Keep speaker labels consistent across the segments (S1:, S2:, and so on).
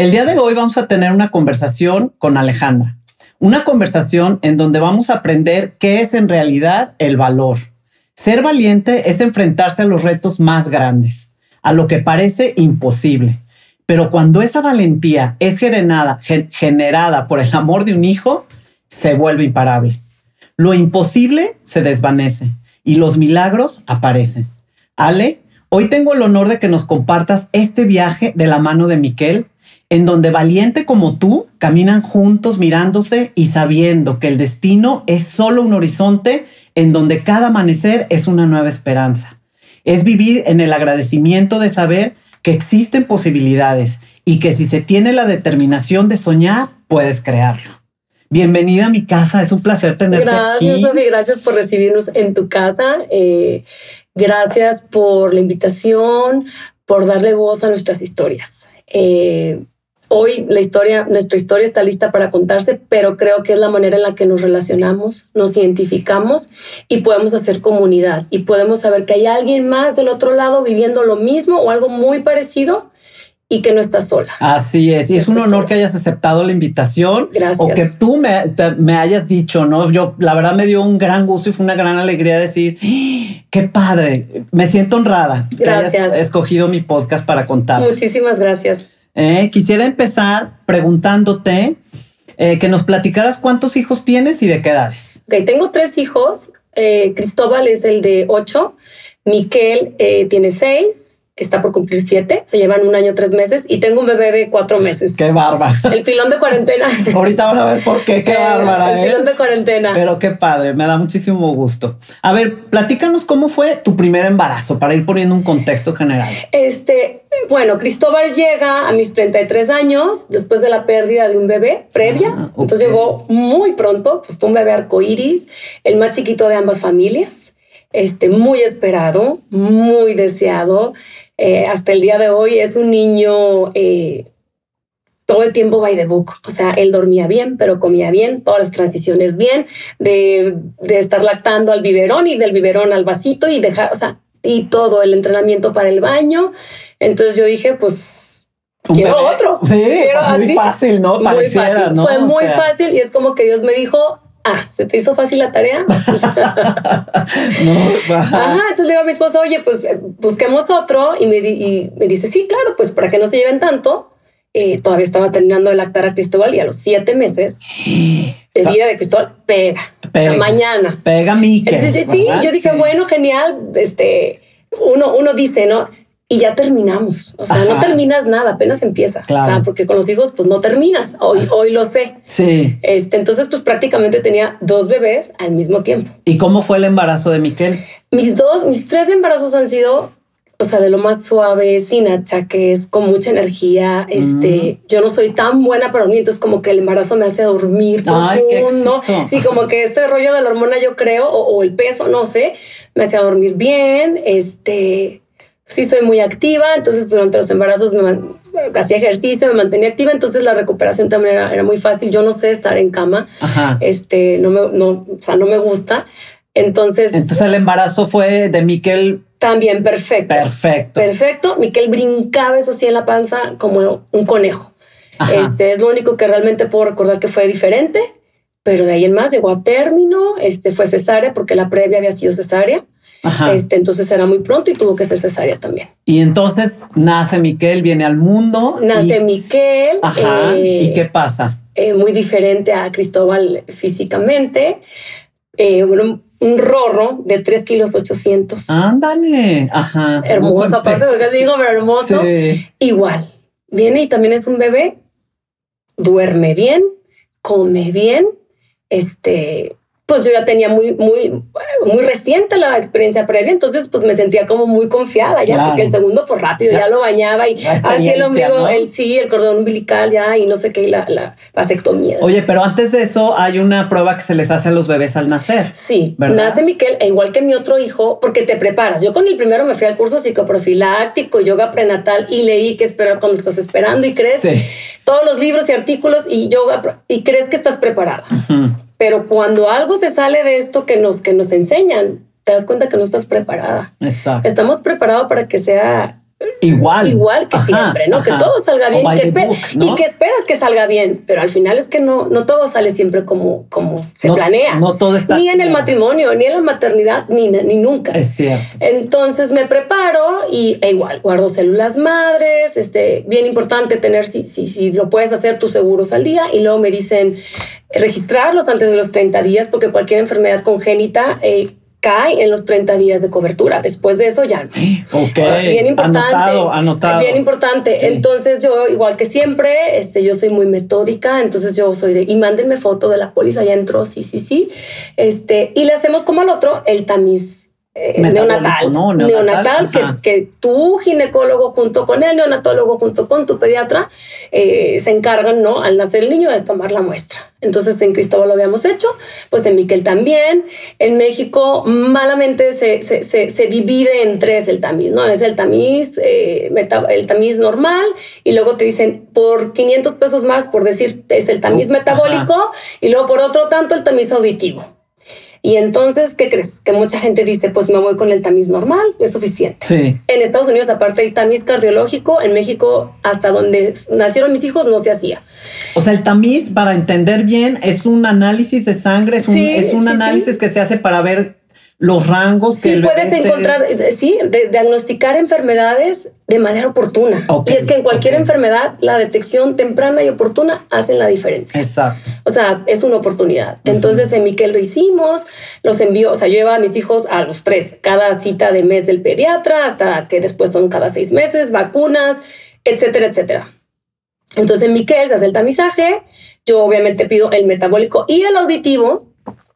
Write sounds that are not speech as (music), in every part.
S1: El día de hoy vamos a tener una conversación con Alejandra. Una conversación en donde vamos a aprender qué es en realidad el valor. Ser valiente es enfrentarse a los retos más grandes, a lo que parece imposible. Pero cuando esa valentía es generada, generada por el amor de un hijo, se vuelve imparable. Lo imposible se desvanece y los milagros aparecen. Ale, hoy tengo el honor de que nos compartas este viaje de la mano de Miquel en donde valiente como tú caminan juntos mirándose y sabiendo que el destino es solo un horizonte en donde cada amanecer es una nueva esperanza. Es vivir en el agradecimiento de saber que existen posibilidades y que si se tiene la determinación de soñar, puedes crearlo. Bienvenida a mi casa, es un placer tenerte
S2: gracias,
S1: aquí.
S2: Gracias, Sofi, gracias por recibirnos en tu casa. Eh, gracias por la invitación, por darle voz a nuestras historias. Eh, Hoy la historia, nuestra historia está lista para contarse, pero creo que es la manera en la que nos relacionamos, nos identificamos y podemos hacer comunidad y podemos saber que hay alguien más del otro lado viviendo lo mismo o algo muy parecido y que no estás sola.
S1: Así es. Y es un honor que hayas aceptado la invitación.
S2: Gracias.
S1: O que tú me, me, hayas dicho, ¿no? Yo, la verdad, me dio un gran gusto y fue una gran alegría decir, ¡Ah! qué padre. Me siento honrada
S2: gracias.
S1: que hayas escogido mi podcast para contar.
S2: Muchísimas gracias.
S1: Eh, quisiera empezar preguntándote eh, que nos platicaras cuántos hijos tienes y de qué edades.
S2: Ok, tengo tres hijos. Eh, Cristóbal es el de ocho, Miquel tiene seis, está por cumplir siete, se llevan un año, tres meses y tengo un bebé de cuatro meses.
S1: Qué (laughs) bárbara.
S2: El pilón de cuarentena. (laughs)
S1: Ahorita van a ver por qué, qué bárbara.
S2: El pilón de cuarentena.
S1: Pero qué padre, me da muchísimo gusto. A ver, platícanos cómo fue tu primer embarazo para ir poniendo un contexto general.
S2: Este, bueno, Cristóbal llega a mis 33 años después de la pérdida de un bebé previa. Ah, okay. Entonces llegó muy pronto, pues fue un bebé arcoíris, el más chiquito de ambas familias. Este, muy esperado, muy deseado. Eh, hasta el día de hoy es un niño eh, todo el tiempo by the book. O sea, él dormía bien, pero comía bien, todas las transiciones bien, de, de estar lactando al biberón y del biberón al vasito y dejar, o sea, y todo el entrenamiento para el baño. Entonces yo dije, pues quiero
S1: bebé.
S2: otro.
S1: Sí,
S2: Quiero
S1: muy
S2: así.
S1: fácil, ¿no?
S2: Muy
S1: Pareciera,
S2: fácil.
S1: ¿no?
S2: Fue
S1: O
S2: muy
S1: sea.
S2: fácil y es como que Dios me dijo, ah, ¿se te hizo fácil la tarea? (laughs)
S1: no, ajá.
S2: Entonces le digo a mi esposo, oye, pues eh, busquemos otro. Y me, di- y me dice, sí, claro, pues para que no se lleven tanto. Eh, todavía estaba terminando de lactar a Cristóbal y a los siete meses (gasps) de vida de Cristóbal, pega.
S1: Pega.
S2: O sea, mañana.
S1: Pega
S2: yo- sí,
S1: ¿verdad?
S2: yo dije,
S1: Sí.
S2: bueno, genial. Este, uno, uno dice, ¿no? Y ya terminamos. O sea, no terminas nada, apenas empieza.
S1: Claro.
S2: O sea, porque con los hijos, pues no terminas. Hoy, hoy lo sé.
S1: Sí.
S2: Este, entonces, pues prácticamente tenía dos bebés al mismo tiempo.
S1: ¿Y cómo fue el embarazo de Miquel?
S2: Mis dos, mis tres embarazos han sido, o sea, de lo más suave, sin achaques, con mucha energía. Este, yo no soy tan buena para dormir, entonces como que el embarazo me hace dormir
S1: Ay,
S2: profundo. Sí, como que este rollo de la hormona, yo creo, o, o el peso, no sé, me hacía dormir bien. Este, sí soy muy activa, entonces durante los embarazos me hacía ejercicio, me mantenía activa, entonces la recuperación también era, era muy fácil. Yo no sé estar en cama,
S1: Ajá.
S2: este, no me, no, o sea, no me gusta. Entonces,
S1: Entonces el embarazo fue de Miquel
S2: también perfecto.
S1: perfecto.
S2: Perfecto. Miquel brincaba eso sí en la panza como un conejo.
S1: Ajá.
S2: Este es lo único que realmente puedo recordar que fue diferente, pero de ahí en más llegó a término. Este fue cesárea porque la previa había sido cesárea.
S1: Ajá.
S2: Este entonces era muy pronto y tuvo que ser cesárea también.
S1: Y entonces nace Miquel, viene al mundo.
S2: Nace
S1: y,
S2: Miquel.
S1: Ajá.
S2: eh,
S1: ¿Y qué pasa?
S2: eh, muy diferente a Cristóbal físicamente. eh, un, rorro de 3 kilos 800.
S1: Ándale, ajá.
S2: Hermoso, aparte de lo que digo, pero hermoso. Igual, viene y también es un bebé, duerme bien, come bien, este, pues yo ya tenía muy, muy, muy reciente la experiencia previa, entonces pues me sentía como muy confiada ya, porque el segundo pues rápido ya, lo bañaba y hacía el ombligo, el sí, el cordón umbilical ya y no sé qué, y la, la vasectomía.
S1: Oye, pero antes de eso hay una prueba que se les hace a los bebés al nacer.
S2: Sí, nace Miquel, e igual que mi otro hijo, porque te preparas. Yo con el primero me fui al curso psicoprofiláctico, yoga prenatal y leí que esperar cuando estás esperando y crees todos los libros y artículos y yoga y crees que estás preparada. Pero cuando algo se sale de esto que nos, que nos enseñan, te das cuenta que no estás preparada.
S1: Exacto.
S2: Estamos preparados para que sea
S1: igual.
S2: Igual que siempre, ¿no? Que todo salga bien y que, esperas que salga bien, pero al final es que no, no todo sale siempre como, como se planea.
S1: No todo está.
S2: Ni en el matrimonio, ni en la maternidad, ni, ni nunca.
S1: Es cierto.
S2: Entonces me preparo y e igual guardo células madres, este, bien importante tener, si, si, si lo puedes hacer, tus seguros al día y luego me dicen registrarlos antes de los 30 días porque cualquier enfermedad congénita eh, cae en los 30 días de cobertura. Después de eso ya no. (gasps)
S1: Ok. Bien importante. Anotado, anotado.
S2: Bien importante. Entonces yo, igual que siempre, este, yo soy muy metódica, entonces yo soy de, y mándenme foto de la póliza, ya entró, sí, sí, sí. Este, y le hacemos como al otro el tamiz eh, neonatal, neonatal, que, que, tu ginecólogo junto con el neonatólogo junto con tu pediatra eh, se encargan, ¿no? Al nacer el niño de tomar la muestra. Entonces en Cristóbal lo habíamos hecho, pues en Miquel también. En México malamente se, se, se, divide en tres el tamiz, ¿no? Es el tamiz, eh, el tamiz normal y luego te dicen por 500 pesos más, por decir, es el tamiz metabólico y luego por otro tanto el tamiz auditivo. Y entonces, ¿qué crees? Que mucha gente dice, pues me voy con el tamiz normal, es suficiente.
S1: Sí.
S2: En Estados Unidos, aparte del tamiz cardiológico, en México, hasta donde nacieron mis hijos, no se hacía.
S1: O sea, el tamiz, para entender bien, es un análisis de sangre, es un, es un análisis que se hace para ver los rangos
S2: que sí puedes encontrar eh, sí diagnosticar enfermedades de manera oportuna. Y es que en cualquier enfermedad la detección temprana y oportuna hacen la diferencia.
S1: Exacto.
S2: O sea es una oportunidad. Entonces en Miquel lo hicimos los envío o sea yo llevo a mis hijos a los tres cada cita de mes del pediatra hasta que después son cada seis meses vacunas etcétera etcétera. Entonces en Miquel se hace el tamizaje yo obviamente pido el metabólico y el auditivo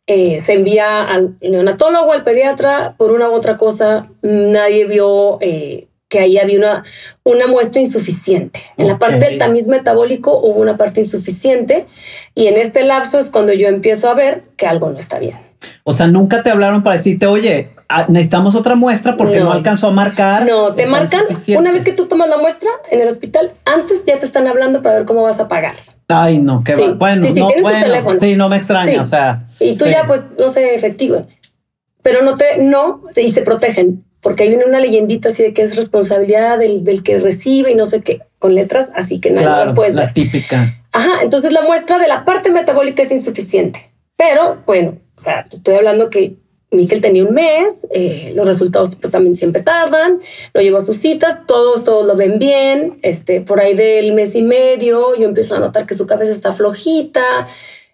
S2: eh, se envía al neonatólogo, al pediatra, por una u otra cosa, nadie vio eh, que ahí había una, una muestra insuficiente. En la parte del tamiz metabólico hubo una parte insuficiente y en este lapso es cuando yo empiezo a ver que algo no está bien.
S1: O sea, nunca te hablaron para decirte, oye, ah, necesitamos otra muestra porque no, alcanzó a marcar.
S2: No, te marcan una vez que tú tomas la muestra en el hospital, antes ya te están hablando para ver cómo vas a pagar.
S1: Ay, no, qué bueno, no, bueno, sí, no me extraña, o sea.
S2: Y tú ya, pues, no sé, efectivo. Pero no te, no, y se protegen, porque hay una leyendita así de que es responsabilidad del, del que recibe y no sé qué, con letras, así que nada claro, más puedes
S1: la típica.
S2: Ajá, entonces la muestra de la parte metabólica es insuficiente. Pero, bueno, o sea, te estoy hablando que Miquel tenía un mes, eh, los resultados pues, también siempre tardan, lo llevo a sus citas, todos, todos lo ven bien, este, por ahí del mes y medio yo empiezo a notar que su cabeza está flojita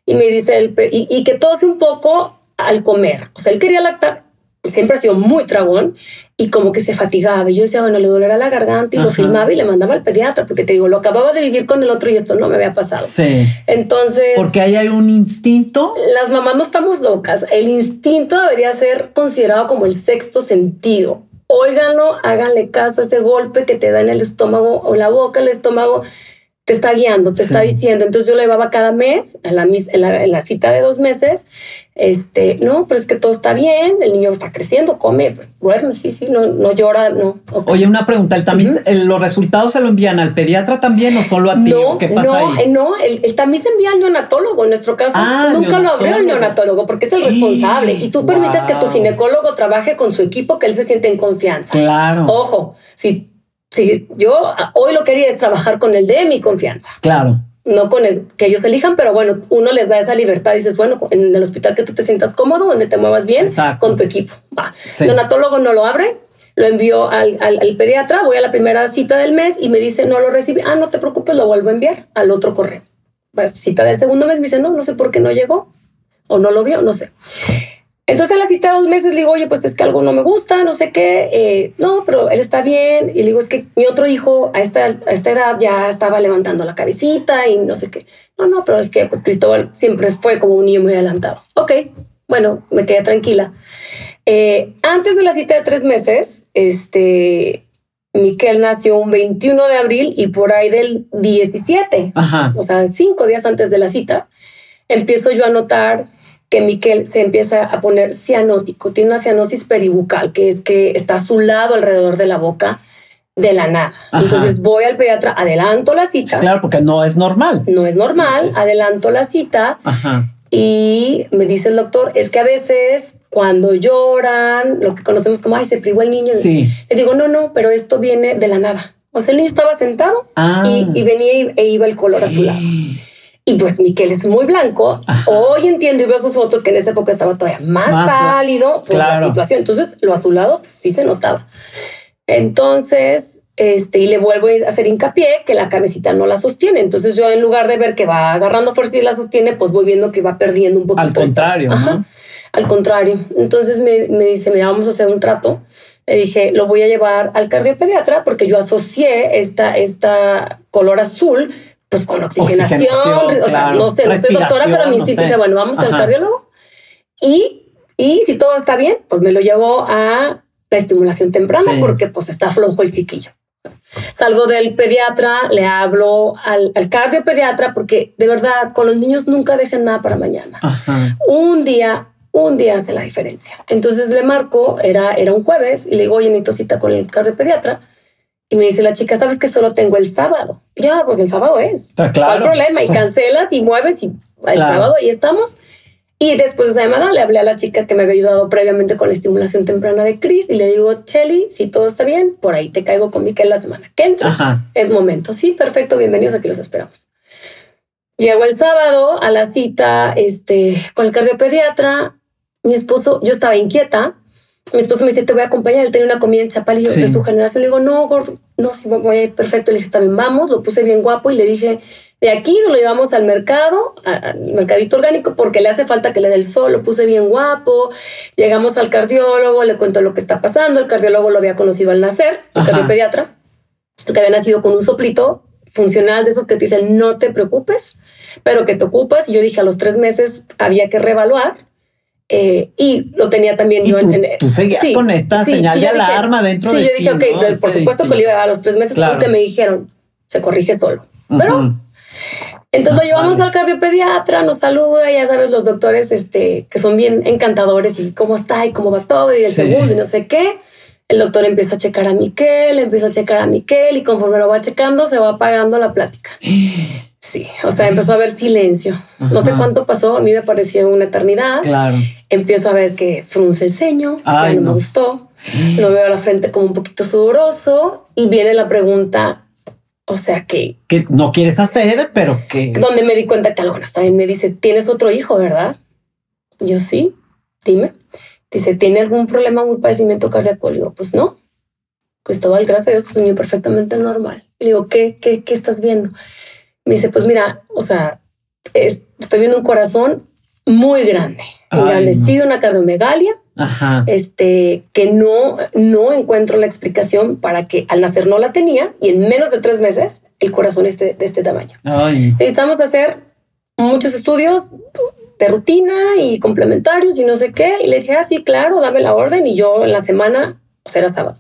S2: y me dice, y, y que tose un poco al comer, o sea, él quería lactar, siempre ha sido muy tragón y como que se fatigaba. Y yo decía, bueno, le dolerá la garganta y lo filmaba y le mandaba al pediatra, porque te digo, lo acababa de vivir con el otro y esto no me había pasado.
S1: Sí.
S2: Entonces.
S1: Porque ahí hay un instinto.
S2: Las mamás no estamos locas. El instinto debería ser considerado como el sexto sentido. Óiganlo, háganle caso a ese golpe que te da en el estómago o la boca, el estómago te está guiando, te está diciendo. Entonces yo lo llevaba cada mes en la, en la, cita de dos meses. Este, no, pero es que todo está bien, el niño está creciendo, come, duerme, sí, sí, no, no llora, no.
S1: Oye, una pregunta, ¿el tamiz, los resultados se lo envían al pediatra también o solo a ti?
S2: No,
S1: ¿Qué pasa
S2: no,
S1: ahí?
S2: Eh, no, el, el, tamiz se envía al neonatólogo. En nuestro caso,
S1: ah,
S2: nunca lo abrió el neonatólogo porque es el responsable. Y tú permites que tu ginecólogo trabaje con su equipo, que él se siente en confianza.
S1: Claro.
S2: Ojo, si si yo hoy lo quería es trabajar con el de mi confianza.
S1: Claro.
S2: No con el que ellos elijan, pero bueno, uno les da esa libertad. Dices, bueno, en el hospital que tú te sientas cómodo, donde te muevas bien, con tu equipo. Va. El neonatólogo no lo abre, lo envió al, al, pediatra, voy a la primera cita del mes y me dice, no lo recibí. Ah, no te preocupes, lo vuelvo a enviar al otro correo. cita del segundo mes, me dice, no, no sé por qué no llegó o no lo vio, no sé. Entonces a la cita de dos meses le digo, oye, pues es que algo no me gusta, no sé qué. Eh, no, pero él está bien. Y le digo, es que mi otro hijo a esta, a esta edad ya estaba levantando la cabecita y no sé qué. No, no, pero es que pues Cristóbal siempre fue como un niño muy adelantado. Ok, bueno, me quedé tranquila. Eh, antes de la cita de tres meses, este, Miquel nació un 21 de abril y por ahí del 17, o sea, cinco días antes de la cita, empiezo yo a notar que Miquel se empieza a poner cianótico, tiene una cianosis peribucal, que es que está a su lado alrededor de la boca de la nada. Entonces voy al pediatra, adelanto la cita.
S1: Claro, porque no es normal.
S2: No es normal, adelanto la cita. Y me dice el doctor, es que a veces cuando lloran, lo que conocemos como, ay, se privó el niño.
S1: Sí.
S2: Le digo, no, no, pero esto viene de la nada. O sea, el niño estaba sentado ah. y, venía e iba el color azulado. (gasps) Y pues Miquel es muy blanco. Hoy entiendo y veo sus fotos que en esa época estaba todavía más, pálido por la situación. Entonces, lo azulado pues, sí se notaba. Entonces, este, y le vuelvo a hacer hincapié que la cabecita no la sostiene. Entonces, yo en lugar de ver que va agarrando fuerza y la sostiene, pues voy viendo que va perdiendo un poquito.
S1: Al contrario, ¿no?
S2: Al contrario. Entonces me, me dice, mira, vamos a hacer un trato. Le dije, lo voy a llevar al cardiopediatra porque yo asocié esta, esta color azul pues con oxigenación, o sea, no sé, no soy doctora, pero mi instinto dice, bueno, vamos al cardiólogo. Y, y si todo está bien, pues me lo llevo a la estimulación temprana porque pues está flojo el chiquillo. Salgo del pediatra, le hablo al, al cardiopediatra porque de verdad con los niños nunca dejen nada para mañana. Un día, un día hace la diferencia. Entonces le marco, era, era un jueves y le digo, oye, necesito cita con el cardiopediatra y me dice la chica, ¿sabes que solo tengo el sábado? ya, pues el sábado es.
S1: Ah, claro.
S2: No hay problema. Y (laughs) cancelas y mueves y el sábado ahí estamos. Y después de esa semana le hablé a la chica que me había ayudado previamente con la estimulación temprana de Chris y le digo, Chelly, si todo está bien, por ahí te caigo con Miquel la semana que entra. Es momento. Sí, perfecto, bienvenidos, aquí los esperamos. Llego el sábado a la cita este, con el cardiopediatra. Mi esposo, yo estaba inquieta mi esposo me dice, te voy a acompañar, él tenía una comida en Chapalillo de su generación. Le digo, no, no, sí, voy a ir perfecto. Le dije, bien, vamos. Lo puse bien guapo y le dije, de aquí lo llevamos al mercado, al mercadito orgánico, porque le hace falta que le dé el sol. Lo puse bien guapo. Llegamos al cardiólogo, le cuento lo que está pasando. El cardiólogo lo había conocido al nacer, el cardiopediatra, que había nacido con un soplito funcional de esos que te dicen, no te preocupes, pero que te ocupas. Y yo dije, a los tres meses había que reevaluar eh, y lo tenía también
S1: yo en, tú seguías con esta señal de alarma dentro
S2: de
S1: Sí,
S2: yo dije, ok, por supuesto que lo iba a los tres meses porque me dijeron, se corrige solo. Pero entonces lo llevamos al cardiopediatra, nos saluda, ya sabes, los doctores este, que son bien encantadores y cómo está y cómo va todo y el segundo y no sé qué. El doctor empieza a checar a Miquel, empieza a checar a Miquel y conforme lo va checando se va apagando la plática. (gasps) Sí, o sea, empezó a haber silencio. No sé cuánto pasó, a mí me pareció una eternidad.
S1: Claro.
S2: Empiezo a ver que frunce el ceño, no, me gustó. Lo veo a la frente como un poquito sudoroso y viene la pregunta, o sea, que...
S1: Que no quieres hacer, pero que...
S2: Donde me di cuenta que algo no está bien. Me dice, tienes otro hijo, ¿verdad? Yo sí, dime. Dice, ¿tiene algún problema, un padecimiento cardíaco? Le digo, pues no. Cristóbal, gracias a Dios, es un niño perfectamente normal. Le digo, ¿qué, qué, qué estás viendo? Me dice, pues mira, o sea, estoy viendo un corazón muy grande, engrandecido, una cardiomegalia, este, que no, no encuentro la explicación para que al nacer no la tenía y en menos de tres meses el corazón esté de este tamaño. Necesitamos hacer muchos estudios de rutina y complementarios y no sé qué. Y le dije, ah, sí, claro, dame la orden. Y yo en la semana, o sea, era sábado.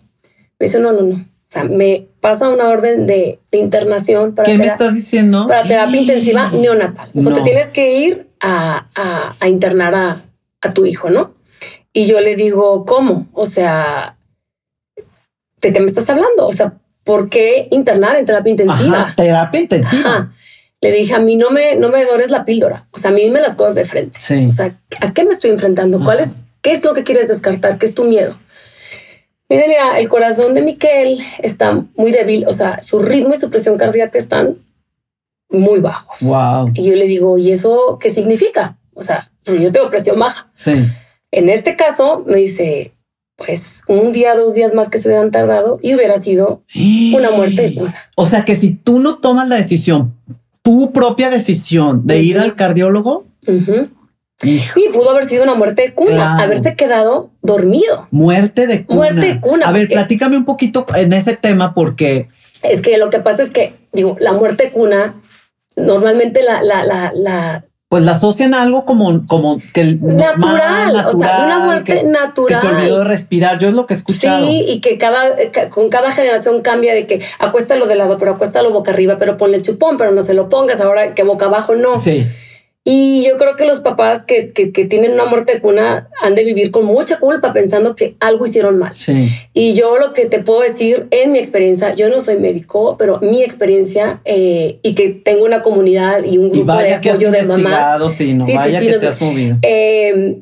S2: Me dice, no, no, no. O sea, me pasa una orden de, internación
S1: para... ¿Qué me estás diciendo?
S2: Para terapia intensiva neonatal. No. te tienes que ir a, a, internar a, a, tu hijo, ¿no? Y yo le digo, ¿cómo? O sea, ¿de qué me estás hablando? O sea, ¿por qué internar en terapia intensiva?
S1: terapia intensiva.
S2: Le dije, a mí no me, no me dores la píldora. O sea, a mí dime las cosas de frente.
S1: Sí.
S2: O sea, ¿a qué me estoy enfrentando? ¿Cuál es, qué es lo que quieres descartar? ¿Qué es tu miedo? Mira, mira, el corazón de Miquel está muy débil, o sea, su ritmo y su presión cardíaca están muy bajos.
S1: Wow.
S2: Y yo le digo, ¿y eso qué significa? O sea, yo tengo presión baja.
S1: Sí.
S2: En este caso, me dice, pues un día, dos días más que se hubieran tardado y hubiera sido una muerte de cuna.
S1: O sea que si tú no tomas la decisión, tu propia decisión de ir al cardiólogo,
S2: Y pudo haber sido una muerte de cuna, haberse quedado dormido.
S1: Muerte de cuna. Muerte de cuna. A ver, platícame un poquito en ese tema porque...
S2: Es que lo que pasa es que, digo, la muerte de cuna, normalmente la, la, la, la
S1: pues la asocian a algo como, como que
S2: natural, o sea, una muerte natural.
S1: Que se olvidó de respirar. Yo es lo que he escuchado.
S2: Sí, y que cada, con cada generación cambia de que acuéstalo de lado, pero acuéstalo boca arriba, pero ponle el chupón, pero no se lo pongas. Ahora que boca abajo no.
S1: Sí.
S2: Y yo creo que los papás que, que, tienen una muerte de cuna han de vivir con mucha culpa pensando que algo hicieron mal.
S1: Sí.
S2: Y yo lo que te puedo decir en mi experiencia, yo no soy médico, pero mi experiencia eh, y que tengo una comunidad y un grupo de apoyo de mamás.
S1: Sí, no, vaya que te has movido.
S2: Eh,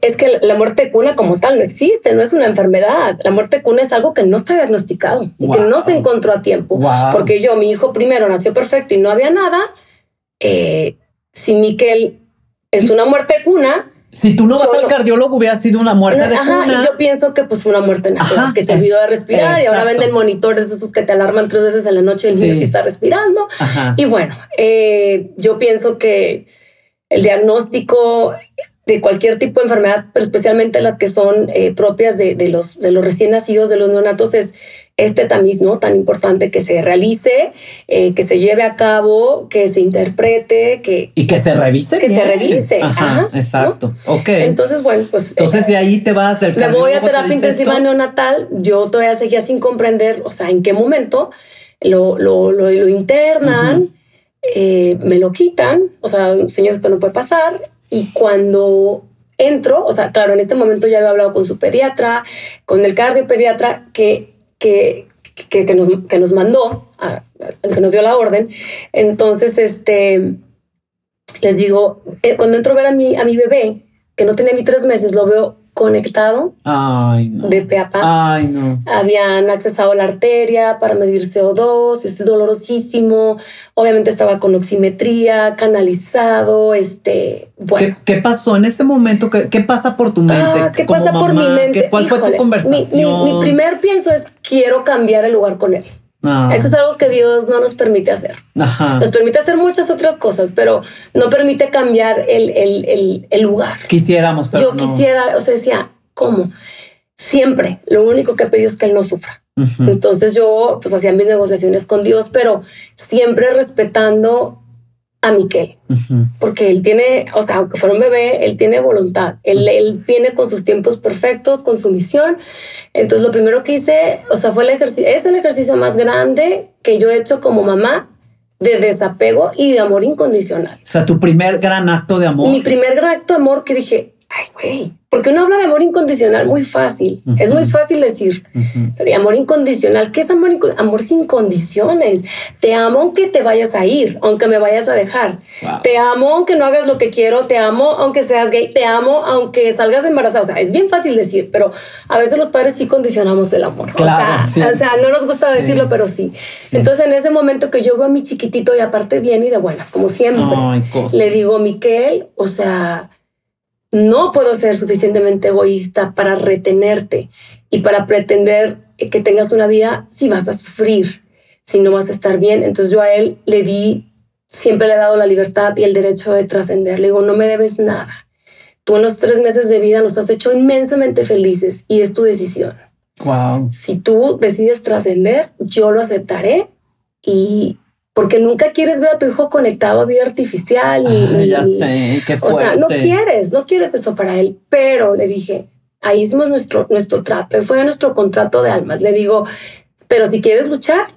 S2: es que la muerte de cuna como tal no existe, no es una enfermedad. La muerte de cuna es algo que no está diagnosticado y que no se encontró a tiempo. Porque yo, mi hijo primero nació perfecto y no había nada. Eh, si Miquel es una muerte de cuna.
S1: Si tú no vas al cardiólogo, hubiera sido una muerte de cuna.
S2: Y yo pienso que pues fue una muerte natural, que se olvidó de respirar y ahora venden monitores de esos que te alarman tres veces en la noche el niño sí está respirando. Y bueno, eh, yo pienso que el diagnóstico de cualquier tipo de enfermedad, pero especialmente las que son eh, propias de, de, los, de los recién nacidos, de los neonatos, es este tamiz, ¿no? Tan importante que se realice, eh, que se lleve a cabo, que se interprete, que...
S1: Y que se revise.
S2: Que se revise.
S1: Ajá, exacto. Ok.
S2: Entonces, bueno, pues...
S1: Entonces de ahí te vas del
S2: Me voy a terapia intensiva neonatal, yo todavía seguía sin comprender, o sea, en qué momento lo, lo, lo, lo internan, eh, me lo quitan, o sea, señor, esto no puede pasar, y cuando entro, o sea, claro, en este momento ya había hablado con su pediatra, con el cardiopediatra, que, que, que, nos, que nos mandó, a, que nos dio la orden. Entonces, este, les digo, eh, cuando entro a ver a mi, a mi bebé, que no tenía ni tres meses, lo veo conectado
S1: Ay, no.
S2: de pe
S1: Ay, no.
S2: Habían accesado la arteria para medir CO2, este dolorosísimo. Obviamente estaba con oximetría, canalizado, este,
S1: bueno. ¿Qué, pasó en ese momento? ¿Qué, qué pasa por tu mente?
S2: Ah, ¿Qué pasa por mi mente?
S1: ¿Cuál fue tu conversación?
S2: Mi, mi, primer pienso es quiero cambiar el lugar con él. Ah. Eso es algo que Dios no nos permite hacer. Nos permite hacer muchas otras cosas, pero no permite cambiar el, el, el, lugar.
S1: Quisiéramos, pero
S2: Yo quisiera, o sea, decía, ¿cómo? Siempre, lo único que he pedido es que él no sufra. Entonces yo pues hacía mis negociaciones con Dios, pero siempre respetando a Miquel, porque él tiene, o sea, aunque fuera un bebé, él tiene voluntad, él, él viene con sus tiempos perfectos, con su misión. Entonces, lo primero que hice, o sea, fue el ejercicio, es el ejercicio más grande que yo he hecho como mamá de desapego y de amor incondicional.
S1: O sea, tu primer gran acto de amor.
S2: Mi primer gran acto de amor que dije, ay, güey, porque uno habla de amor incondicional muy fácil. Es muy fácil decir, amor incondicional. ¿Qué es amor Amor sin condiciones. Te amo aunque te vayas a ir, aunque me vayas a dejar. Te amo aunque no hagas lo que quiero. Te amo aunque seas gay. Te amo aunque salgas embarazada. O sea, es bien fácil decir, pero a veces los padres sí condicionamos el amor.
S1: Claro,
S2: o, sea, no nos gusta decirlo, pero sí. Entonces, en ese momento que yo veo a mi chiquitito y aparte bien y de buenas, como siempre, le digo, Miquel, o sea, no puedo ser suficientemente egoísta para retenerte y para pretender que tengas una vida si vas a sufrir, si no vas a estar bien. Entonces yo a él le di, siempre le he dado la libertad y el derecho de trascender. Le digo, no me debes nada. Tú en los tres meses de vida nos has hecho inmensamente felices y es tu decisión.
S1: Wow.
S2: Si tú decides trascender, yo lo aceptaré y, porque nunca quieres ver a tu hijo conectado a vida artificial.
S1: Ni, ya sé, qué fuerte.
S2: O sea, no quieres, no quieres eso para él. Pero le dije, ahí hicimos nuestro, nuestro trato, fue nuestro contrato de almas. Le digo, pero si quieres luchar,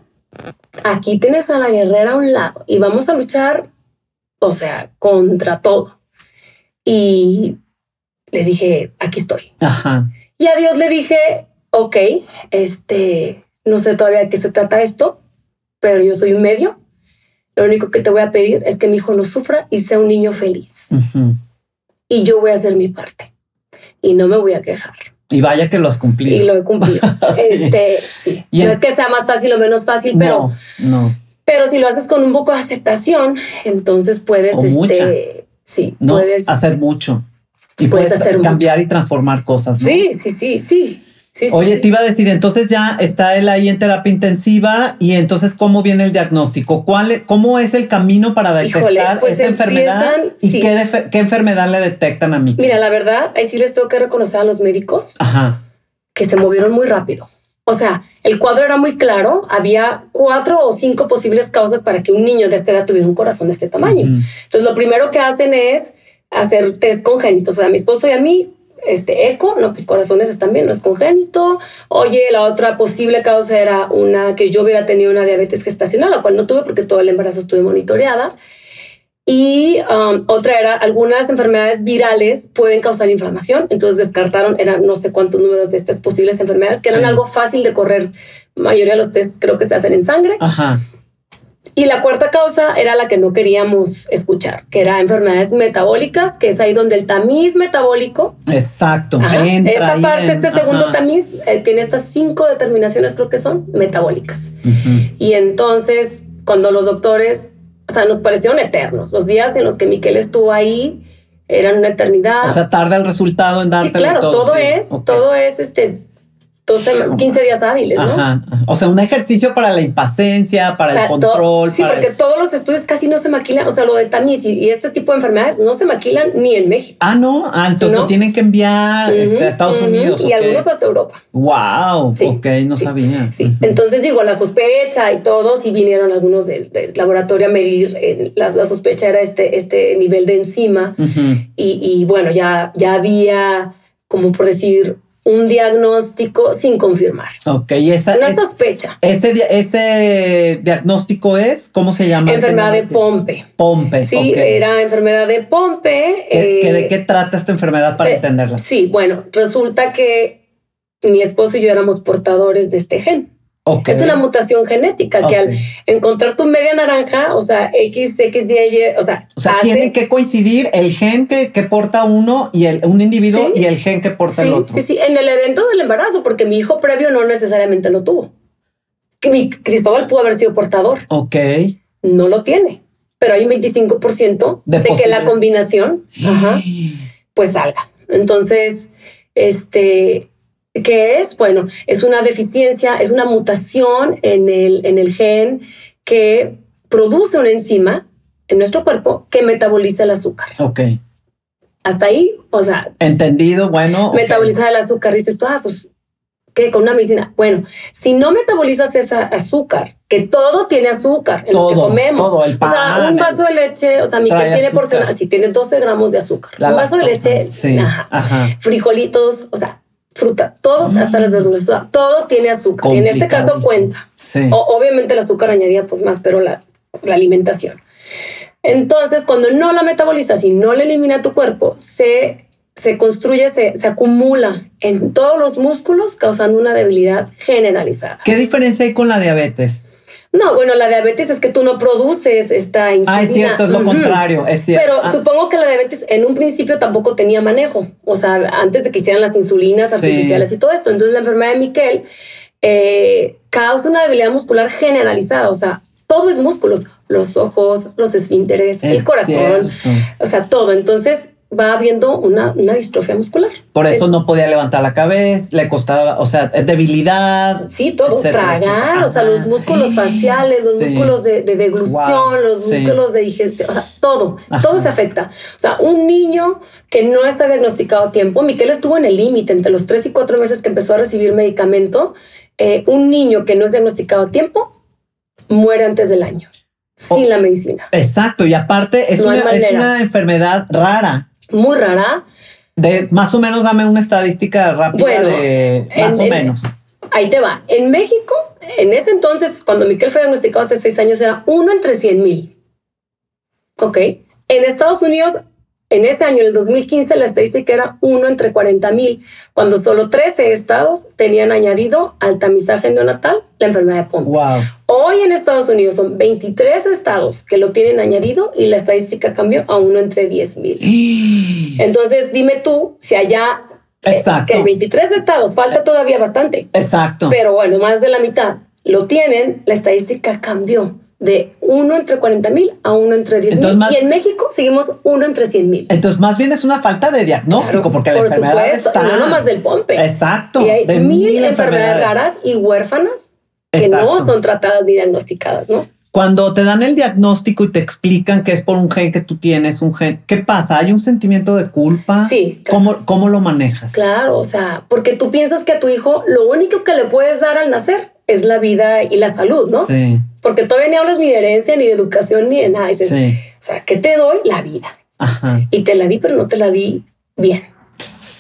S2: aquí tienes a la guerrera a un lado y vamos a luchar, o sea, contra todo. Y le dije, aquí estoy.
S1: Ajá.
S2: Y a Dios le dije, ok, este, no sé todavía de qué se trata esto, pero yo soy un medio lo único que te voy a pedir es que mi hijo no sufra y sea un niño feliz. Y yo voy a hacer mi parte. Y no me voy a quejar.
S1: Y vaya que lo has cumplido.
S2: Y lo he cumplido. (laughs) este, No es que sea más fácil o menos fácil, pero...
S1: No,
S2: Pero si lo haces con un poco de aceptación, entonces puedes... este, Sí, puedes...
S1: Hacer mucho. Y puedes, hacer cambiar y transformar cosas.
S2: Sí, sí, sí. Sí, sí,
S1: Oye,
S2: sí.
S1: te iba a decir, entonces ya está él ahí en terapia intensiva y entonces ¿cómo viene el diagnóstico? ¿Cuál, ¿Cómo es el camino para detectar
S2: Híjole, pues
S1: esta enfermedad? ¿Y
S2: sí.
S1: qué, qué enfermedad le detectan a mí?
S2: Mira, la verdad, ahí sí les tengo que reconocer a los médicos
S1: Ajá.
S2: que se movieron muy rápido. O sea, el cuadro era muy claro. Había cuatro o cinco posibles causas para que un niño de esta edad tuviera un corazón de este tamaño.
S1: Ujú.
S2: Entonces, lo primero que hacen es hacer test congénitos. O sea, a mi esposo y a mí, este eco, no, pues corazones están bien, no es congénito. Oye, la otra posible causa era una que yo hubiera tenido una diabetes gestacional, la cual no tuve porque todo el embarazo estuve monitoreada. Y um, otra era algunas enfermedades virales pueden causar inflamación. Entonces descartaron, eran no sé cuántos números de estas posibles enfermedades que eran
S1: Sí.
S2: algo fácil de correr. La mayoría de los test creo que se hacen en sangre.
S1: Ajá.
S2: Y la cuarta causa era la que no queríamos escuchar, que era enfermedades metabólicas, que es ahí donde el tamiz metabólico,
S1: Exacto.
S2: ajá, esta parte,
S1: en-
S2: este segundo tamiz, eh, tiene estas cinco determinaciones, creo que son metabólicas. Y entonces, cuando los doctores, o sea, nos parecieron eternos, los días en los que Miquel estuvo ahí eran una eternidad.
S1: O sea, tarda el resultado en
S2: sí,
S1: darte
S2: claro, todo,
S1: sí.
S2: es, todo es este, 12, 15 días hábiles, ¿no?
S1: Ajá, ajá. O sea, un ejercicio para la impaciencia, para el control.
S2: sí,
S1: para
S2: porque
S1: el-
S2: todos los estudios casi no se maquilan. O sea, lo de tamiz y, y este tipo de enfermedades no se maquilan ni en México.
S1: Ah, no. Ah, entonces
S2: No.
S1: lo tienen que enviar este, a Estados Unidos.
S2: Y algunos hasta Europa.
S1: Wow.
S2: Sí.
S1: Ok, no
S2: Sí,
S1: sabía.
S2: Sí, entonces digo, la sospecha y todo, si vinieron algunos del, del laboratorio a medir, eh, la, la sospecha era este, este nivel de enzima y, y bueno, ya, ya había, como por decir, un diagnóstico sin confirmar.
S1: Ok, y esa,
S2: Una
S1: es-
S2: sospecha.
S1: ese, ese diagnóstico es, ¿cómo se llama?
S2: Enfermedad de
S1: ¿Qué nombre
S2: Pompe.
S1: Pompe.
S2: Sí, era enfermedad de Pompe.
S1: ¿Qué- qué-
S2: eh,
S1: ¿De qué trata esta enfermedad para
S2: Eh,
S1: entenderla?
S2: Sí, bueno, resulta que mi esposo y yo éramos portadores de este gen.
S1: Ok.
S2: Es una mutación genética que
S1: Ok.
S2: al encontrar tu media naranja, o sea, X, X, Y, Y, o sea,
S1: O sea,
S2: hace-
S1: tiene que coincidir el gen que, que porta uno y el, un individuo
S2: Sí.
S1: y el gen que porta
S2: Sí,
S1: el otro.
S2: sí, sí, en el evento del embarazo, porque mi hijo previo no necesariamente lo tuvo. Que Mi Cristóbal pudo haber sido portador,
S1: Ok.
S2: no lo tiene, pero hay un 25%
S1: De
S2: de, que la combinación ajá, pues salga. Entonces, este, ¿qué es? Bueno, es una deficiencia, es una mutación en el, en el gen que produce una enzima en nuestro cuerpo que metaboliza el azúcar.
S1: Ok.
S2: Hasta ahí, o sea,
S1: Entendido, bueno. ok.
S2: metabolizar el azúcar, dices tú, ah, pues, ¿qué? Con una medicina. Bueno, si no metabolizas ese azúcar, que todo tiene azúcar en lo que
S1: Todo,
S2: comemos.
S1: todo, el
S2: o sea,
S1: pan,
S2: un vaso de leche, o sea, mi que tiene porción, si tiene 12 gramos de azúcar.
S1: La
S2: un vaso de leche,
S1: Sí.
S2: ajá.
S1: Ajá.
S2: frijolitos, o sea, fruta, todo,
S1: Mm.
S2: hasta las verduras, todo tiene azúcar. Y en este caso cuenta.
S1: Sí.
S2: O- obviamente el azúcar añadía pues más, pero la, la alimentación. Entonces, cuando no la metabolizas y no la elimina tu cuerpo, se, se construye, se, se acumula en todos los músculos, causando una debilidad generalizada.
S1: ¿Qué diferencia hay con la diabetes?
S2: No, bueno, la diabetes es que tú no produces esta insulina.
S1: Ah, es cierto, es lo contrario, es cierto.
S2: Pero
S1: Ah,
S2: supongo que la diabetes en un principio tampoco tenía manejo. O sea, antes de que hicieran las insulinas
S1: Sí.
S2: artificiales y todo esto. Entonces, la enfermedad de Miquel eh, causa una debilidad muscular generalizada. O sea, todo es músculos: los ojos, los esfínteres,
S1: Es
S2: el corazón,
S1: cierto.
S2: o sea, todo. Entonces, va habiendo una, una distrofia muscular.
S1: Por eso
S2: Es-
S1: no podía levantar la cabeza, le costaba, o sea, debilidad.
S2: Sí, todo,
S1: etcétera,
S2: tragar,
S1: etcétera.
S2: o sea, los músculos faciales, los
S1: Sí.
S2: músculos de, de deglución,
S1: Wow,
S2: los
S1: sí.
S2: músculos de digestión, o sea, todo,
S1: Ajá.
S2: todo se afecta. O sea, un niño que no está diagnosticado a tiempo, Miquel estuvo en el límite entre los tres y cuatro meses que empezó a recibir medicamento, eh, un niño que no es diagnosticado a tiempo muere antes del año, sin
S1: Oh.
S2: la medicina.
S1: Exacto, y aparte es,
S2: No hay
S1: una, es una enfermedad rara.
S2: Muy rara.
S1: De más o menos dame una estadística rápida
S2: Bueno,
S1: de más
S2: en-
S1: o
S2: en-
S1: menos.
S2: Ahí te va. En México, en ese entonces, cuando Miquel fue diagnosticado hace seis años, era uno entre 100 mil. Ok. En Estados Unidos, en ese año, en el 2015, la estadística era uno entre 40 mil, cuando solo 13 estados tenían añadido al tamizaje neonatal la enfermedad de Pompe.
S1: Wow.
S2: Hoy en Estados Unidos son 23 estados que lo tienen añadido y la estadística cambió a uno entre 10 mil. (gasps) Entonces, dime tú si allá, eh,
S1: Exacto.
S2: que en 23 estados falta todavía bastante.
S1: Exacto.
S2: Pero bueno, más de la mitad lo tienen, la estadística cambió. De uno entre 40 mil a uno entre 10 mil. Y en México seguimos uno entre 100 mil.
S1: Entonces, más bien es una falta de diagnóstico, porque la enfermedad está...
S2: no nomás del pompe.
S1: Exacto.
S2: Y hay mil, enfermedades raras y huérfanas que no son tratadas ni diagnosticadas, ¿no?
S1: Cuando te dan el diagnóstico y te explican que es por un gen que tú tienes, un gen, ¿qué pasa? ¿Hay un sentimiento de culpa?
S2: Sí.
S1: ¿Cómo, ¿Cómo lo manejas?
S2: Claro, o sea, porque tú piensas que a tu hijo lo único que le puedes dar al nacer es la vida y la salud, ¿no?
S1: Sí.
S2: Porque todavía ni hablas ni de herencia, ni de educación, ni de nada. Dices,
S1: Sí.
S2: O sea, ¿qué te doy? La vida.
S1: Ajá.
S2: Y te la di, pero no te la di bien.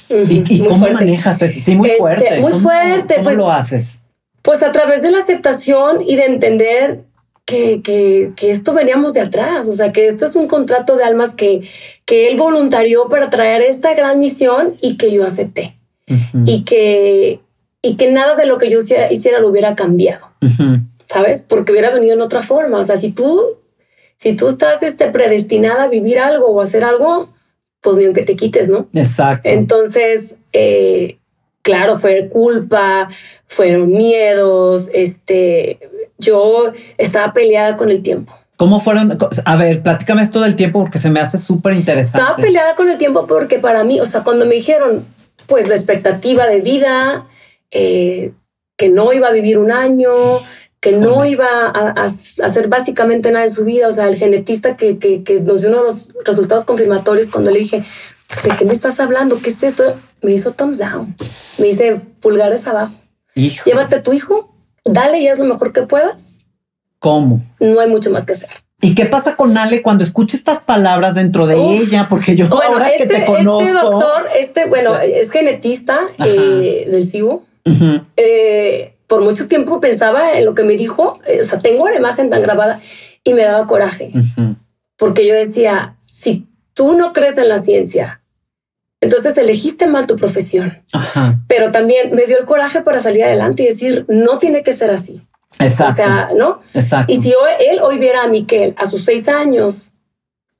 S1: ¿Y, cómo
S2: fuerte.
S1: manejas eso? Sí, muy
S2: Este,
S1: fuerte.
S2: muy
S1: ¿Cómo-
S2: fuerte,
S1: ¿Cómo
S2: pues.
S1: lo haces?
S2: Pues a través de la aceptación y de entender que, que, que esto veníamos de atrás, o sea, que esto es un contrato de almas que, que él voluntarió para traer esta gran misión y que yo acepté.
S1: Ujú,
S2: Y que, y que nada de lo que yo hiciera- hiciera lo hubiera cambiado. ¿Sabes? Porque hubiera venido en otra forma. O sea, si tú, si tú estás este, predestinada a vivir algo o hacer algo, pues ni aunque te quites, ¿no?
S1: Exacto.
S2: Entonces, eh, claro, fue culpa, fueron miedos, este, yo estaba peleada con el tiempo.
S1: ¿Cómo fueron? A ver, platícame esto del tiempo porque se me hace súper interesante.
S2: Estaba peleada con el tiempo porque para mí, o sea, cuando me dijeron, pues la expectativa de vida, eh, que no iba a vivir un año, que no iba a, hacer básicamente nada en su vida, o sea, el genetista que, que, que nos dio uno de los resultados confirmatorios cuando le dije, ¿de qué me estás hablando? ¿Qué es esto? Me hizo thumbs down, me dice pulgares abajo,
S1: Hijo,
S2: llévate a tu hijo, dale y haz lo mejor que puedas,
S1: ¿cómo?
S2: no hay mucho más que hacer.
S1: ¿Y qué pasa con Ale cuando escucha estas palabras dentro de
S2: Uf.
S1: ella? Porque yo
S2: Bueno,
S1: ahora
S2: este,
S1: que te conozco.
S2: este doctor, este, bueno,
S1: O sea,
S2: es genetista eh, del Eh, por mucho tiempo pensaba en lo que me dijo, eh, o sea, tengo la imagen tan grabada y me daba coraje, porque yo decía, si tú no crees en la ciencia, entonces elegiste mal tu profesión,
S1: Ajá.
S2: pero también me dio el coraje para salir adelante y decir, no tiene que ser así.
S1: Exacto.
S2: O sea, ¿no?
S1: exacto.
S2: Y si hoy, él hoy viera a Miquel a sus seis años,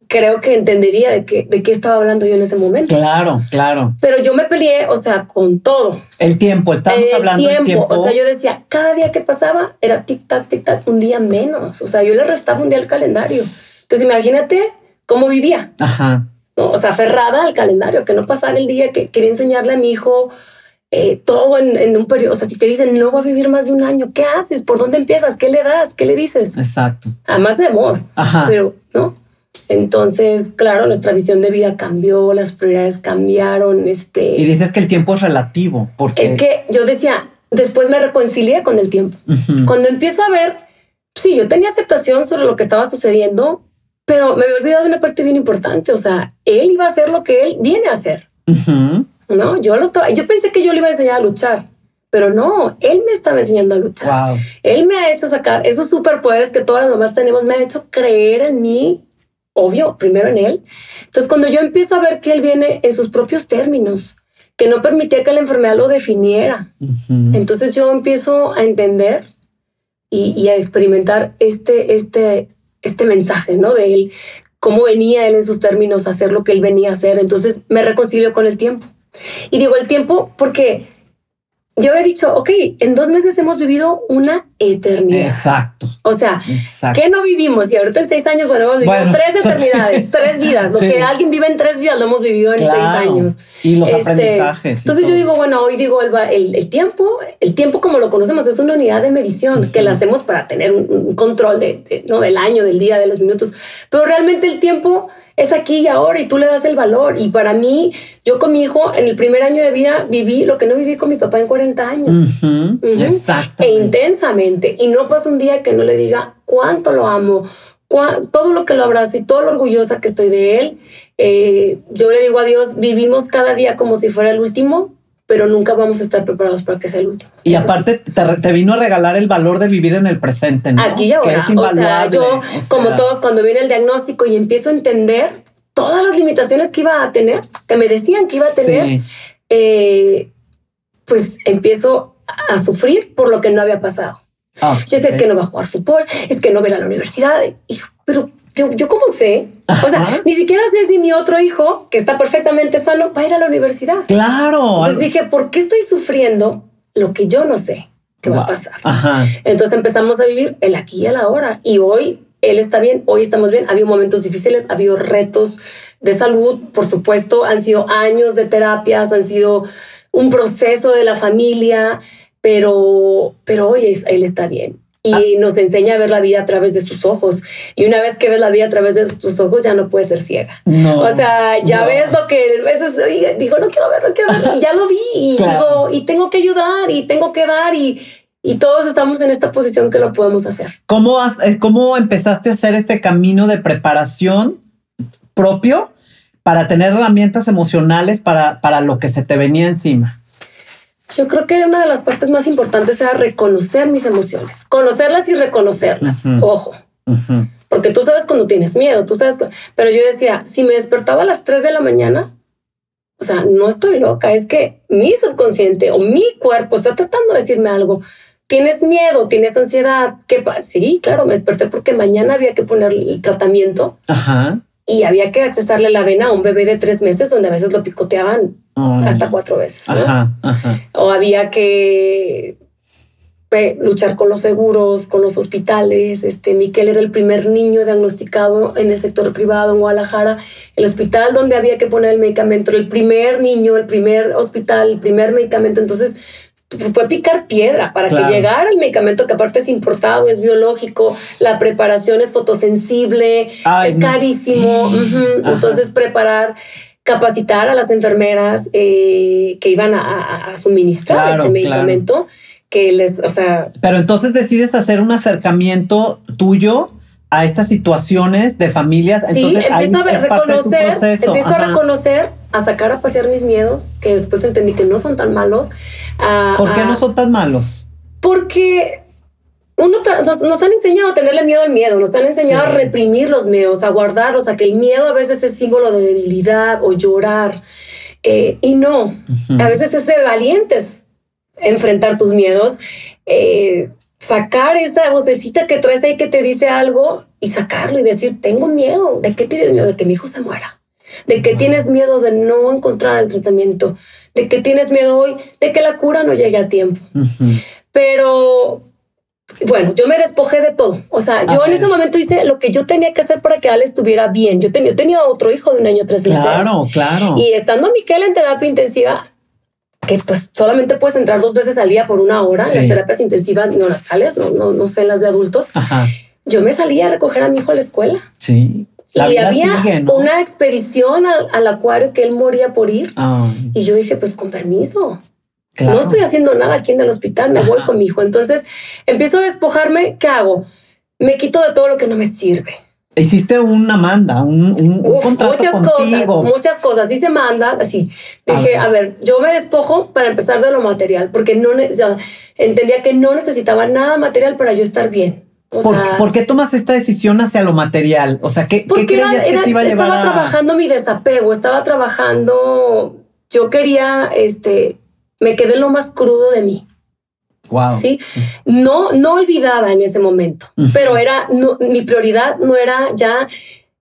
S2: creo que entendería de qué, de qué estaba hablando yo en ese momento.
S1: Claro, claro.
S2: Pero yo me peleé, o sea, con todo.
S1: El tiempo, estamos
S2: el
S1: hablando del tiempo.
S2: O sea, yo decía, cada día que pasaba era tic tac, tic tac, un día menos. O sea, yo le restaba un día al calendario. Entonces, imagínate cómo vivía.
S1: Ajá.
S2: ¿no? O sea, aferrada al calendario, que no pasara el día que quería enseñarle a mi hijo eh, todo en, en un periodo. O sea, si te dicen no va a vivir más de un año, ¿qué haces? ¿Por dónde empiezas? ¿Qué le das? ¿Qué le dices?
S1: Exacto.
S2: Además de amor.
S1: Ajá.
S2: Pero no. Entonces, claro, nuestra visión de vida cambió, las prioridades cambiaron. Este,
S1: Y dices que el tiempo es relativo, porque
S2: es que yo decía, después me reconcilié con el tiempo.
S1: Ujú.
S2: Cuando empiezo a ver, sí, yo tenía aceptación sobre lo que estaba sucediendo, pero me había olvidado de una parte bien importante. O sea, él iba a hacer lo que él viene a hacer.
S1: Ujú.
S2: No, yo lo estaba, yo pensé que yo le iba a enseñar a luchar, pero no, él me estaba enseñando a luchar.
S1: Wow.
S2: Él me ha hecho sacar esos superpoderes que todas las mamás tenemos, me ha hecho creer en mí, obvio, primero en él. Entonces, cuando yo empiezo a ver que él viene en sus propios términos, que no permitía que la enfermedad lo definiera, entonces yo empiezo a entender y, y a experimentar este, este, este mensaje, ¿no? De él, cómo venía él en sus términos a hacer lo que él venía a hacer. Entonces me reconcilio con el tiempo. Y digo el tiempo porque yo había dicho, ok, en dos meses hemos vivido una eternidad.
S1: Exacto.
S2: O sea,
S1: Exacto.
S2: ¿qué no vivimos? Y ahorita en seis años, bueno, hemos vivido
S1: Bueno,
S2: tres (laughs) eternidades, tres vidas. Lo
S1: sí.
S2: que alguien vive en tres vidas lo hemos vivido en
S1: Claro.
S2: seis años.
S1: Y los
S2: Este,
S1: aprendizajes.
S2: Entonces yo
S1: todo.
S2: digo, bueno, hoy digo, el, el, el tiempo, el tiempo como lo conocemos es una unidad de medición que la hacemos para tener un, un control de, de- ¿no? del año, del día, de los minutos. Pero realmente el tiempo es aquí y ahora y tú le das el valor. Y para mí, yo con mi hijo en el primer año de vida viví lo que no viví con mi papá en 40 años.
S1: Ujú. Exacto.
S2: E intensamente. Y no pasa un día que no le diga cuánto lo amo, todo lo que lo abrazo y todo lo orgullosa que estoy de él. Eh, yo le digo a Dios, vivimos cada día como si fuera el último, pero nunca vamos a estar preparados para que sea el último.
S1: Y
S2: Eso
S1: aparte te, te vino a regalar el valor de vivir en el presente, ¿no?
S2: Aquí y ahora.
S1: Que es
S2: o sea,
S1: invaluable.
S2: yo,
S1: o sea,
S2: como todos, cuando viene el diagnóstico y empiezo a entender todas las limitaciones que iba a tener, que me decían que iba a tener,
S1: Sí.
S2: eh, pues empiezo a sufrir por lo que no había pasado.
S1: Ah,
S2: Yo sé,
S1: ok.
S2: es que no va a jugar fútbol, es que no va a ir a la universidad. Hijo, pero yo, yo cómo sé? O sea, ni siquiera sé si mi otro hijo, que está perfectamente sano, va a ir a la universidad.
S1: Claro.
S2: Entonces dije, ¿por qué estoy sufriendo lo que yo no sé? ¿qué va a pasar? Entonces empezamos a vivir el aquí y el ahora. Y hoy él está bien, hoy estamos bien. Ha habido momentos difíciles, ha habido retos de salud, por supuesto, han sido años de terapias, han sido un proceso de la familia, pero, pero hoy él está bien y ah. nos enseña a ver la vida a través de sus ojos. Y una vez que ves la vida a través de tus ojos, ya no puedes ser ciega. o sea, ya ves lo que a veces digo, no quiero ver, no quiero ver, y ya lo vi, y digo, y tengo que ayudar, y tengo que dar, y, y todos estamos en esta posición que lo podemos hacer.
S1: ¿Cómo, has, eh, ¿Cómo empezaste a hacer este camino de preparación propio para tener herramientas emocionales para, para lo que se te venía encima?
S2: Yo creo que una de las partes más importantes era reconocer mis emociones, conocerlas y reconocerlas. Ojo, porque tú sabes cuando tienes miedo, tú sabes, pero yo decía, si me despertaba a las 3 de la mañana, o sea, no estoy loca, es que mi subconsciente o mi cuerpo está tratando de decirme algo. Tienes miedo, tienes ansiedad. ¿Qué pasa? Sí, claro, me desperté porque mañana había que poner el tratamiento. Ajá y había que accesarle la vena a un bebé de tres meses donde a veces lo picoteaban hasta cuatro veces. O había que luchar con los seguros, con los hospitales. Este, Miquel era el primer niño diagnosticado en el sector privado en Guadalajara. El hospital donde había que poner el medicamento, el primer niño, el primer hospital, el primer medicamento. Entonces, fue picar piedra para que llegara el medicamento que aparte es importado, es biológico, la preparación es fotosensible, es carísimo. Entonces preparar, capacitar a las enfermeras eh, que iban a, suministrar este medicamento, que les, o sea...
S1: Pero entonces decides hacer un acercamiento tuyo a estas situaciones de familias.
S2: Sí, entonces, empiezo a reconocer, empiezo a reconocer, a sacar a pasear mis miedos, que después entendí que no son tan malos,
S1: ¿Por qué no son tan malos?
S2: Porque uno nos han enseñado a tenerle miedo al miedo, nos han enseñado a reprimir los miedos, a guardarlos, a que el miedo a veces es símbolo de debilidad o llorar. Eh, y no, a veces es de valientes enfrentar tus miedos, eh, sacar esa vocecita que traes ahí que te dice algo y sacarlo y decir, tengo miedo. ¿De qué tienes miedo? De que mi hijo se muera. ¿De qué tienes miedo de no encontrar el tratamiento? de que tienes miedo hoy, de que la cura no llegue a tiempo. Pero bueno, yo me despojé de todo. O sea, yo en ese momento hice lo que yo tenía que hacer para que Ale estuviera bien. Yo tenía, tenía otro hijo de un año, tres meses.
S1: Claro, claro.
S2: Y estando Miquel en terapia intensiva, que pues solamente puedes entrar dos veces al día por una hora en las terapias intensivas no no, no, no sé las de adultos. Yo me salía a recoger a mi hijo a la escuela.
S1: Sí
S2: y había una expedición al, acuario que él moría por ir. Y yo dije, pues con permiso. No estoy haciendo nada aquí en el hospital, me voy con mi hijo. Entonces empiezo a despojarme. ¿Qué hago? Me quito de todo lo que no me sirve.
S1: Hiciste una manda, un, contrato
S2: muchas cosas, muchas cosas. Hice manda, así. Dije, a ver. yo me despojo para empezar de lo material, porque no entendía que no necesitaba nada material para yo estar bien.
S1: ¿Por, qué tomas esta decisión hacia lo material? O sea, ¿qué, ¿qué creías que te iba a llevar
S2: Estaba trabajando mi desapego, estaba trabajando... Yo quería, este, me quedé lo más crudo de mí.
S1: Wow.
S2: Sí, no, no olvidaba en ese momento, pero era mi prioridad no era ya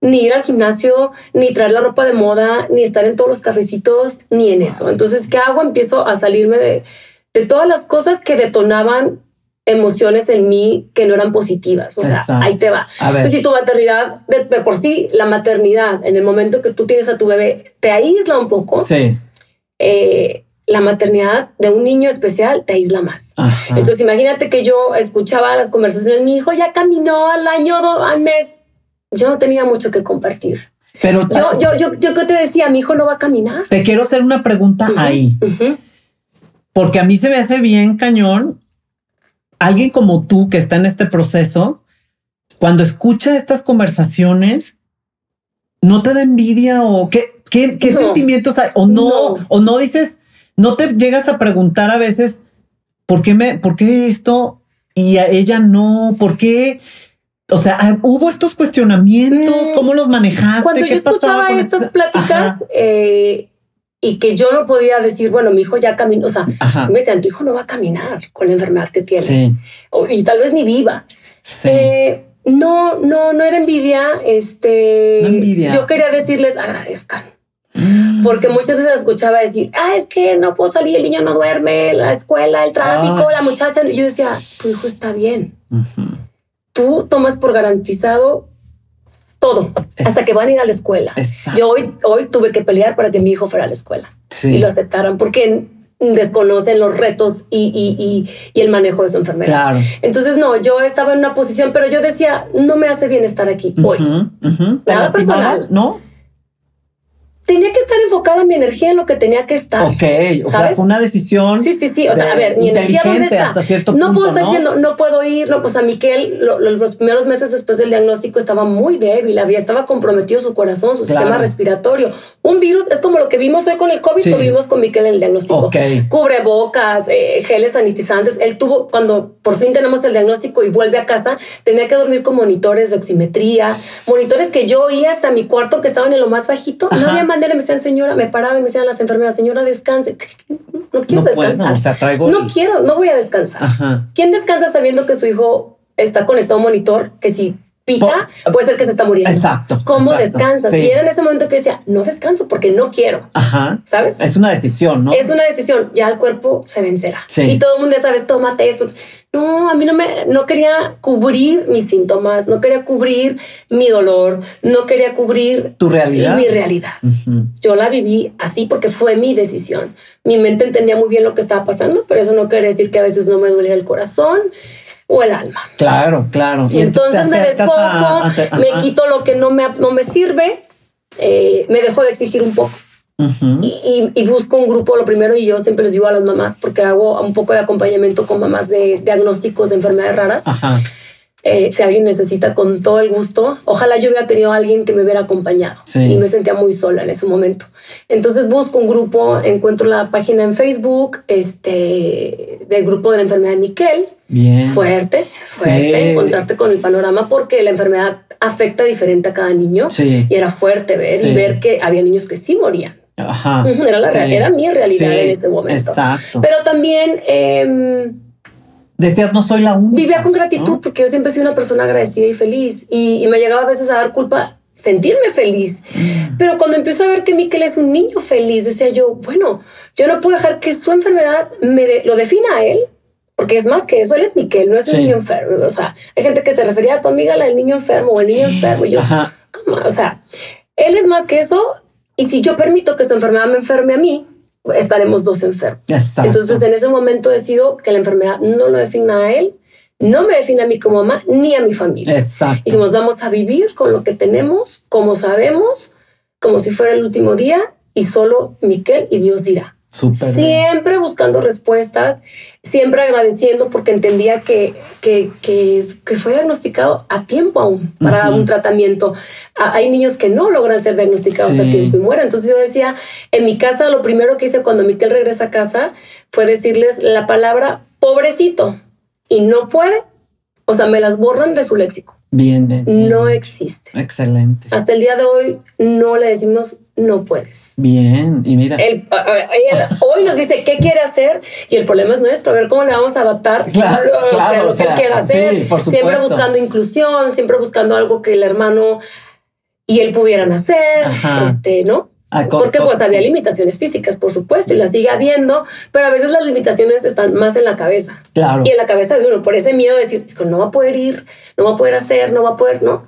S2: ni ir al gimnasio, ni traer la ropa de moda, ni estar en todos los cafecitos, ni en eso. Entonces, ¿qué hago? Empiezo a salirme de, de todas las cosas que detonaban emociones en mí que no eran positivas. O sea, ahí te va. Entonces, si tu maternidad, de, por sí, la maternidad, en el momento que tú tienes a tu bebé, te aísla un poco.
S1: Sí.
S2: Eh, la maternidad de un niño especial te aísla más. Entonces, imagínate que yo escuchaba las conversaciones, mi hijo ya caminó al año, al mes. Yo no tenía mucho que compartir. Pero yo, yo, yo, yo te decía, mi hijo no va a caminar.
S1: Te quiero hacer una pregunta ahí. Porque a mí se me hace bien cañón alguien como tú que está en este proceso, cuando escucha estas conversaciones, ¿no te da envidia o qué, qué, sentimientos hay? O no, o no dices, no te llegas a preguntar a veces, ¿por qué me, por qué esto y a ella no? ¿Por qué? O sea, ah, hubo estos cuestionamientos. ¿cómo los manejaste?
S2: Cuando yo escuchaba estas pláticas, eh, y que yo no podía decir, bueno, mi hijo ya caminó, o sea, me decían, tu hijo no va a caminar con la enfermedad que tiene, y tal vez ni viva. Eh, no, no, no era envidia, este, yo quería decirles agradezcan. Mm. Porque muchas veces la escuchaba decir, ah, es que no puedo salir, el niño no duerme, la escuela, el tráfico, la muchacha. Y yo decía, tu hijo está bien. Tú tomas por garantizado todo, hasta que van a ir a la escuela. Yo hoy, hoy tuve que pelear para que mi hijo fuera a la escuela y lo aceptaran, porque desconocen los retos y, el manejo de su enfermedad. Entonces, no, yo estaba en una posición, pero yo decía, no me hace bien estar aquí hoy.
S1: Nada personal. ¿No?
S2: Tenía que estar enfocada mi energía en lo que tenía que estar.
S1: Ok, o sea, fue una decisión.
S2: Sí, sí, sí. O sea, a ver, mi energía dónde está. Hasta cierto no puedo estar diciendo, no puedo ir. No, pues a Miquel, los primeros meses después del diagnóstico estaba muy débil, había, estaba comprometido su corazón, su sistema respiratorio. Un virus es como lo que vimos hoy con el COVID, lo vimos con Miquel en el diagnóstico. Okay. Cubre bocas, eh, geles sanitizantes. Él tuvo, cuando por fin tenemos el diagnóstico y vuelve a casa, tenía que dormir con monitores de oximetría, monitores que yo oía hasta mi cuarto que estaban en lo más bajito. No había manera, me decían, señora, me paraba y me decían las enfermeras, señora, descanse. (laughs) No quiero descansar. no quiero, no voy a descansar. ¿Quién descansa sabiendo que su hijo está conectado a un monitor? Que si pita, puede ser que se está muriendo.
S1: Exacto.
S2: ¿Cómo descansas? Y era en ese momento que decía, no descanso porque no quiero.
S1: Ajá.
S2: ¿Sabes?
S1: Es una decisión, ¿no?
S2: Es una decisión. Ya el cuerpo se vencerá. Y todo el mundo ya sabes, tómate esto. No, a mí no me, no quería cubrir mis síntomas, no quería cubrir mi dolor, no quería cubrir
S1: tu realidad.
S2: Mi realidad. Yo la viví así porque fue mi decisión. Mi mente entendía muy bien lo que estaba pasando, pero eso no quiere decir que a veces no me duele el corazón o el alma.
S1: Claro, claro.
S2: Y entonces, me despojo, me quito lo que no me, no me sirve, eh, me dejo de exigir un poco y, busco un grupo, lo primero, y yo siempre les digo a las mamás, porque hago un poco de acompañamiento con mamás de diagnósticos de enfermedades raras. Eh, si alguien necesita con todo el gusto, ojalá yo hubiera tenido a alguien que me hubiera acompañado y me sentía muy sola en ese momento. Entonces busco un grupo, encuentro la página en Facebook este, del grupo de la enfermedad de Miquel.
S1: Bien.
S2: Fuerte, fuerte encontrarte con el panorama porque la enfermedad afecta diferente a cada niño y era fuerte ver y ver que había niños que sí morían.
S1: Ajá,
S2: era, era mi realidad en ese momento.
S1: Exacto.
S2: Pero también... Eh,
S1: Decías, no soy la única.
S2: Vivía con gratitud porque yo siempre he sido una persona agradecida y feliz. Y, me llegaba a veces a dar culpa sentirme feliz. Mm. Pero cuando empiezo a ver que Miquel es un niño feliz, decía yo, bueno, yo no puedo dejar que su enfermedad me lo defina a él, porque es más que eso, él es Miquel, no es un niño enfermo. O sea, hay gente que se refería a tu amiga, la del niño enfermo o el niño enfermo. Y yo, ¿cómo? O sea, él es más que eso y si yo permito que su enfermedad me enferme a mí, estaremos dos enfermos. Entonces, en ese momento decido que la enfermedad no lo defina a él, no me define a mí como mamá ni a mi familia.
S1: Exacto.
S2: Y dijimos, vamos a vivir con lo que tenemos, como sabemos, como si fuera el último día y solo Miquel y Dios dirá siempre buscando respuestas, siempre agradeciendo porque entendía que, que, que, fue diagnosticado a tiempo aún para un tratamiento. Hay niños que no logran ser diagnosticados a tiempo y mueren. Entonces yo decía, en mi casa lo primero que hice cuando Miquel regresa a casa fue decirles la palabra pobrecito y no puede, o sea, me las borran de su léxico.
S1: Bien,
S2: no existe.
S1: Excelente.
S2: Hasta el día de hoy no le decimos no puedes.
S1: Bien, y mira.
S2: Hoy nos dice qué quiere hacer y el problema es nuestro, a ver cómo le vamos a adaptar
S1: claro,
S2: lo que él quiere hacer. siempre buscando inclusión, siempre buscando algo que el hermano y él pudieran hacer, este, ¿no? Porque pues había limitaciones físicas, por supuesto, y las sigue habiendo, pero a veces las limitaciones están más en la cabeza.
S1: Claro.
S2: Y en la cabeza de uno, por ese miedo de decir, no va a poder ir, no va a poder hacer, no va a poder, no.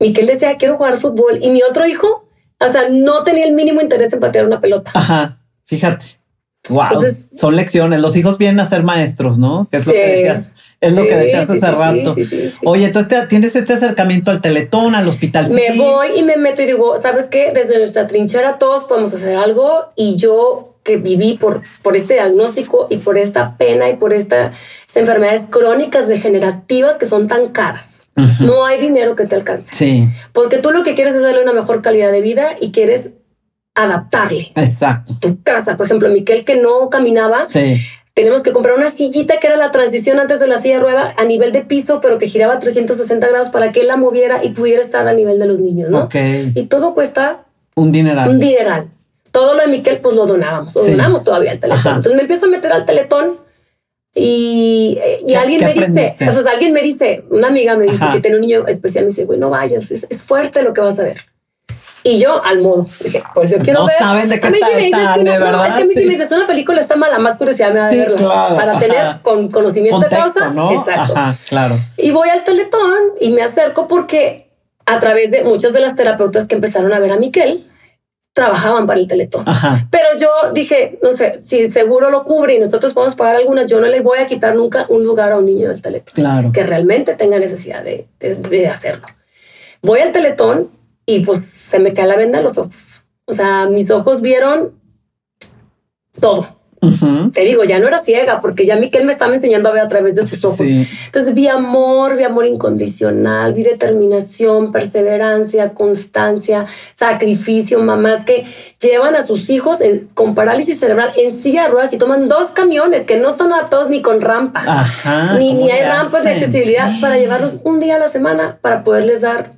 S2: Miquel decía, quiero jugar fútbol. Y mi otro hijo, o sea, no tenía el mínimo interés en patear una pelota.
S1: Ajá, fíjate. Wow, son lecciones. Los hijos vienen a ser maestros, ¿no? es lo que decías, es lo que decías hace rato. Oye, entonces tienes este acercamiento al teletón, al hospital.
S2: Me voy y me meto y digo, ¿sabes qué? Desde nuestra trinchera todos podemos hacer algo y yo que viví por, por este diagnóstico y por esta pena y por estas enfermedades crónicas degenerativas que son tan caras no hay dinero que te alcance.
S1: Sí.
S2: Porque tú lo que quieres es darle una mejor calidad de vida y quieres adaptarle.
S1: Exacto.
S2: Tu casa, por ejemplo, Miquel que no caminaba.
S1: Sí.
S2: Tenemos que comprar una sillita que era la transición antes de la silla de rueda a nivel de piso, pero que giraba 360 grados para que él la moviera y pudiera estar a nivel de los niños, ¿no?
S1: Ok.
S2: Y todo cuesta
S1: un dineral.
S2: Un dineral. Todo lo de Miquel, pues lo donábamos, lo donamos todavía al teletón. Entonces me empiezo a meter al teletón y, y alguien me dice, o sea, alguien me dice, una amiga me dice que tiene un niño especial, me dice, güey, no vayas, es, fuerte lo que vas a ver. Y yo al modo. Dije, pues yo quiero
S1: no
S2: ver.
S1: saben de qué
S2: a mí
S1: está
S2: sí me dices
S1: de
S2: no, no,
S1: verdad,
S2: es que a mí sí
S1: sí.
S2: me dices, una película está mala, más curiosidad me va a
S1: Sí,
S2: verla.
S1: claro,
S2: Para tener
S1: ajá.
S2: con conocimiento de
S1: Contexto,
S2: causa.
S1: ¿no?
S2: Exacto.
S1: Ajá, claro.
S2: Y voy al teletón y me acerco porque a través de muchas de las terapeutas que empezaron a ver a Miquel, trabajaban para el teletón.
S1: Ajá.
S2: Pero yo dije, no sé, si seguro lo cubre y nosotros podemos pagar algunas, yo no le voy a quitar nunca un lugar a un niño del teletón
S1: Claro.
S2: que realmente tenga necesidad de, de- de hacerlo. Voy al teletón y pues se me cae la venda en los ojos. O sea, mis ojos vieron todo. Te digo, ya no era ciega porque ya Miquel me estaba enseñando a ver a través de sus ojos.
S1: Sí.
S2: Entonces vi amor, vi amor incondicional, vi determinación, perseverancia, constancia, sacrificio, mamás que llevan a sus hijos en- con parálisis cerebral en silla de ruedas y toman dos camiones que no están adaptados ni con rampa,
S1: Ajá.
S2: ni,
S1: ¿cómo
S2: ni hay rampas de accesibilidad para llevarlos un día a la semana para poderles dar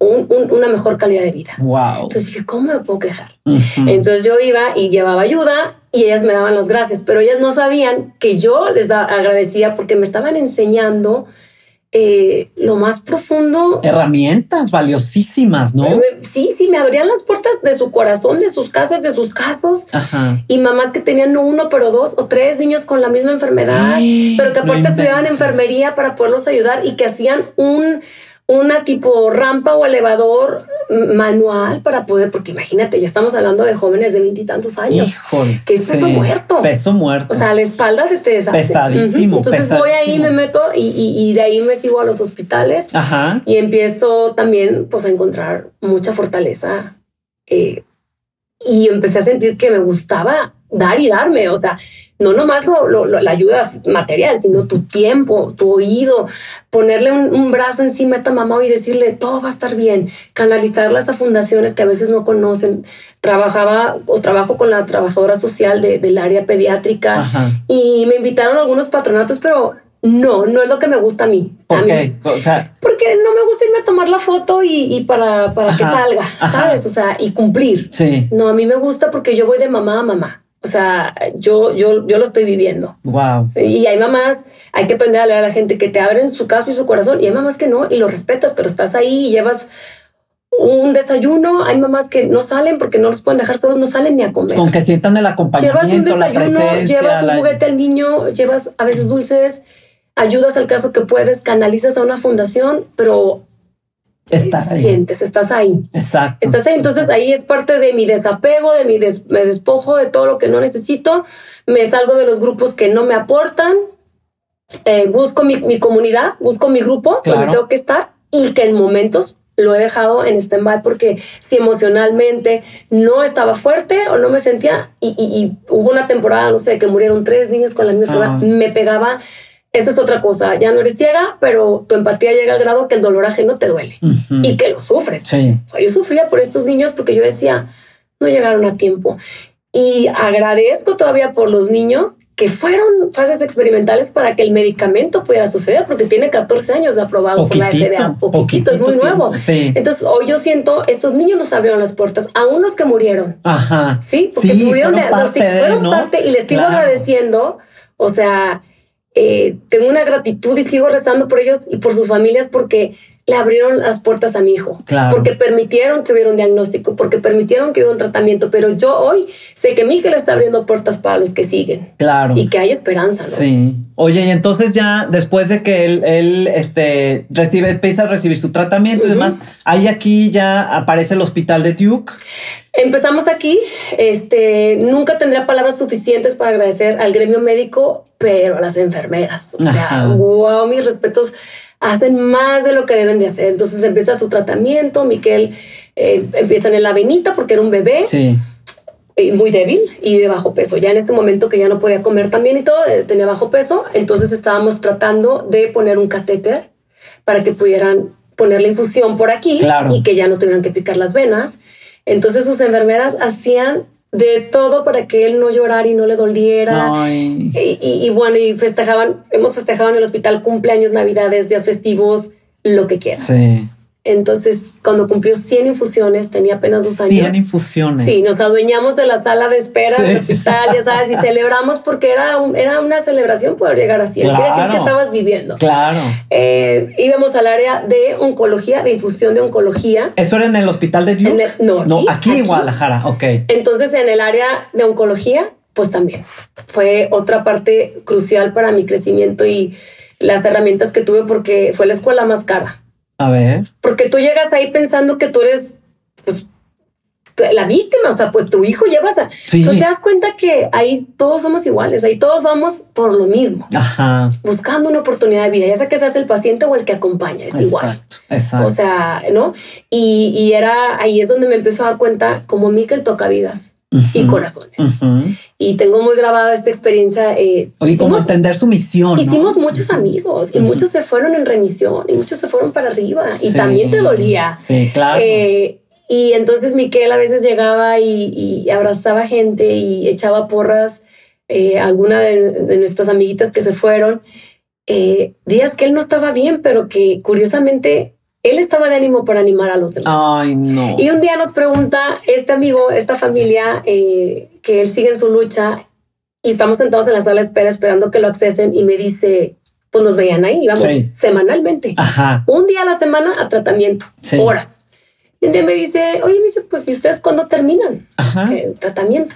S2: un- un- una mejor calidad de vida.
S1: Wow.
S2: Entonces dije, ¿cómo me puedo quejar? Entonces yo iba y llevaba ayuda y ellas me daban las gracias, pero ellas no sabían que yo les agradecía porque me estaban enseñando eh, lo más profundo.
S1: Herramientas valiosísimas, ¿no?
S2: Sí, sí, me abrían las puertas de su corazón, de sus casas, de sus casos.
S1: Ajá.
S2: Y mamás que tenían no uno, pero dos o tres niños con la misma enfermedad,
S1: Ay,
S2: pero que
S1: no
S2: aparte estudiaban
S1: inventes.
S2: enfermería para poderlos ayudar y que hacían un una tipo rampa o elevador manual para poder, porque imagínate, ya estamos hablando de jóvenes de veintitantos años.
S1: Híjole.
S2: que es peso muerto.
S1: Peso muerto.
S2: O sea, la espalda se te deshace.
S1: Pesadísimo.
S2: Entonces voy ahí, me meto y, y- y de ahí me sigo a los hospitales
S1: Ajá.
S2: y empiezo también pues a encontrar mucha fortaleza eh, y empecé a sentir que me gustaba dar y darme, o sea, no nomás lo, lo- lo- la ayuda material, sino tu tiempo, tu oído, ponerle un, un brazo encima a esta mamá y decirle todo va a estar bien, canalizarlas a fundaciones que a veces no conocen. Trabajaba o trabajo con la trabajadora social de- del área pediátrica
S1: Ajá.
S2: y me invitaron a algunos patronatos, pero no, no es lo que me gusta a mí. A
S1: ¿Por
S2: mí-
S1: qué? O sea,
S2: porque no me gusta irme a tomar la foto y, y para, para que
S1: Ajá,
S2: salga,
S1: ajá.
S2: ¿sabes? O sea, y cumplir.
S1: sí.
S2: No, a mí me gusta porque yo voy de mamá a mamá. O sea, yo, yo, yo lo estoy viviendo.
S1: Wow.
S2: Y hay mamás, hay que aprender a leer a la gente que te abren su caso y su corazón. Y hay mamás que no, y lo respetas, pero estás ahí y llevas un desayuno. Hay mamás que no salen porque no los pueden dejar solos, no salen ni a comer.
S1: Con que sientan el
S2: Llevas un
S1: acompañamiento, la
S2: desayuno,
S1: presencia.
S2: llevas un
S1: la-
S2: juguete al niño, llevas a veces dulces, ayudas al caso que puedes, canalizas a una fundación, pero
S1: Estar ahí.
S2: sientes, estás ahí.
S1: Exacto.
S2: Estás ahí, entonces ahí es parte de mi desapego, de mi des- me despojo de todo lo que no necesito, me salgo de los grupos que no me aportan, eh, busco mi, mi comunidad, busco mi grupo
S1: Claro.
S2: donde tengo que estar y que en momentos lo he dejado en stand-by porque si emocionalmente no estaba fuerte o no me sentía y, y- y hubo una temporada, no sé, que murieron tres niños con la misma enfermedad,
S1: Ah.
S2: me pegaba. Eso es otra cosa, ya no eres ciega, pero tu empatía llega al grado que el dolor ajeno te duele y que lo sufres.
S1: Sí.
S2: O sea, yo sufría por estos niños porque yo decía, no llegaron a tiempo. Y agradezco todavía por los niños que fueron fases experimentales para que el medicamento pudiera suceder, porque tiene 14 años de aprobado por la
S1: Poquitito,
S2: FDA. Poquitito, es muy
S1: poquitito
S2: nuevo.
S1: sí.
S2: Entonces, hoy yo siento, estos niños nos abrieron las puertas, aún los que murieron.
S1: Ajá.
S2: Sí, porque
S1: Sí,
S2: pudieron
S1: fueron parte de,
S2: fueron
S1: ¿no?
S2: parte y les sigo
S1: Claro.
S2: agradeciendo. O sea, eh, tengo una gratitud y sigo rezando por ellos y por sus familias porque le abrieron las puertas a mi hijo.
S1: Claro.
S2: Porque permitieron que hubiera un diagnóstico, porque permitieron que hubiera un tratamiento. Pero yo hoy sé que Miquel está abriendo puertas para los que siguen
S1: Claro.
S2: y que hay esperanza. ¿no?
S1: Sí. Oye, y entonces ya después de que él, él este, recibe, empieza a recibir su tratamiento y demás, ahí aquí ya aparece el hospital de Duke.
S2: Empezamos aquí. Este, nunca tendría palabras suficientes para agradecer al gremio médico, pero a las enfermeras. O sea,
S1: Ajá.
S2: wow, mis respetos. Hacen más de lo que deben de hacer. Entonces empieza su tratamiento. Miquel eh, empieza en la venita porque era un bebé
S1: Sí.
S2: eh, muy débil y de bajo peso. Ya en este momento que ya no podía comer también y todo, eh, tenía bajo peso. Entonces estábamos tratando de poner un catéter para que pudieran poner la infusión por aquí
S1: Claro.
S2: y que ya no tuvieran que picar las venas. Entonces sus enfermeras hacían de todo para que él no llorara y no le doliera. Y, y- y bueno, y festejaban, hemos festejado en el hospital cumpleaños, navidades, días festivos, lo que quieras.
S1: Sí.
S2: Entonces, cuando cumplió 100 infusiones, tenía apenas dos años.
S1: 100 infusiones.
S2: Sí, nos adueñamos de la sala de espera del hospital, ya sabes, y celebramos porque era, era una celebración poder llegar a 100. Quiere decir que estabas viviendo.
S1: Claro.
S2: Eh, íbamos al área de oncología, de infusión de oncología.
S1: ¿Eso era en el hospital de
S2: Duke? no, aquí,
S1: no, aquí, en Guadalajara, ok.
S2: Entonces, en el área de oncología, pues también fue otra parte crucial para mi crecimiento y las herramientas que tuve porque fue la escuela más cara.
S1: A ver.
S2: Porque tú llegas ahí pensando que tú eres pues, la víctima, o sea, pues tu hijo llevas a... Sí. te das cuenta que ahí todos somos iguales, ahí todos vamos por lo mismo.
S1: Aja.
S2: Buscando una oportunidad de vida, ya sea que seas el paciente o el que acompaña, es igual.
S1: Exacto.
S2: O sea, ¿no? Y, y, era ahí es donde me empezó a dar cuenta como Miquel toca vidas y corazones. Y tengo muy grabada esta experiencia.
S1: Eh, Oye, como entender su misión.
S2: Hicimos muchos amigos y muchos se fueron en remisión y muchos se fueron para arriba y también te dolía.
S1: Sí, claro.
S2: Eh, y entonces Miquel a veces llegaba y, abrazaba gente y echaba porras eh, alguna de, nuestras amiguitas que se fueron. Eh, días que él no estaba bien, pero que curiosamente él estaba de ánimo para animar a los demás.
S1: Ay, no.
S2: Y un día nos pregunta este amigo, esta familia, eh, que él sigue en su lucha y estamos sentados en la sala de espera esperando que lo accesen y me dice, pues nos veían ahí, íbamos semanalmente.
S1: Ajá.
S2: Un día a la semana a tratamiento, horas. Y un día me dice, oye, me dice, pues ¿y ustedes cuándo terminan el tratamiento?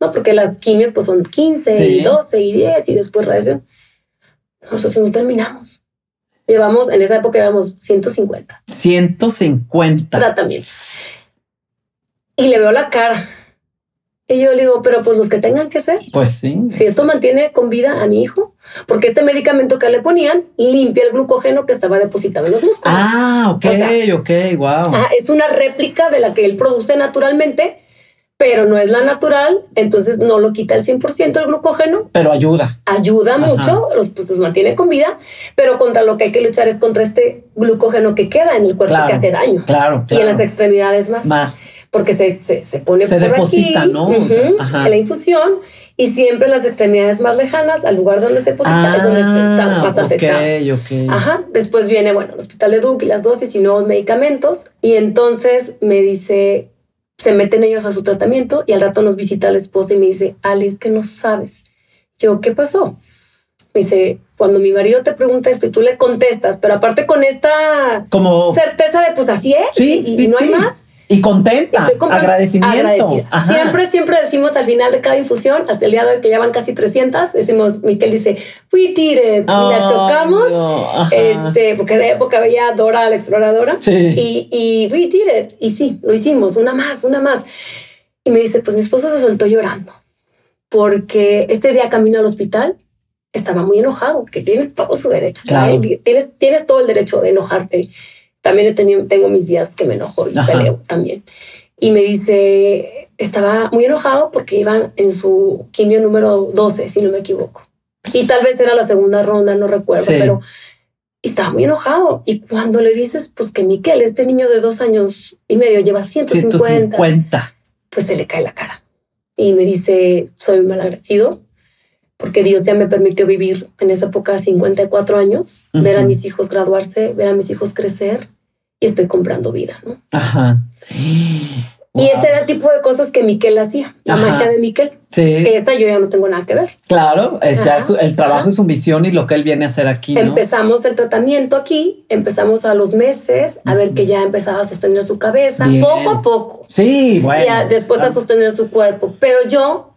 S2: No, porque las quimios pues son 15 y 12 y 10 y después radiación. Nosotros no terminamos. Llevamos, en esa época llevamos 150.
S1: 150.
S2: Tratamientos. Y le veo la cara. Y yo le digo, pero pues los que tengan que ser.
S1: Pues sí.
S2: Si esto mantiene con vida a mi hijo, porque este medicamento que le ponían limpia el glucógeno que estaba depositado en los músculos.
S1: Ah, ok, ok, wow.
S2: es una réplica de la que él produce naturalmente pero no es la natural, entonces no lo quita el 100% el glucógeno.
S1: Pero ayuda.
S2: Ayuda mucho, los, pues los mantiene con vida, pero contra lo que hay que luchar es contra este glucógeno que queda en el cuerpo que hace daño.
S1: Claro,
S2: Y en las extremidades más.
S1: Más.
S2: Porque se, se, se pone
S1: se deposita, ¿no?
S2: en la infusión y siempre en las extremidades más lejanas, al lugar donde se deposita, es donde está más ah, afectado.
S1: Okay.
S2: Ajá. Después viene, bueno, el hospital de Duke y las dosis y nuevos medicamentos. Y entonces me dice, se meten ellos a su tratamiento y al rato nos visita la esposa y me dice, Ale, es que no sabes. Yo, ¿qué pasó? Me dice, cuando mi marido te pregunta esto y tú le contestas, pero aparte con esta
S1: Como...
S2: certeza de pues así es y, no hay más.
S1: Y contenta, agradecimiento.
S2: Siempre, siempre decimos al final de cada infusión, hasta el día de hoy que ya van casi 300, decimos, Miquel dice, we did it, y la chocamos, este, porque de época veía Dora la exploradora, y, y we did it, y sí, lo hicimos, una más, una más. Y me dice, pues mi esposo se soltó llorando, porque este día camino al hospital, estaba muy enojado, que tienes todo su derecho, tienes, tienes todo el derecho de enojarte también he tenido, tengo mis días que me enojo y peleo también. Y me dice, estaba muy enojado porque iban en su quimio número 12, si no me equivoco. Y tal vez era la segunda ronda, no recuerdo, pero estaba muy enojado. Y cuando le dices, pues que Miquel, este niño de dos años y medio, lleva 150,
S1: 150.
S2: pues se le cae la cara. Y me dice, soy mal agradecido porque Dios ya me permitió vivir en esa época 54 años, ver a mis hijos graduarse, ver a mis hijos crecer y estoy comprando vida, ¿no?
S1: Ajá.
S2: Y ese era el tipo de cosas que Miquel hacía, la magia de Miquel.
S1: Sí.
S2: Que esa yo ya no tengo nada que ver.
S1: Claro, es ya el trabajo y su misión y lo que él viene a hacer aquí.
S2: Empezamos el tratamiento aquí, empezamos a los meses a ver que ya empezaba a sostener su cabeza, poco a poco.
S1: Sí, bueno.
S2: Y después a sostener su cuerpo. Pero yo,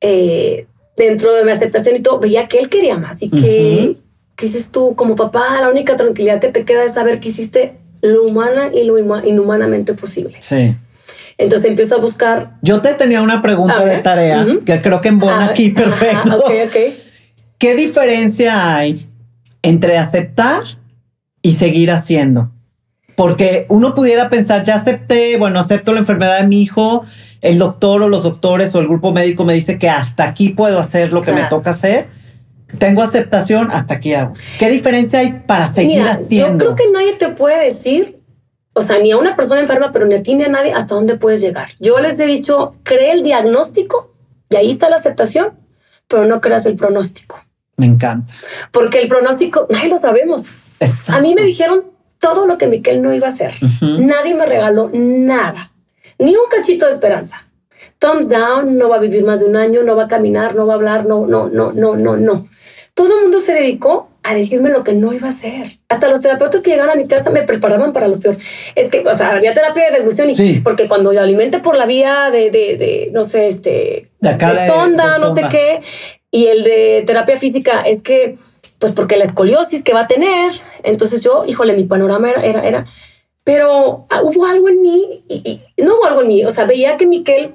S2: eh, dentro de mi aceptación y todo, veía que él quería más y que, ¿qué dices tú? Como papá, la única tranquilidad que te queda es saber que hiciste lo humana y lo inhumanamente posible.
S1: Sí.
S2: Entonces empiezo a buscar.
S1: Yo te tenía una pregunta de tarea que creo que embona aquí perfecto.
S2: ok, ok.
S1: ¿Qué diferencia hay entre aceptar y seguir haciendo? Porque uno pudiera pensar, ya acepté, bueno, acepto la enfermedad de mi hijo, el doctor o los doctores o el grupo médico me dice que hasta aquí puedo hacer lo que me toca hacer tengo aceptación, hasta aquí hago. ¿Qué diferencia hay para seguir haciendo?
S2: Yo creo que nadie te puede decir, o sea, ni a una persona enferma, pero ni a ti ni a nadie, hasta dónde puedes llegar. Yo les he dicho, cree el diagnóstico y ahí está la aceptación, pero no creas el pronóstico.
S1: Me encanta.
S2: Porque el pronóstico, nadie lo sabemos. A mí me dijeron todo lo que Miquel no iba a hacer. Nadie me regaló nada, ni un cachito de esperanza. Thumbs down, no va a vivir más de un año, no va a caminar, no va a hablar, no, no, no, no, no, no. Todo el mundo se dedicó a decirme lo que no iba a hacer. Hasta los terapeutas que llegaban a mi casa me preparaban para lo peor. Es que, o sea, había terapia de deglución y porque cuando yo alimente por la vía de, de, de no sé, este, de, sonda, no sé qué, y el de terapia física es que, pues porque la escoliosis que va a tener, entonces yo, híjole, mi panorama era, era, era pero ah, hubo algo en mí y, no hubo algo en mí, o sea, veía que Miquel,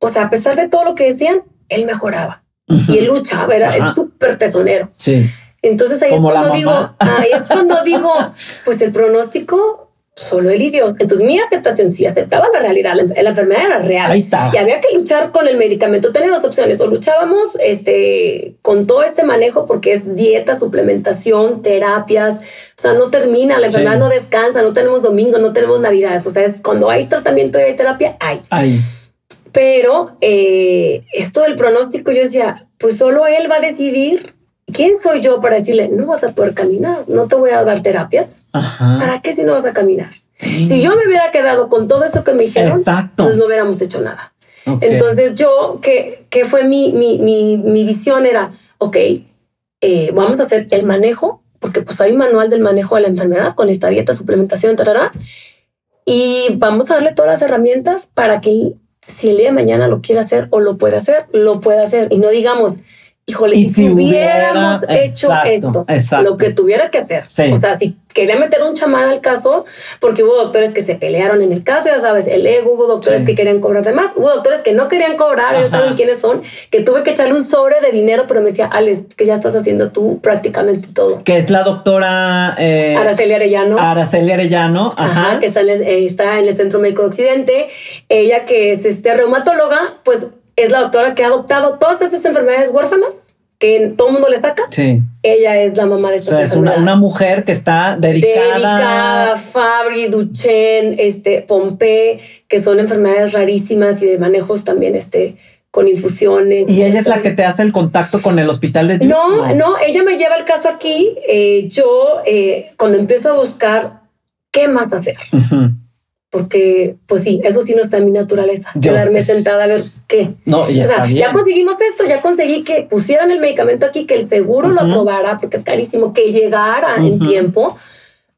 S2: o sea, a pesar de todo lo que decían, él mejoraba y él luchaba, era, es súper tesonero.
S1: Sí.
S2: Entonces ahí es cuando digo, ahí es cuando digo, pues el pronóstico solo él y Dios. Entonces mi aceptación sí aceptaba la realidad, la, enfermedad era real.
S1: Ahí está.
S2: Y había que luchar con el medicamento. Tenía dos opciones, o luchábamos este, con todo este manejo porque es dieta, suplementación, terapias, o sea, no termina, la enfermedad no descansa, no tenemos domingo, no tenemos navidades, o sea, es cuando hay tratamiento y hay terapia, hay.
S1: Hay.
S2: Pero eh, esto del pronóstico, yo decía, pues solo él va a decidir ¿quién soy yo para decirle, no vas a poder caminar, no te voy a dar terapias? ¿Para qué si no vas a caminar? Si yo me hubiera quedado con todo eso que me dijeron, pues no hubiéramos hecho nada. Entonces yo, que, que fue mi, mi, mi, mi, visión era, ok, eh, vamos a hacer el manejo, porque pues hay manual del manejo de la enfermedad con esta dieta, suplementación, y vamos a darle todas las herramientas para que si el día de mañana lo quiere hacer o lo puede hacer, lo pueda hacer. Y no digamos, híjole, y si, hubiéramos hecho esto, lo que tuviera que hacer. O sea, si quería meter un chamán al caso, porque hubo doctores que se pelearon en el caso, ya sabes, el ego, hubo doctores que querían cobrar de más, hubo doctores que no querían cobrar, ya saben quiénes son, que tuve que echarle un sobre de dinero, pero me decía, Alex, que ya estás haciendo tú prácticamente todo.
S1: Que es la doctora
S2: eh, Araceli Arellano.
S1: Araceli Arellano,
S2: ajá. que está en, el, eh, está en el Centro Médico de Occidente. Ella que es este reumatóloga, pues es la doctora que ha adoptado todas esas enfermedades huérfanas que todo el mundo le saca.
S1: Sí.
S2: Ella es la mamá de estas o sea,
S1: Es una, mujer que está dedicada.
S2: Dedicada, Fabri, Duchenne, este, Pompe, que son enfermedades rarísimas y de manejos también, este, con infusiones.
S1: Y ella es la que te hace el contacto con el hospital de
S2: No, no, ella me lleva el caso aquí. Eh, yo, eh, cuando empiezo a buscar qué más hacer, porque pues sí, eso sí no está en mi naturaleza, quedarme sentada a ver qué.
S1: No, ya, o sea,
S2: ya conseguimos esto, ya conseguí que pusieran el medicamento aquí, que el seguro lo aprobara, porque es carísimo, que llegara en tiempo.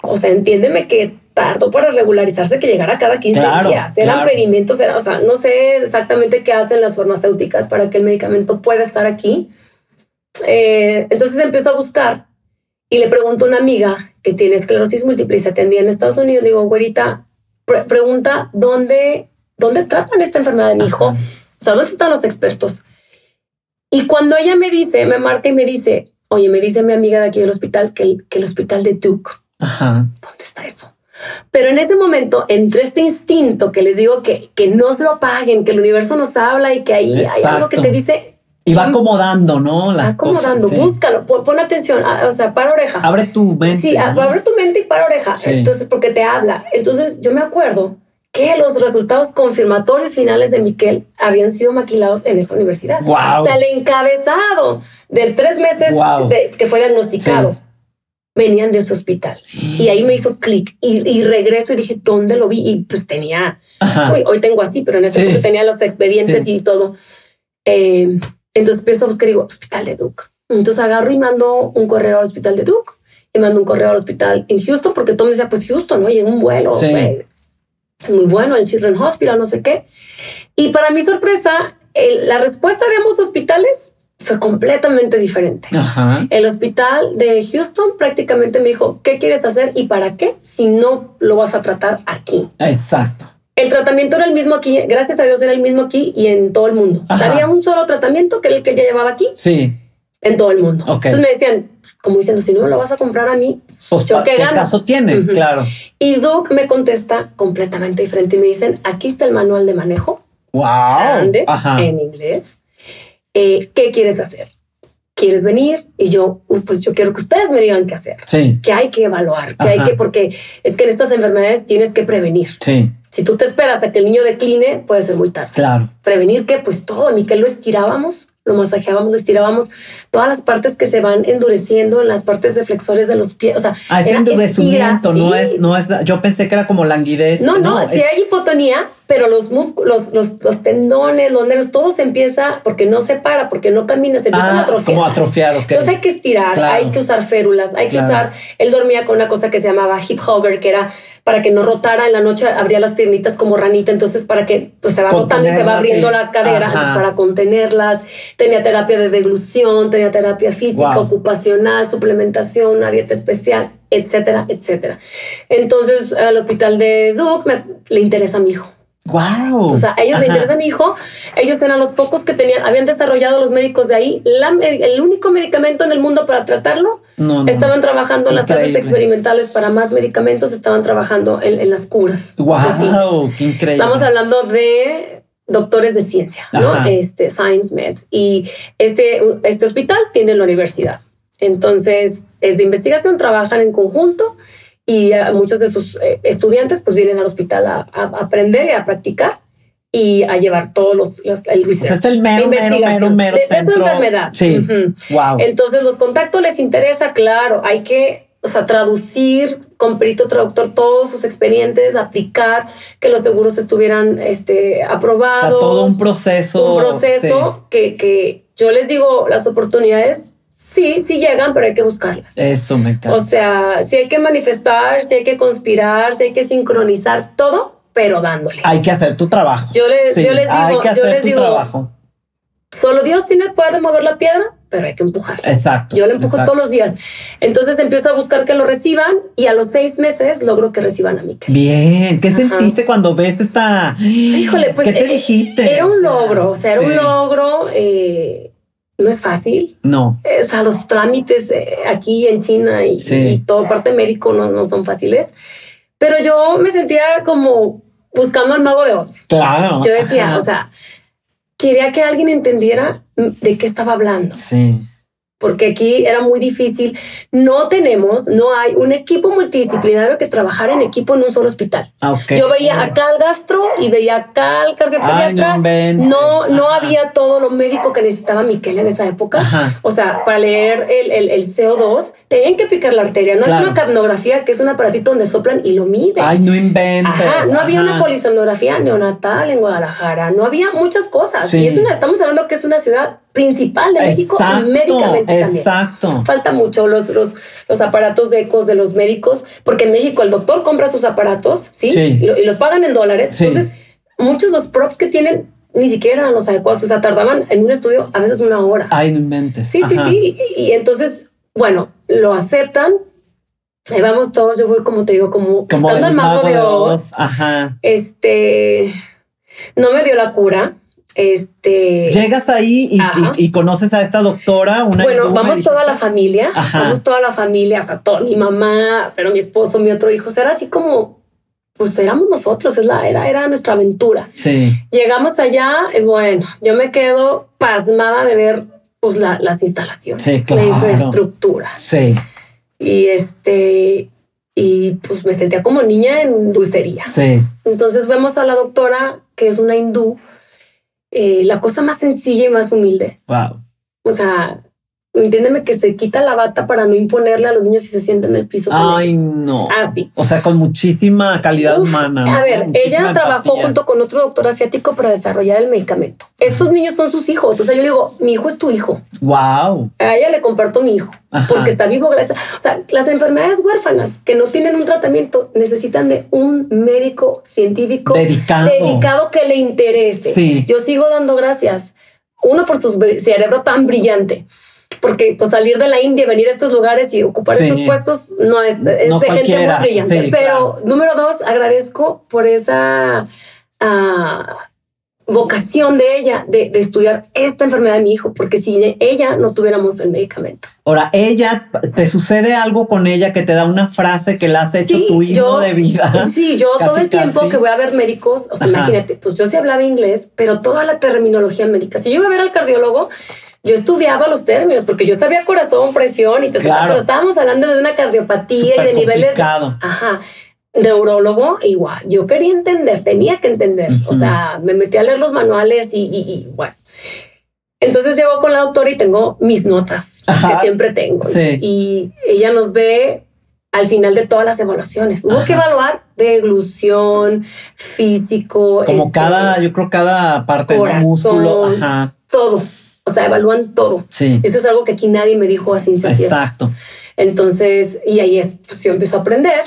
S2: O sea, entiéndeme que tardó para regularizarse que llegara cada 15 días. Eran pedimentos, era, o sea, no sé exactamente qué hacen las farmacéuticas para que el medicamento pueda estar aquí. Eh, entonces empiezo a buscar y le pregunto a una amiga que tiene esclerosis múltiple y se atendía en Estados Unidos. Digo, güerita, pregunta dónde, dónde tratan esta enfermedad de mi hijo, o sea, dónde están los expertos. Y cuando ella me dice, me marca y me dice, oye, me dice mi amiga de aquí del hospital que el, que el hospital de Duke, ¿dónde está eso? Pero en ese momento, entre este instinto que les digo que, que no se lo paguen, que el universo nos habla y que ahí hay algo que te dice,
S1: y va acomodando, ¿no?
S2: Las acomodando, búscalo, pon, atención, ah, o sea, para oreja.
S1: Abre tu mente.
S2: Sí, abre tu mente y para oreja. Entonces, porque te habla. Entonces, yo me acuerdo que los resultados confirmatorios finales de Miquel habían sido maquilados en esa universidad.
S1: Wow.
S2: O sea, el encabezado de tres meses que fue diagnosticado. Venían de ese hospital y ahí me hizo clic y, regreso y dije, ¿dónde lo vi? Y pues tenía, hoy, tengo así, pero en ese momento tenía los expedientes y todo. Eh, entonces empiezo a buscar y digo, Hospital de Duke. Entonces agarro y mando un correo al Hospital de Duke y mando un correo al hospital en Houston porque todo me decía, pues Houston, ¿no? Y en un vuelo, es muy bueno el Children's Hospital, no sé qué. Y para mi sorpresa, la respuesta de ambos hospitales fue completamente diferente. El hospital de Houston prácticamente me dijo, ¿qué quieres hacer y para qué si no lo vas a tratar aquí?
S1: Exacto.
S2: El tratamiento era el mismo aquí, gracias a Dios era el mismo aquí y en todo el mundo. había un solo tratamiento que era el que ya llevaba aquí.
S1: Sí.
S2: En todo el mundo. Entonces me decían, como diciendo, si no me lo vas a comprar a mí,
S1: pues, yo qué, caso tiene? Claro.
S2: Y Doug me contesta completamente diferente y me dicen, aquí está el manual de manejo.
S1: Wow.
S2: Grande, en inglés. Eh, ¿Qué quieres hacer? ¿Quieres venir? Y yo, pues yo quiero que ustedes me digan qué hacer.
S1: Sí.
S2: Que hay que evaluar, que hay que, porque es que en estas enfermedades tienes que prevenir.
S1: Sí.
S2: Si tú te esperas a que el niño decline, puede ser muy tarde.
S1: Claro.
S2: Prevenir que, pues todo, a mí que lo estirábamos, lo masajeábamos, lo estirábamos, todas las partes que se van endureciendo en las partes de flexores de los pies. O sea,
S1: ah, es endurecimiento, no es, no es, yo pensé que era como languidez.
S2: No, no, si hay hipotonía, pero los músculos, los, los, tendones, los nervios, todo se empieza porque no se para, porque no camina, se empieza a
S1: ah,
S2: atrofiar.
S1: Como atrofiado.
S2: Entonces hay que estirar, hay que usar férulas, hay que usar. Él dormía con una cosa que se llamaba hip hogger, que era para que no rotara en la noche, abría las piernitas como ranita, entonces para que pues, se va rotando y se va abriendo la cadera, entonces para contenerlas. Tenía terapia de deglución, tenía terapia física, ocupacional, suplementación, una dieta especial, etcétera, etcétera. Entonces al hospital de Duke le interesa a mi hijo
S1: Wow.
S2: O sea, a ellos les interesa a mi hijo. Ellos eran los pocos que tenían, habían desarrollado los médicos de ahí el único medicamento en el mundo para tratarlo. Estaban trabajando en las fases experimentales para más medicamentos, estaban trabajando en, las curas.
S1: Wow, qué increíble.
S2: Estamos hablando de doctores de ciencia, ¿no? Este, Science Meds. Y este, este hospital tiene la universidad. Entonces, es de investigación, trabajan en conjunto y muchos de sus eh, estudiantes pues vienen al hospital a, aprender y a practicar y a llevar todos los, el research.
S1: es el mero, mero, mero,
S2: de, su enfermedad.
S1: Sí. Wow.
S2: Entonces los contactos les interesa, claro, hay que o sea, traducir con perito traductor todos sus expedientes, aplicar que los seguros estuvieran este, aprobados. O sea,
S1: todo un proceso.
S2: Un proceso que, que yo les digo, las oportunidades sí, sí llegan, pero hay que buscarlas.
S1: Eso me encanta.
S2: O sea, si hay que manifestar, si hay que conspirar, si hay que sincronizar todo, pero dándole.
S1: Hay que hacer tu trabajo.
S2: Yo les, yo les digo, hay que hacer yo les tu digo, trabajo. Solo Dios tiene el poder de mover la piedra, pero hay que empujar.
S1: Exacto.
S2: Yo le empujo todos los días. Entonces empiezo a buscar que lo reciban y a los seis meses logro que reciban a Miquel.
S1: Bien. ¿Qué sentiste cuando ves esta?
S2: Híjole, pues.
S1: ¿Qué te eh, dijiste?
S2: Era un logro, o sea, era un logro. Eh, no es fácil.
S1: No.
S2: O sea, los trámites eh, aquí en China y, todo parte médico no, no son fáciles. Pero yo me sentía como buscando al mago de Oz.
S1: Claro.
S2: Yo decía, o sea, quería que alguien entendiera de qué estaba hablando.
S1: Sí
S2: porque aquí era muy difícil. No tenemos, no hay un equipo multidisciplinario que trabajara en equipo en un solo hospital.
S1: Ah,
S2: Yo veía acá al gastro y veía acá al cardiopediatra. no, no, había todo lo médico que necesitaba Miquel en esa época. O sea, para leer el, el, el, CO2, tenían que picar la arteria. No había una capnografía, que es un aparatito donde soplan y lo miden.
S1: Ay, no inventes.
S2: no había una polisonografía neonatal en Guadalajara. No había muchas cosas. Y es una, estamos hablando que es una ciudad principal de México médicamente
S1: exacto.
S2: Falta mucho los, los, los, aparatos de ecos de los médicos, porque en México el doctor compra sus aparatos, ¿sí? Y, los pagan en dólares. Entonces, muchos de los props que tienen ni siquiera eran los adecuados, o sea, tardaban en un estudio a veces una hora.
S1: Ay, no inventes.
S2: Sí, sí, sí. Y, entonces, bueno, lo aceptan. Ahí vamos todos, yo voy como te digo, como,
S1: como
S2: buscando al mago, de Oz.
S1: Ajá.
S2: Este, no me dio la cura este.
S1: Llegas ahí y, conoces a esta doctora. Una
S2: bueno, vamos toda la familia. Vamos toda la familia, o sea, toda mi mamá, pero mi esposo, mi otro hijo. era así como, pues éramos nosotros, es la, era, era nuestra aventura.
S1: Sí.
S2: Llegamos allá y bueno, yo me quedo pasmada de ver pues las instalaciones, la infraestructura.
S1: Sí.
S2: Y este, y pues me sentía como niña en dulcería.
S1: Sí.
S2: Entonces vemos a la doctora, que es una hindú, eh, la cosa más sencilla y más humilde.
S1: Wow.
S2: O sea, entiéndeme que se quita la bata para no imponerle a los niños si se sienten en el piso.
S1: Ay, no.
S2: Así.
S1: O sea, con muchísima calidad humana.
S2: A ver, ella trabajó junto con otro doctor asiático para desarrollar el medicamento. Estos niños son sus hijos. O sea, yo digo, mi hijo es tu hijo.
S1: Wow.
S2: A ella le comparto mi hijo porque está vivo gracias. O sea, las enfermedades huérfanas que no tienen un tratamiento necesitan de un médico científico
S1: dedicado,
S2: dedicado que le interese.
S1: Sí.
S2: Yo sigo dando gracias. Uno por su cerebro tan brillante porque pues salir de la India, venir a estos lugares y ocupar estos puestos no es, de gente muy brillante. Pero número dos, agradezco por esa ah, vocación de ella de, estudiar esta enfermedad de mi hijo, porque si ella no tuviéramos el medicamento.
S1: Ahora, ella, ¿te sucede algo con ella que te da una frase que la has hecho tu hijo de vida?
S2: Sí, yo (laughs) todo el tiempo que voy a ver médicos, o sea, imagínate, pues yo sí hablaba inglés, pero toda la terminología médica. Si yo iba a ver al cardiólogo, yo estudiaba los términos porque yo sabía corazón, presión y todo, pero estábamos hablando de una cardiopatía y de niveles. Ajá. Neurólogo, igual. Yo quería entender, tenía que entender. O sea, me metí a leer los manuales y, bueno. Entonces llego con la doctora y tengo mis notas que siempre tengo. Y ella nos ve al final de todas las evaluaciones. Hubo que evaluar deglución, físico.
S1: Como este, cada, yo creo cada parte del músculo.
S2: Todo. O sea, evalúan todo.
S1: Sí.
S2: Eso es algo que aquí nadie me dijo así.
S1: Exacto.
S2: Entonces, y ahí es, pues yo empiezo a aprender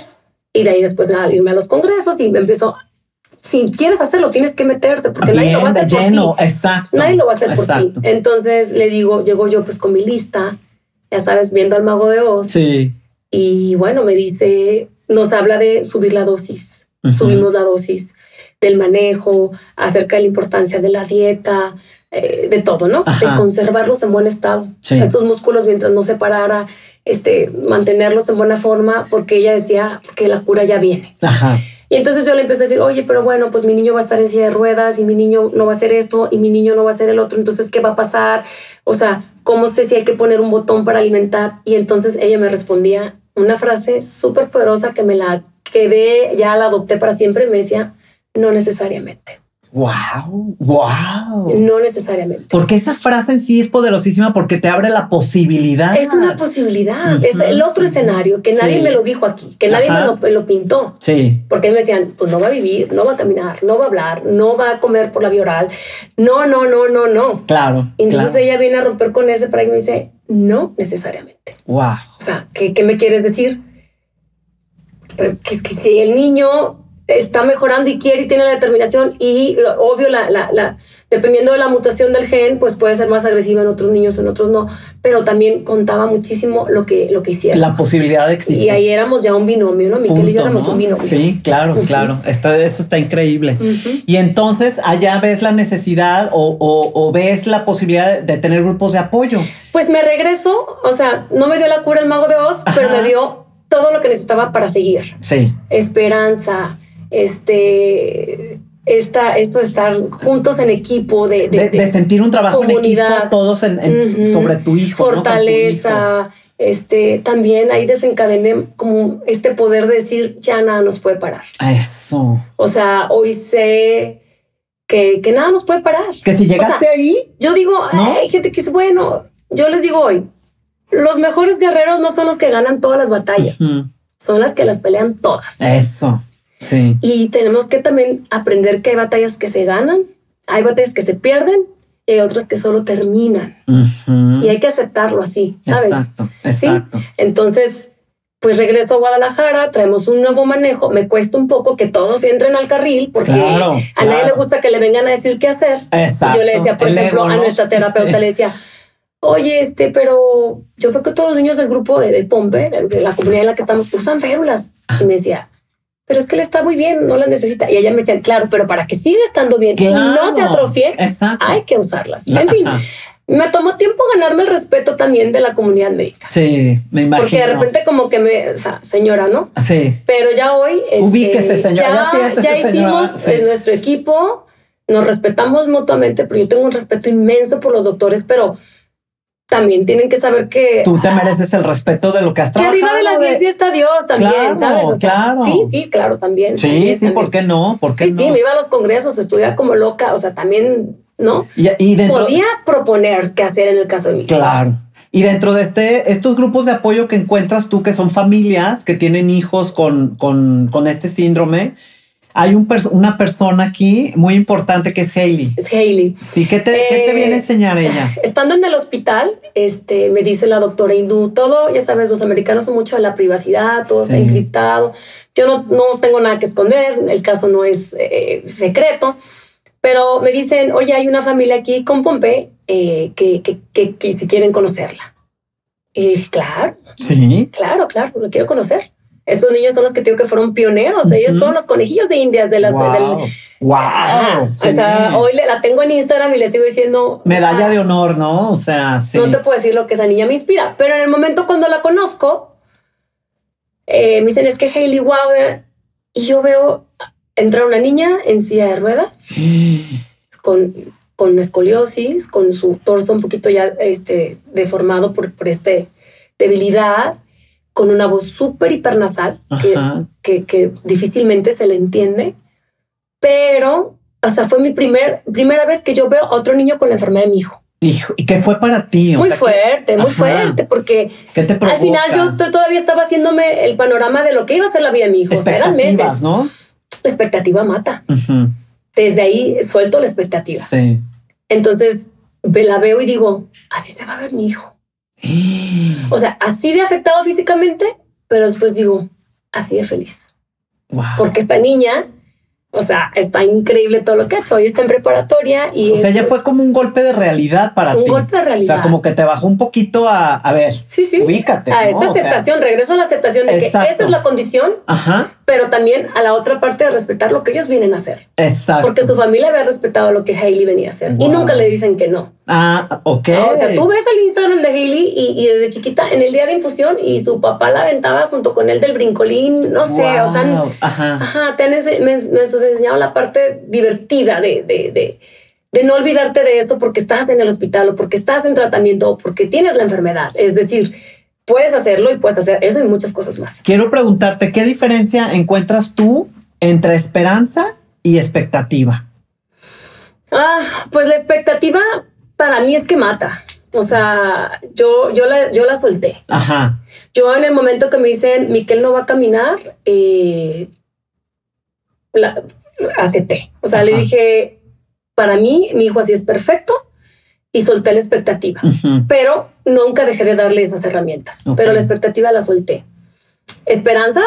S2: y de ahí después a irme a los congresos y me empiezo si quieres hacerlo, tienes que meterte porque nadie lo va a hacer por ti.
S1: Exacto.
S2: Nadie lo va a hacer por ti. Entonces le digo, llego yo pues con mi lista, ya sabes, viendo al mago de Oz.
S1: Sí.
S2: Y bueno, me dice, nos habla de subir la dosis. Subimos la dosis del manejo, acerca de la importancia de la dieta, eh, de todo, ¿no? De conservarlos en buen estado. Estos músculos mientras no se parara, este, mantenerlos en buena forma, porque ella decía, porque la cura ya viene.
S1: Ajá.
S2: Y entonces yo le empecé a decir, oye, pero bueno, pues mi niño va a estar en silla de ruedas y mi niño no va a hacer esto y mi niño no va a hacer el otro. Entonces, ¿qué va a pasar? O sea, ¿cómo sé si hay que poner un botón para alimentar? Y entonces ella me respondía una frase súper poderosa que me la quedé, ya la adopté para siempre y me decía, no necesariamente.
S1: Wow, wow.
S2: No necesariamente.
S1: Porque esa frase en sí es poderosísima porque te abre la posibilidad.
S2: Es una posibilidad. Es el otro escenario que nadie me lo dijo aquí, que nadie me lo, pintó.
S1: Sí.
S2: Porque me decían, pues no va a vivir, no va a caminar, no va a hablar, no va a comer por la vía oral. No, no, no, no, no.
S1: Claro.
S2: entonces ella viene a romper con ese paradigma y me dice, no necesariamente.
S1: Wow.
S2: O sea, ¿qué, qué me quieres decir? Eh, que, que si el niño está mejorando y quiere y tiene la determinación y obvio la, la, la, dependiendo de la mutación del gen pues puede ser más agresiva en otros niños en otros no pero también contaba muchísimo lo que lo que hiciera
S1: la posibilidad de existir.
S2: Y ahí éramos ya un binomio no Miquel y yo éramos un binomio.
S1: Sí claro claro. Está, eso está increíble. Y entonces allá ves la necesidad o, o, ves la posibilidad de tener grupos de apoyo.
S2: Pues me regreso o sea no me dio la cura el mago de Oz pero me dio todo lo que necesitaba para seguir.
S1: Sí.
S2: Esperanza este, esta, esto de estar juntos en equipo, de,
S1: de, sentir un trabajo en equipo todos sobre tu hijo.
S2: Fortaleza. Este, también ahí desencadené como este poder de decir, ya nada nos puede parar.
S1: Eso.
S2: O sea, hoy sé que, que nada nos puede parar.
S1: Que si llegaste ahí.
S2: Yo digo, hay gente que es bueno. Yo les digo hoy, los mejores guerreros no son los que ganan todas las batallas, son las que las pelean todas.
S1: Eso.
S2: Y tenemos que también aprender que hay batallas que se ganan, hay batallas que se pierden y hay otras que solo terminan. Y hay que aceptarlo así, ¿sabes?
S1: Exacto, exacto.
S2: Entonces, pues regreso a Guadalajara, traemos un nuevo manejo. Me cuesta un poco que todos entren al carril porque a nadie le gusta que le vengan a decir qué hacer. Yo le decía, por ejemplo, a nuestra terapeuta, le decía, oye, este, pero yo veo que todos los niños del grupo de, de Pompe, de la comunidad en la que estamos, usan férulas. Y me decía, pero es que le está muy bien, no las necesita. Y ella me decía, claro, pero para que siga estando bien y no se atrofie, hay que usarlas. En fin, me tomó tiempo ganarme el respeto también de la comunidad médica.
S1: Sí, me imagino.
S2: Porque de repente como que me, o sea, señora, ¿no?
S1: Sí.
S2: Pero ya hoy...
S1: Este, Ubíquese, señora.
S2: Ya, ya, hicimos nuestro equipo, nos respetamos mutuamente, pero yo tengo un respeto inmenso por los doctores, pero también tienen que saber que
S1: tú te mereces el respeto de lo que has trabajado.
S2: Que arriba de la ciencia está Dios también, ¿sabes?
S1: claro.
S2: Sí, sí, claro, también.
S1: Sí, sí, ¿por qué no? ¿Por qué
S2: sí,
S1: no?
S2: sí, me iba a los congresos, estudiaba como loca, o sea, también, ¿no?
S1: Y, dentro...
S2: Podía proponer qué hacer en el caso de mi
S1: Claro. Y dentro de este, estos grupos de apoyo que encuentras tú, que son familias que tienen hijos con, con, con este síndrome, hay un una persona aquí muy importante que es Hailey.
S2: Es Hailey.
S1: Sí, ¿qué te, ¿qué te viene a enseñar ella? (laughs)
S2: Estando en el hospital, este, me dice la doctora hindú, todo, ya sabes, los americanos son mucho de la privacidad, todo está encriptado. Yo no, no tengo nada que esconder, el caso no es eh, secreto, pero me dicen, oye, hay una familia aquí con Pompe eh, que, que, que, que, si quieren conocerla. Y dije, claro.
S1: Sí.
S2: Claro, claro, lo quiero conocer. Estos niños son los que digo que fueron pioneros. Ellos fueron los conejillos de indias de las.
S1: Wow. wow.
S2: O sea, hoy la tengo en Instagram y le sigo diciendo.
S1: Medalla de honor, ¿no? O sea, sí.
S2: No te puedo decir lo que esa niña me inspira, pero en el momento cuando la conozco, eh, me dicen es que Hailey, wow. Y yo veo entrar una niña en silla de ruedas (gasps) con, con escoliosis, con su torso un poquito ya este, deformado por, por este debilidad con una voz súper hipernasal que, que, difícilmente se le entiende, pero, o sea, fue mi primer, primera vez que yo veo a otro niño con la enfermedad de mi hijo.
S1: ¿Y qué fue para ti?
S2: muy fuerte, muy fuerte, porque al final yo todavía estaba haciéndome el panorama de lo que iba a ser la vida de mi hijo. eran meses.
S1: ¿no?
S2: La expectativa mata. Desde ahí suelto la expectativa.
S1: Sí.
S2: Entonces la veo y digo, así se va a ver mi hijo. (gasps) o sea, así de afectado físicamente, pero después digo, así de feliz. Porque esta niña o sea, está increíble todo lo que ha hecho. Hoy está en preparatoria y...
S1: O sea, ya fue como un golpe de realidad para ti.
S2: Un golpe de realidad.
S1: O sea, como que te bajó un poquito a, a ver,
S2: sí, sí.
S1: ubícate.
S2: A esta aceptación, regreso a la aceptación de que esa es la condición,
S1: Ajá.
S2: Pero también a la otra parte de respetar lo que ellos vienen a hacer.
S1: Exacto.
S2: Porque su familia había respetado lo que Hailey venía a hacer y nunca le dicen que no.
S1: Ah, ok.
S2: o sea, tú ves el Instagram de Hailey y, desde chiquita en el día de infusión y su papá la aventaba junto con él del brincolín, no sé, o sea,
S1: ajá,
S2: ajá te han enseñado la parte divertida de, de, de, de, no olvidarte de eso porque estás en el hospital o porque estás en tratamiento o porque tienes la enfermedad. Es decir, puedes hacerlo y puedes hacer eso y muchas cosas más.
S1: Quiero preguntarte, ¿qué diferencia encuentras tú entre esperanza y expectativa?
S2: Ah, pues la expectativa para mí es que mata. O sea, yo, yo, la, yo la solté.
S1: Ajá.
S2: Yo en el momento que me dicen, Miquel no va a caminar, eh, la, acepté. O sea, le dije, para mí, mi hijo así es perfecto y solté la expectativa, pero nunca dejé de darle esas herramientas, pero la expectativa la solté. Esperanza,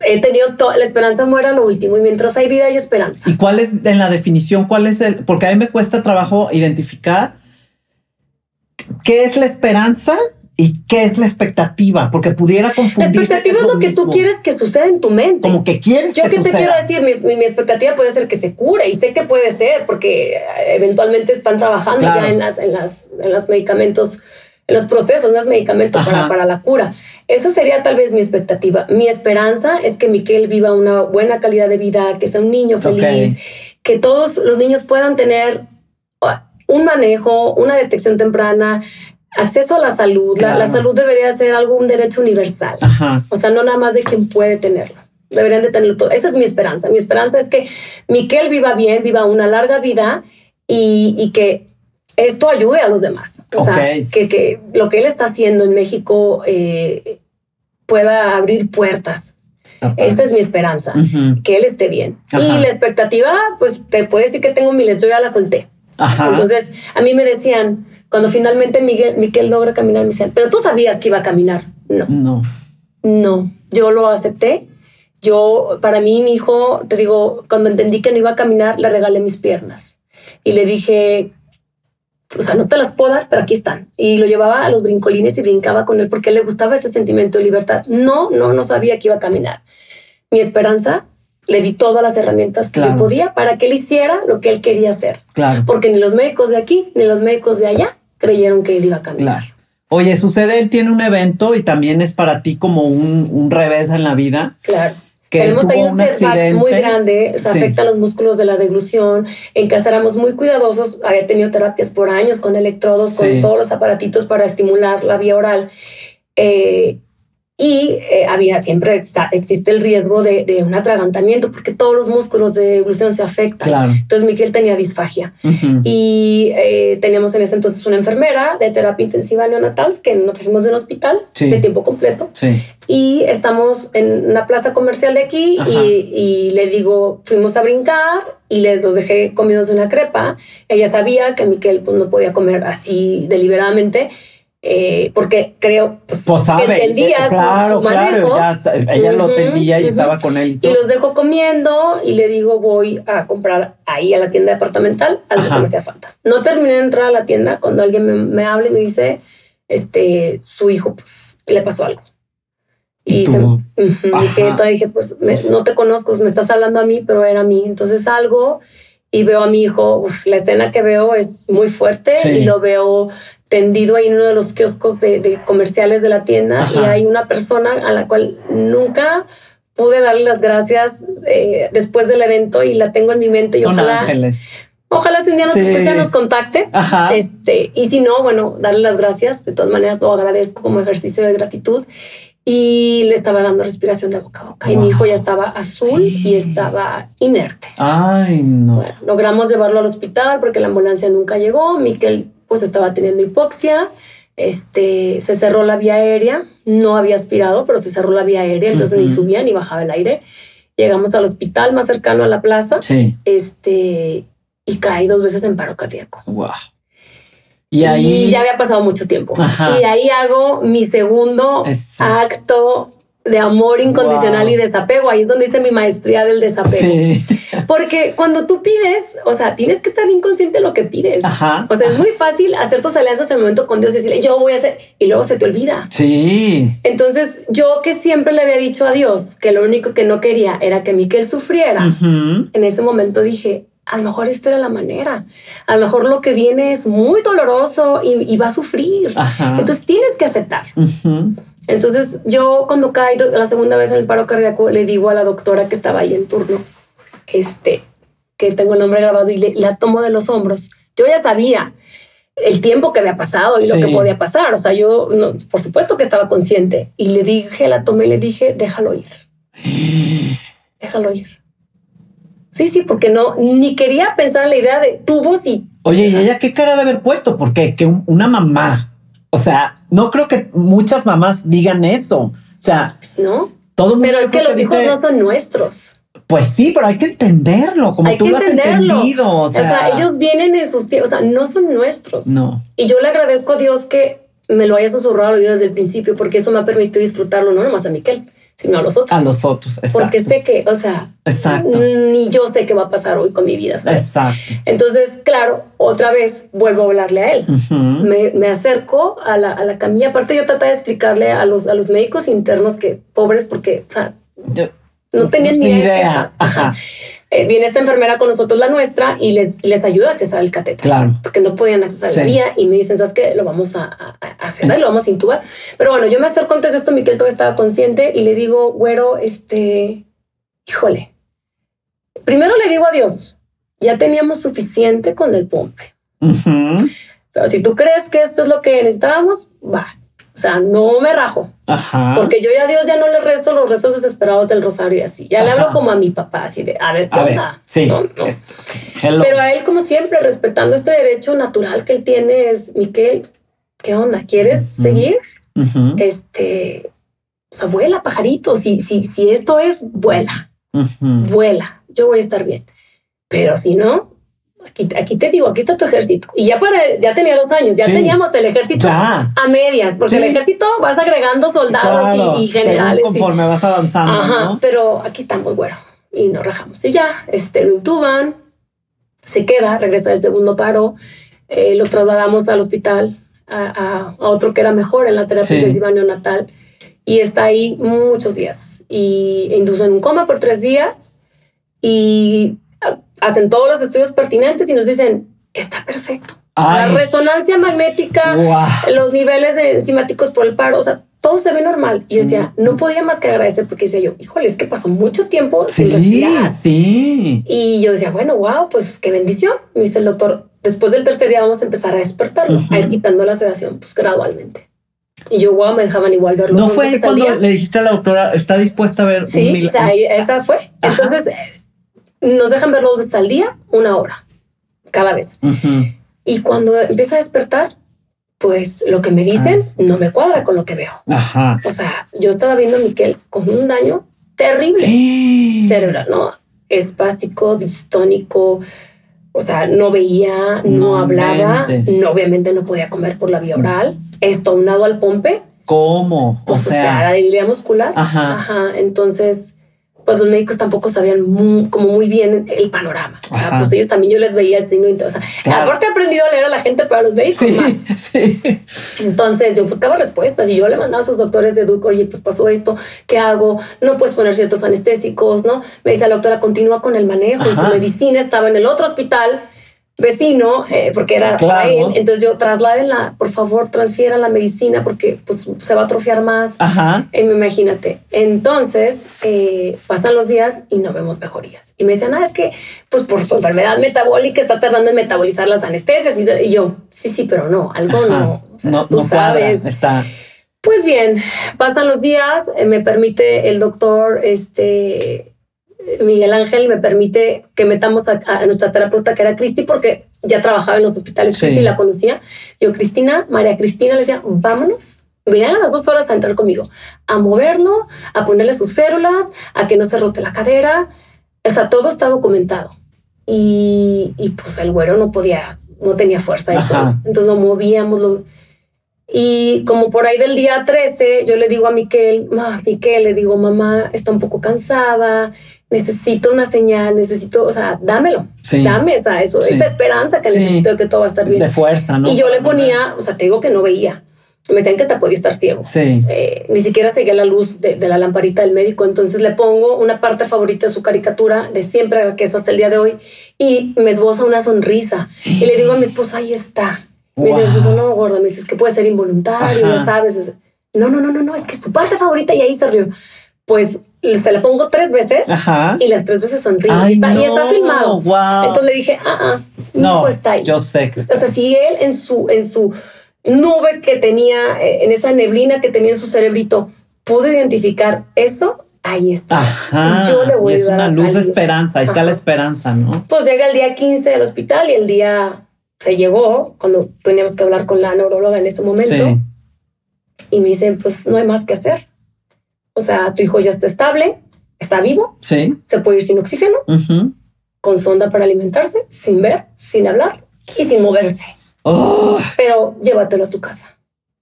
S2: he tenido toda la esperanza muera lo último y mientras hay vida hay esperanza.
S1: ¿Y cuál es en la definición? ¿Cuál es el? Porque a mí me cuesta trabajo identificar qué es la esperanza ¿Y qué es la expectativa? Porque pudiera confundir.
S2: La expectativa es lo que tú quieres que suceda en tu mente.
S1: Como que quieres
S2: Yo que, te quiero decir, mi, mi, expectativa puede ser que se cure y sé que puede ser porque eventualmente están trabajando ya en las, en las, en los medicamentos, en los procesos, no es medicamento para, para la cura. Esa sería tal vez mi expectativa. Mi esperanza es que Miquel viva una buena calidad de vida, que sea un niño feliz, que todos los niños puedan tener un manejo, una detección temprana, acceso a la salud. La, salud debería ser algo, un derecho universal. O sea, no nada más de quien puede tenerlo. Deberían de tenerlo todo. Esa es mi esperanza. Mi esperanza es que Miquel viva bien, viva una larga vida y, que esto ayude a los demás. O sea, que, que, lo que él está haciendo en México eh, pueda abrir puertas. Esta es mi esperanza, que él esté bien. Y la expectativa, pues te puedo decir que tengo miles, yo ya la solté. Entonces, a mí me decían, cuando finalmente Miguel, Miquel logra caminar, me dicen, pero tú sabías que iba a caminar. No.
S1: No.
S2: No. Yo lo acepté. Yo, para mí, mi hijo, te digo, cuando entendí que no iba a caminar, le regalé mis piernas. Y le dije, o sea, no te las puedo dar, pero aquí están. Y lo llevaba a los brincolines y brincaba con él porque le gustaba este sentimiento de libertad. No, no, no sabía que iba a caminar. Mi esperanza le di todas las herramientas que yo podía para que él hiciera lo que él quería hacer.
S1: Claro.
S2: Porque ni los médicos de aquí ni los médicos de allá creyeron que él iba a cambiar.
S1: Claro. Oye, sucede, él tiene un evento y también es para ti como un, un revés en la vida.
S2: Claro. Que Tenemos ahí un, setback muy grande, se afecta los músculos de la deglución. En casa éramos muy cuidadosos, había tenido terapias por años con electrodos, con todos los aparatitos para estimular la vía oral. Eh, y eh, había siempre existe el riesgo de, de, un atragantamiento porque todos los músculos de evolución se afectan. Entonces Miguel tenía disfagia. Y eh, teníamos en ese entonces una enfermera de terapia intensiva neonatal que nos trajimos del hospital de tiempo completo. Y estamos en una plaza comercial de aquí y, y, le digo, fuimos a brincar y les los dejé comidos de una crepa. Ella sabía que Miquel pues, no podía comer así deliberadamente eh, porque creo
S1: pues, pues que entendía claro, su, manejo. Claro, ella lo entendía y estaba con él.
S2: Y, los dejo comiendo y le digo voy a comprar ahí a la tienda departamental algo que me hacía falta. No terminé de entrar a la tienda cuando alguien me, me habla y me dice, este, su hijo pues, le pasó algo. Y, dije, dije, pues, no te conozco, me estás hablando a mí, pero era a mí. Entonces salgo y veo a mi hijo, la escena que veo es muy fuerte y lo veo tendido ahí en uno de los kioscos de, comerciales de la tienda y hay una persona a la cual nunca pude darle las gracias eh, después del evento y la tengo en mi mente y ojalá
S1: ángeles.
S2: Ojalá si un día nos escucha, nos contacte. Este, y si no, bueno, darle las gracias. De todas maneras, lo agradezco como ejercicio de gratitud. Y le estaba dando respiración de boca a boca. Y mi hijo ya estaba azul y estaba inerte.
S1: Ay, no.
S2: logramos llevarlo al hospital porque la ambulancia nunca llegó. Miquel pues estaba teniendo hipoxia, este, se cerró la vía aérea, no había aspirado, pero se cerró la vía aérea, entonces ni subía ni bajaba el aire. Llegamos al hospital más cercano a la plaza, este, y caí dos veces en paro cardíaco.
S1: Wow. Y ahí
S2: ya había pasado mucho tiempo. Y ahí hago mi segundo acto de amor incondicional y desapego. Ahí es donde hice mi maestría del desapego. (laughs) Porque cuando tú pides, o sea, tienes que estar bien consciente de lo que pides. O sea, es muy fácil hacer tus alianzas en el momento con Dios y decirle, yo voy a hacer, y luego se te olvida.
S1: Sí.
S2: Entonces, yo que siempre le había dicho a Dios que lo único que no quería era que Miquel sufriera, en ese momento dije, a lo mejor esta era la manera. A lo mejor lo que viene es muy doloroso y, va a sufrir. Entonces tienes que aceptar. Entonces yo cuando caí la segunda vez en el paro cardíaco le digo a la doctora que estaba ahí en turno, este, que tengo el nombre grabado y le, la tomo de los hombros. Yo ya sabía el tiempo que había pasado y lo que podía pasar. O sea, yo por supuesto que estaba consciente y le dije, la tomé y le dije, déjalo ir. (gasps) déjalo ir. Sí, sí, porque no, ni quería pensar en la idea de tubos y...
S1: Oye, ¿y ella qué cara de haber puesto? Porque que una mamá, o sea, no creo que muchas mamás digan eso. O sea,
S2: pues no. Todo mundo Pero es que los hijos no son nuestros.
S1: Pues sí, pero hay que entenderlo, como tú lo has entendido.
S2: O sea, ellos vienen en sus tiempos, o sea, no son nuestros.
S1: No.
S2: Y yo le agradezco a Dios que me lo haya susurrado desde el principio, porque eso me ha permitido disfrutarlo, no nomás a Miquel, sino a los otros.
S1: A los otros, exacto.
S2: Porque sé que, o sea, exacto. ni yo sé qué va a pasar hoy con mi vida.
S1: Exacto.
S2: Entonces, claro, otra vez vuelvo a hablarle a él. me, me, acerco a la, a la, camilla. Aparte, yo traté de explicarle a los, a los médicos internos que pobres, porque, o sea, no tenían ni idea. Ajá. Eh, viene esta enfermera con nosotros, la nuestra, y les, les ayuda a accesar el catéter.
S1: Claro.
S2: Porque no podían accesar la vía y me dicen, ¿sabes qué? Lo vamos a, hacer, lo vamos a intubar. Pero bueno, yo me acerco antes de esto, Miquel todavía estaba consciente y le digo, güero, este, híjole. Primero le digo adiós. Ya teníamos suficiente con el pompe. Pero si tú crees que esto es lo que necesitábamos, va. O sea, no me rajo. Porque yo ya a Dios ya no le rezo los rezos desesperados del rosario y así. Ya le hablo como a mi papá, así de, a ver, ¿qué onda?
S1: sí.
S2: Pero a él, como siempre, respetando este derecho natural que él tiene, es, Miquel, ¿qué onda? ¿Quieres seguir? Este, o sea, vuela, pajarito. Si, si, si esto es, vuela. Vuela. Yo voy a estar bien. Pero si no, Aquí, te digo, aquí está tu ejército. Y ya para, ya tenía dos años, ya teníamos el ejército a medias, porque el ejército vas agregando soldados y, generales.
S1: conforme vas avanzando. Ajá,
S2: pero aquí estamos, bueno, y nos rajamos. Y ya, este, lo intuban, se queda, regresa del segundo paro, eh, lo trasladamos al hospital, a, otro que era mejor en la terapia intensiva neonatal, y está ahí muchos días. Y inducen un coma por tres días, y hacen todos los estudios pertinentes y nos dicen, está perfecto. la resonancia magnética, los niveles de enzimáticos por el paro, o sea, todo se ve normal. Y yo decía, no podía más que agradecer porque decía yo, híjole, es que pasó mucho tiempo
S1: sí, sin respirar. Sí.
S2: Y yo decía, bueno, wow, pues qué bendición. Me dice el doctor, después del tercer día vamos a empezar a despertarlo, a ir quitando la sedación, pues gradualmente. Y yo, wow, me dejaban igual verlo.
S1: ¿No fue cuando le dijiste a la doctora, está dispuesta a ver
S2: sí, o sea, esa fue. Entonces, nos dejan ver dos veces al día, una hora, cada vez. Y cuando empieza a despertar, pues lo que me dicen ah, no me cuadra con lo que veo. O sea, yo estaba viendo a Miquel con un daño terrible cerebral, ¿no? Espástico, distónico, o sea, no veía, no, hablaba, no, obviamente no podía comer por la vía oral, esto unado al pompe.
S1: ¿Cómo?
S2: o, sea, la debilidad muscular. Ajá. Ajá. Entonces, pues los médicos tampoco sabían como muy bien el panorama. pues ellos también yo les veía el signo. O sea, aparte he aprendido a leer a la gente para los médicos más. (laughs) Entonces yo buscaba respuestas y yo le mandaba a sus doctores de Duke, oye, pues pasó esto, ¿qué hago? No puedes poner ciertos anestésicos, ¿no? Me dice la doctora, continúa con el manejo. Su medicina estaba en el otro hospital vecino, eh, porque era él. Entonces yo la por favor, transfiera la medicina porque pues se va a atrofiar más.
S1: Ajá.
S2: Y imagínate. Entonces eh, pasan los días y no vemos mejorías. Y me decían, ah, es que pues por su enfermedad metabólica está tardando en metabolizar las anestesias. Y, yo, sí, sí, pero no, algo no.
S1: no, tú sabes. está.
S2: Pues bien, pasan los días, eh, me permite el doctor, este, Miguel Ángel me permite que metamos a, nuestra terapeuta que era Cristi porque ya trabajaba en los hospitales
S1: Sí.
S2: y la conocía. Yo, Cristina, María Cristina, le decía, vámonos. Venían a las dos horas a entrar conmigo, a moverlo, a ponerle sus férulas, a que no se rote la cadera. O sea, todo está documentado. Y, y pues el güero no podía, no tenía fuerza. Eso. Entonces lo movíamos. Lo... Y como por ahí del día 13, yo le digo a Miquel, Miquel, le digo, mamá, está un poco cansada, necesito una señal, necesito, o sea, dámelo,
S1: Sí.
S2: dame esa, eso,
S1: Sí.
S2: esa esperanza que
S1: Sí.
S2: necesito de que todo va a estar bien.
S1: De fuerza, ¿no?
S2: y yo le ponía, o sea, te digo que no veía. Me decían que hasta podía estar ciego.
S1: Sí.
S2: Eh, ni siquiera seguía la luz de, de la lamparita del médico. Entonces le pongo una parte favorita de su caricatura de siempre, que es hasta el día de hoy, y me esboza una sonrisa. Y le digo a mi esposo, ahí está. Me dice,
S1: Wow.
S2: esposo, no, gorda, me dice, es que puede ser involuntario,
S1: Ajá.
S2: ya sabes. Es- no, no, no, no, no, es que es su parte favorita y ahí se rió. Pues se la pongo tres veces
S1: Ajá.
S2: y las tres veces sonríe.
S1: Ay,
S2: y, está, y
S1: no,
S2: está filmado.
S1: wow.
S2: Entonces le dije, ah, ah, mi
S1: No,
S2: hijo está ahí.
S1: yo sé que
S2: O sea, si él en su, en su nube que tenía, eh, en esa neblina que tenía en su cerebrito, pudo identificar eso, ahí está.
S1: Ajá.
S2: Y yo le voy
S1: Y
S2: a
S1: es una
S2: a
S1: luz de esperanza. Ahí está la esperanza, ¿no?
S2: Pues llega el día 15 del hospital y el día se llegó, cuando teníamos que hablar con la neuróloga en ese momento,
S1: Sí.
S2: y me dice, pues no hay más que hacer. O sea, tu hijo ya está estable, está vivo,
S1: Sí.
S2: se puede ir sin oxígeno, con sonda para alimentarse, sin ver, sin hablar y sin moverse.
S1: Oh.
S2: Pero llévatelo a tu casa.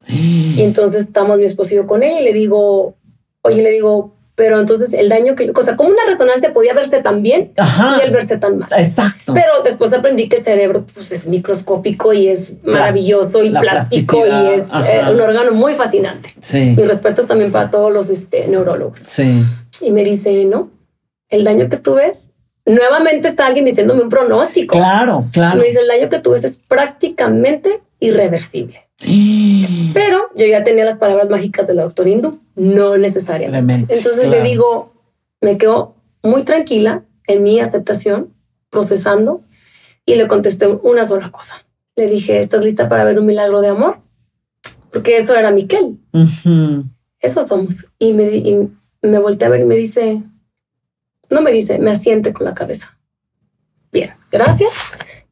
S2: Y entonces estamos mi esposo y yo con ella y le digo, oye, le digo, pero entonces el daño que o sea, como una resonancia podía verse tan bien
S1: Ajá.
S2: y él verse tan mal.
S1: Exacto.
S2: Pero después aprendí que el cerebro pues, es microscópico y es maravilloso y
S1: la
S2: plástico y es eh, un órgano muy fascinante.
S1: sí.
S2: Mis respetos también para todos los este, neurólogos.
S1: Sí.
S2: Y me dice, no, el daño que tú ves, nuevamente está alguien diciéndome un pronóstico.
S1: Claro, claro.
S2: Me dice, el daño que tú ves es prácticamente irreversible. Pero yo ya tenía las palabras mágicas de la doctora Hindú, no necesariamente.
S1: Clemente,
S2: Entonces
S1: claro.
S2: le digo, me quedo muy tranquila en mi aceptación, procesando, y le contesté una sola cosa. Le dije, ¿estás lista para ver un milagro de amor? Porque eso era Miquel, eso somos. Y me, y me volteé a ver y me dice, no me dice, me asiente con la cabeza. Bien, gracias.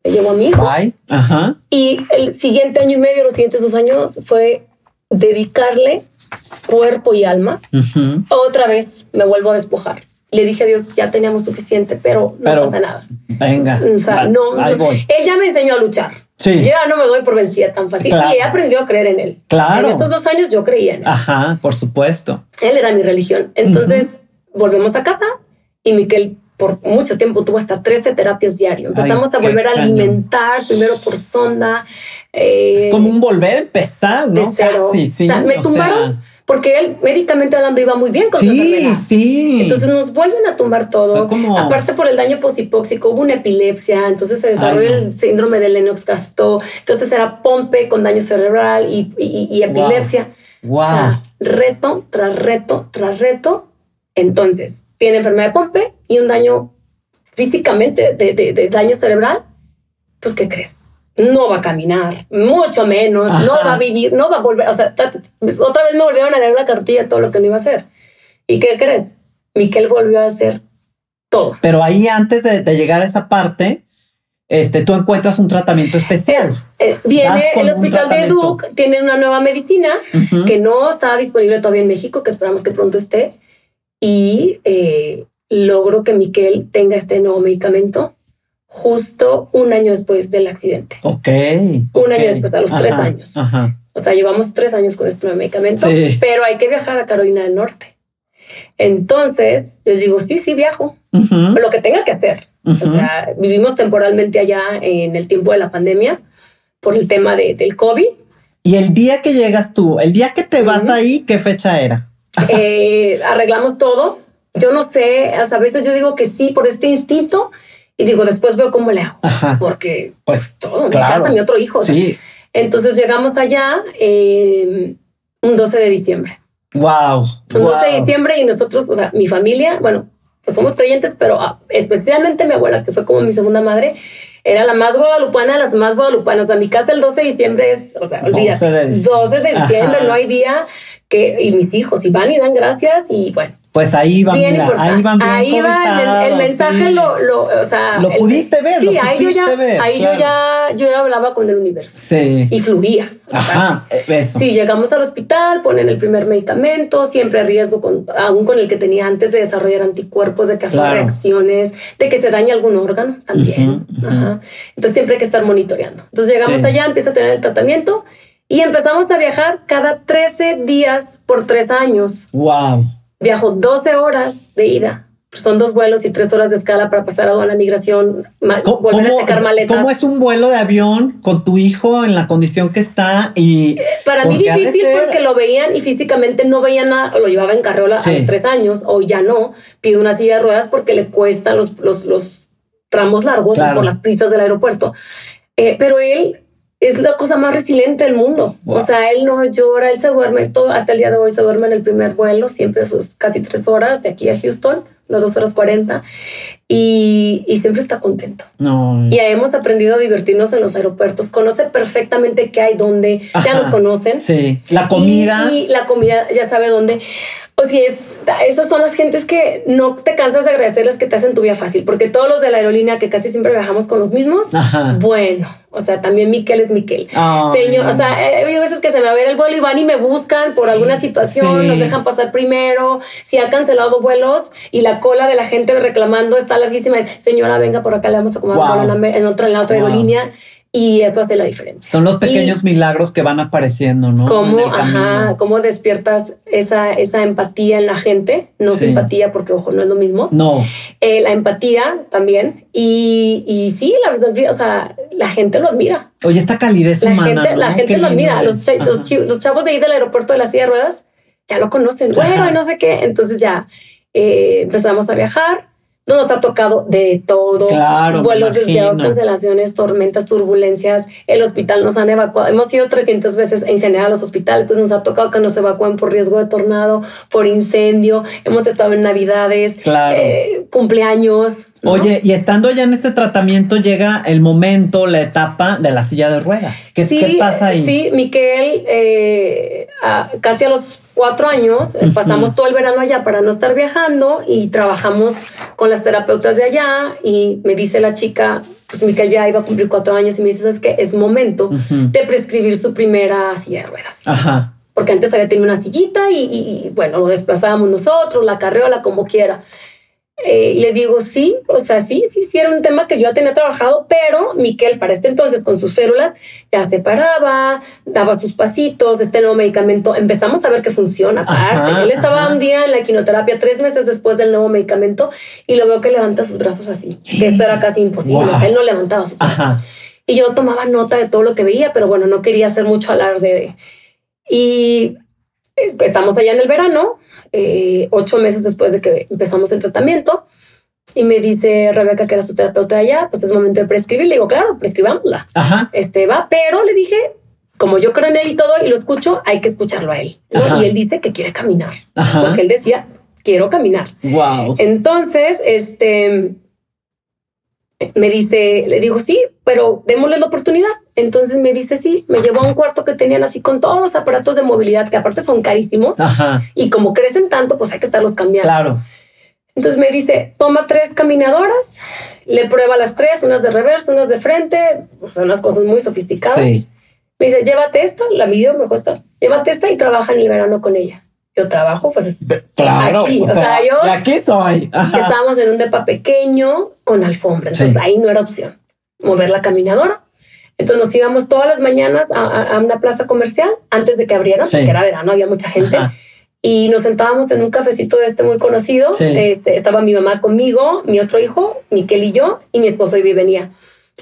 S2: Me llevo a mi hijo.
S1: Bye. Ajá.
S2: Y el siguiente año y medio, los siguientes dos años, fue dedicarle cuerpo y alma.
S1: Ujú.
S2: Otra vez me vuelvo a despojar. Le dije a Dios, ya teníamos suficiente, pero no
S1: Pero-
S2: pasa nada.
S1: Venga.
S2: O sea,
S1: Va-
S2: no,
S1: voy.
S2: Él ya me enseñó a luchar.
S1: Sí.
S2: Yo ya no me doy por vencida tan fácil.
S1: Claro.
S2: Y he aprendido a creer en él.
S1: Claro.
S2: En estos dos años yo creía en él.
S1: Ajá, por supuesto.
S2: Él era mi religión. Entonces volvemos a casa y Miquel por mucho tiempo tuvo hasta 13 terapias diario. Empezamos
S1: Ay,
S2: a volver a alimentar, primero por sonda. eh,
S1: Es como un volver a empezar,
S2: de
S1: ¿no?
S2: cero.
S1: Casi, sí.
S2: o sea, me
S1: o
S2: tumbaron
S1: sea,
S2: porque él médicamente hablando iba muy bien con su enfermedad.
S1: sí.
S2: Entonces nos vuelven a tumbar todo.
S1: Como-
S2: Aparte por el daño posipóxico, hubo una epilepsia, entonces se desarrolló
S1: Ay, no.
S2: el síndrome de Lennox-Gastaut, entonces era pompe con daño cerebral y, y- y epilepsia.
S1: Wow.
S2: O sea, reto tras reto tras reto. Entonces, tiene enfermedad de pompe y un daño físicamente de, de- de daño cerebral. Pues, ¿qué crees? No va a caminar, mucho menos, no va a vivir, no va a volver. O sea, ta- otra vez me volvieron a leer la cartilla de todo lo que no iba a hacer. ¿Y qué crees? Miquel volvió a hacer todo.
S1: Pero ahí antes de, de llegar a esa parte, este, tú encuentras un tratamiento especial.
S2: Eh,
S1: Das
S2: viene el hospital de. Duke, tiene una nueva medicina que no está disponible todavía en México, que esperamos que pronto esté. Y eh, logro que Miquel tenga este nuevo medicamento justo un año después del accidente.
S1: Ok.
S2: Un año después, a los tres años.
S1: Ajá.
S2: O sea, llevamos tres años con este nuevo medicamento,
S1: Sí.
S2: pero hay que viajar a Carolina del Norte. Entonces, les digo, sí, sí, viajo, lo que tenga que hacer. O sea, vivimos temporalmente allá en el tiempo de la pandemia por el tema de- del COVID.
S1: Y el día que llegas tú, el día que te vas ahí, ¿qué fecha era?
S2: Eh, arreglamos todo. Yo no sé, o sea, a veces yo digo que sí por este instinto y digo, después veo cómo le hago.
S1: Ajá.
S2: Porque,
S1: Pues,
S2: pues, todo, mi
S1: claro.
S2: casa, mi otro hijo. o sea.
S1: Sí.
S2: Entonces llegamos allá eh, un 12 de diciembre.
S1: Wow.
S2: Un 12 de diciembre y nosotros, o sea, mi familia, bueno, pues somos creyentes, pero ah, especialmente mi abuela, que fue como mi segunda madre, era la más guadalupana de las más guadalupanas. O sea, mi casa el 12 de diciembre es, o sea,
S1: 12
S2: olvídate,
S1: de diciembre.
S2: 12 de diciembre, no hay día que, y mis hijos, y van y dan gracias, y bueno,
S1: Pues ahí va, mira, ahí van bien
S2: Ahí va el, mensaje, lo, lo, o sea,
S1: lo pudiste ver,
S2: sí, ahí yo ya, ahí yo ya, yo ya hablaba con el universo.
S1: Sí.
S2: Y fluía.
S1: Ajá, eso.
S2: Sí, llegamos al hospital, ponen el primer medicamento, siempre riesgo, con, aún con el que tenía antes de desarrollar anticuerpos, de que hacer reacciones, de que se dañe algún órgano también. Ajá. Entonces siempre hay que estar monitoreando. Entonces llegamos allá, empieza a tener el tratamiento y empezamos a viajar cada 13 días por tres años.
S1: Wow.
S2: Viajo 12 horas de ida. Son dos vuelos y tres horas de escala para pasar a la migración, volver a checar maletas.
S1: ¿Cómo es un vuelo de avión con tu hijo en la condición que está? Y
S2: para mí difícil porque lo veían y físicamente no veían nada, lo llevaba en carriola a los tres años, o ya no, pide una silla de ruedas porque le cuestan los, los, los tramos largos por las pistas del aeropuerto. Eh, pero él es la cosa más resiliente del mundo. O sea, él no llora, él se duerme todo, hasta el día de hoy se duerme en el primer vuelo, siempre sus casi tres horas de aquí a Houston, no dos horas cuarenta, y, y, siempre está contento.
S1: No.
S2: Y hemos aprendido a divertirnos en los aeropuertos, conoce perfectamente qué hay, dónde, ya nos conocen.
S1: Sí, la comida.
S2: Y, y la comida ya sabe dónde. O si es, esas son las gentes que no te cansas de agradecerles que te hacen tu vida fácil, porque todos los de la aerolínea que casi siempre viajamos con los mismos, bueno, o sea, también Miquel es Miquel. Señor, o sea, eh, hay veces que se me va a ver el vuelo y van y me buscan por alguna situación, nos dejan pasar primero, si ha cancelado vuelos y la cola de la gente reclamando está larguísima, señora, venga por acá, le vamos a acomodar en, otra, en la otra aerolínea y eso hace la diferencia.
S1: Son los pequeños milagros que van apareciendo, ¿no?
S2: ¿Cómo, ajá, cómo despiertas esa, esa empatía en la gente? No simpatía, porque ojo, no es lo mismo.
S1: No.
S2: Eh, la empatía también. Y, y sí, la, o sea, la gente lo admira.
S1: Oye, esta calidez
S2: la
S1: humana.
S2: Gente, La gente lo admira. Los, los, chavos de ahí del aeropuerto de la silla de ruedas ya lo conocen. Bueno, y no sé qué. Entonces ya eh, empezamos a viajar nos ha tocado de todo.
S1: Claro,
S2: Vuelos desviados, cancelaciones, tormentas, turbulencias. El hospital nos han evacuado. Hemos ido 300 veces en general a los hospitales. Entonces nos ha tocado que nos evacúen por riesgo de tornado, por incendio. Hemos estado en navidades, eh, cumpleaños.
S1: Oye, y estando ya en este tratamiento llega el momento, la etapa de la silla de ruedas. ¿Qué, ¿qué pasa ahí?
S2: Sí, Miquel, eh, casi a los cuatro años, eh, pasamos todo el verano allá para no estar viajando y trabajamos con las terapeutas de allá y me dice la chica, pues Miquel ya iba a cumplir cuatro años y me dice, ¿sabes qué? Es momento de prescribir su primera silla de ruedas.
S1: Ajá.
S2: Porque antes había tenido una sillita y, y bueno, lo desplazábamos nosotros, la carreola, como quiera. Eh, y le digo, sí, o sea, sí, sí, sí, era un tema que yo ya tenía trabajado, pero Miquel para este entonces con sus férulas ya se paraba, daba sus pasitos, este nuevo medicamento, empezamos a ver que funciona aparte. Él estaba un día en la quinoterapia, tres meses después del nuevo medicamento, y lo veo que levanta sus brazos así, que esto era casi imposible, él no levantaba sus brazos. Y yo tomaba nota de todo lo que veía, pero bueno, no quería hacer mucho alarde de... Y eh, estamos allá en el verano, eh, ocho meses después de que empezamos el tratamiento. Y me dice Rebeca, que era su terapeuta allá, pues es momento de prescribir. Le digo, claro, prescribámosla. Este va, pero le dije, como yo creo en él y todo y lo escucho, hay que escucharlo a él. Y él dice que quiere caminar, porque él decía, quiero caminar.
S1: Wow.
S2: Entonces, este me dice, le digo, sí, pero démosle la oportunidad. Entonces me dice, sí, me llevó a un cuarto que tenían así con todos los aparatos de movilidad, que aparte son carísimos. Y como crecen tanto, pues hay que estarlos cambiando.
S1: Claro.
S2: Entonces me dice, toma tres caminadoras, le prueba las tres, unas de reverso, unas de frente, pues son unas cosas muy sofisticadas. Me dice, llévate esta, la midió, me cuesta, llévate esta y trabaja en el verano con ella yo trabajo, pues
S1: claro, aquí. O, sea, yo. De aquí soy.
S2: Estábamos en un depa pequeño con alfombra. Entonces ahí no era opción mover la caminadora. Entonces nos íbamos todas las mañanas a, una plaza comercial antes de que abrieran, porque era verano, había mucha gente. Y nos sentábamos en un cafecito este muy conocido. Este, estaba mi mamá conmigo, mi otro hijo, Miquel y yo, y mi esposo y venía.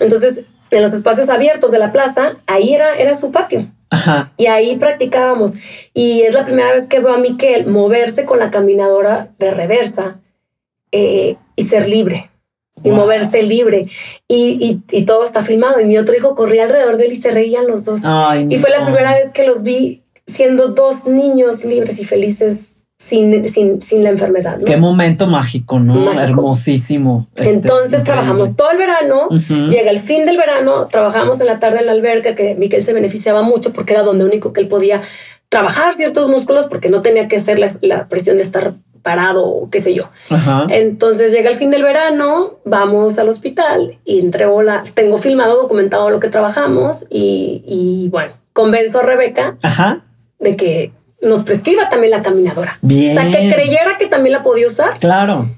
S2: Entonces, en los espacios abiertos de la plaza, ahí era, era su patio. Y ahí practicábamos. Y es la primera vez que veo a Miquel moverse con la caminadora de reversa eh, y ser libre. Y moverse libre. Y, y, todo está filmado. Y mi otro hijo corría alrededor de él y se reían los dos. y fue la primera vez que los vi siendo dos niños libres y felices sin, sin, sin la enfermedad.
S1: Qué momento mágico, ¿no? Hermosísimo.
S2: Este, Entonces trabajamos todo el verano, llega el fin del verano, trabajamos en la tarde en la alberca, que Miquel se beneficiaba mucho porque era donde único que él podía trabajar ciertos músculos porque no tenía que hacer la, presión de estar parado, qué sé yo. Entonces llega el fin del verano, vamos al hospital y entrego la, tengo filmado, documentado lo que trabajamos y, y bueno, convenzo a Rebeca de que nos prescriba también la caminadora.
S1: Bien.
S2: O sea, que creyera que también la podía usar.
S1: Claro.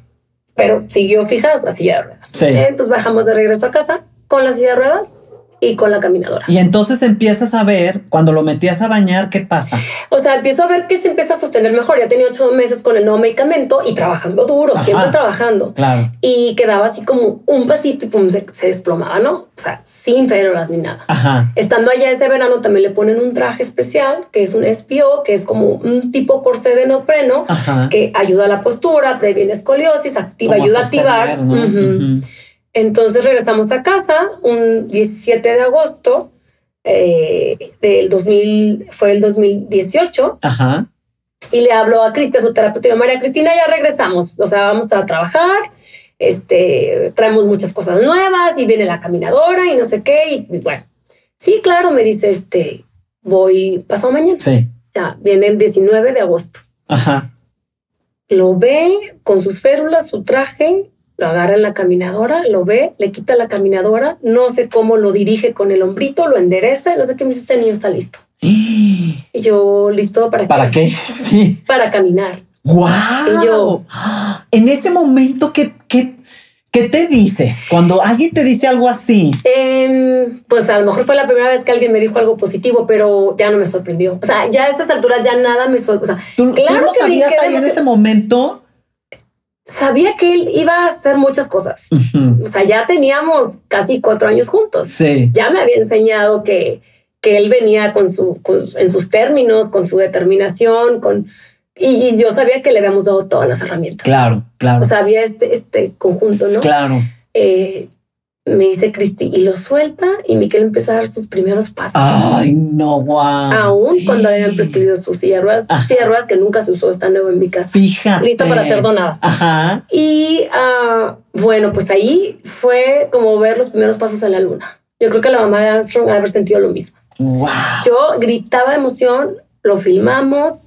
S2: Pero siguió fija a silla de ruedas. Entonces bajamos de regreso a casa con la silla de ruedas y con la caminadora.
S1: Y entonces empiezas a ver, cuando lo metías a bañar, ¿qué pasa?
S2: O sea, empiezo a ver que se empieza a sostener mejor. Ya tenía ocho meses con el nuevo medicamento y trabajando duro, siempre trabajando.
S1: Claro.
S2: Y quedaba así como un pasito y pum, se, desplomaba, ¿no? O sea, sin férulas ni nada.
S1: Ajá.
S2: Estando allá ese verano también le ponen un traje especial, que es un SPO, que es como un tipo corsé de neopreno, que ayuda a la postura, previene escoliosis, activa, ayuda a activar. Entonces regresamos a casa un 17 de agosto eh, del 2000, fue el 2018.
S1: Ajá.
S2: Y le hablo a Cristina, su terapeuta, María Cristina, ya regresamos, o sea, vamos a trabajar, este, traemos muchas cosas nuevas y viene la caminadora y no sé qué, y, bueno, sí, claro, me dice, este, voy pasado mañana.
S1: Sí.
S2: Ya, viene el 19 de agosto.
S1: Ajá.
S2: Lo ve con sus férulas, su traje, lo agarra en la caminadora, lo ve, le quita la caminadora, no sé cómo lo dirige con el hombrito, lo endereza, no sé qué me dice, este niño está listo. (gasps) y yo, ¿listo para,
S1: ¿Para qué? (laughs)
S2: Para caminar.
S1: ¡Wow! Y yo, en ese momento, ¿qué, qué, qué te dices cuando alguien te dice algo así?
S2: Em, pues a lo mejor fue la primera vez que alguien me dijo algo positivo, pero ya no me sorprendió. O sea, ya a estas alturas ya nada me sorprendió. O sea,
S1: claro que sabías ahí en ese momento
S2: sabía que él iba a hacer muchas cosas. O sea, ya teníamos casi cuatro años juntos.
S1: Sí.
S2: Ya me había enseñado que, que él venía con su, en sus términos, con su determinación, con... Y, yo sabía que le habíamos dado todas las herramientas.
S1: Claro, claro.
S2: O sea, había este, este conjunto, ¿no?
S1: Claro.
S2: Eh, me dice Cristi y lo suelta y Miquel empieza a dar sus primeros pasos.
S1: Ay, no, wow.
S2: Aún cuando le habían prescribido sus sierras, sierras que nunca se usó, está nuevo en mi casa.
S1: Fíjate.
S2: Listo para ser donada.
S1: Ajá.
S2: Y uh, bueno, pues ahí fue como ver los primeros pasos en la luna. Yo creo que la mamá de Armstrong ha haber sentido lo mismo.
S1: Wow.
S2: Yo gritaba de emoción, lo filmamos.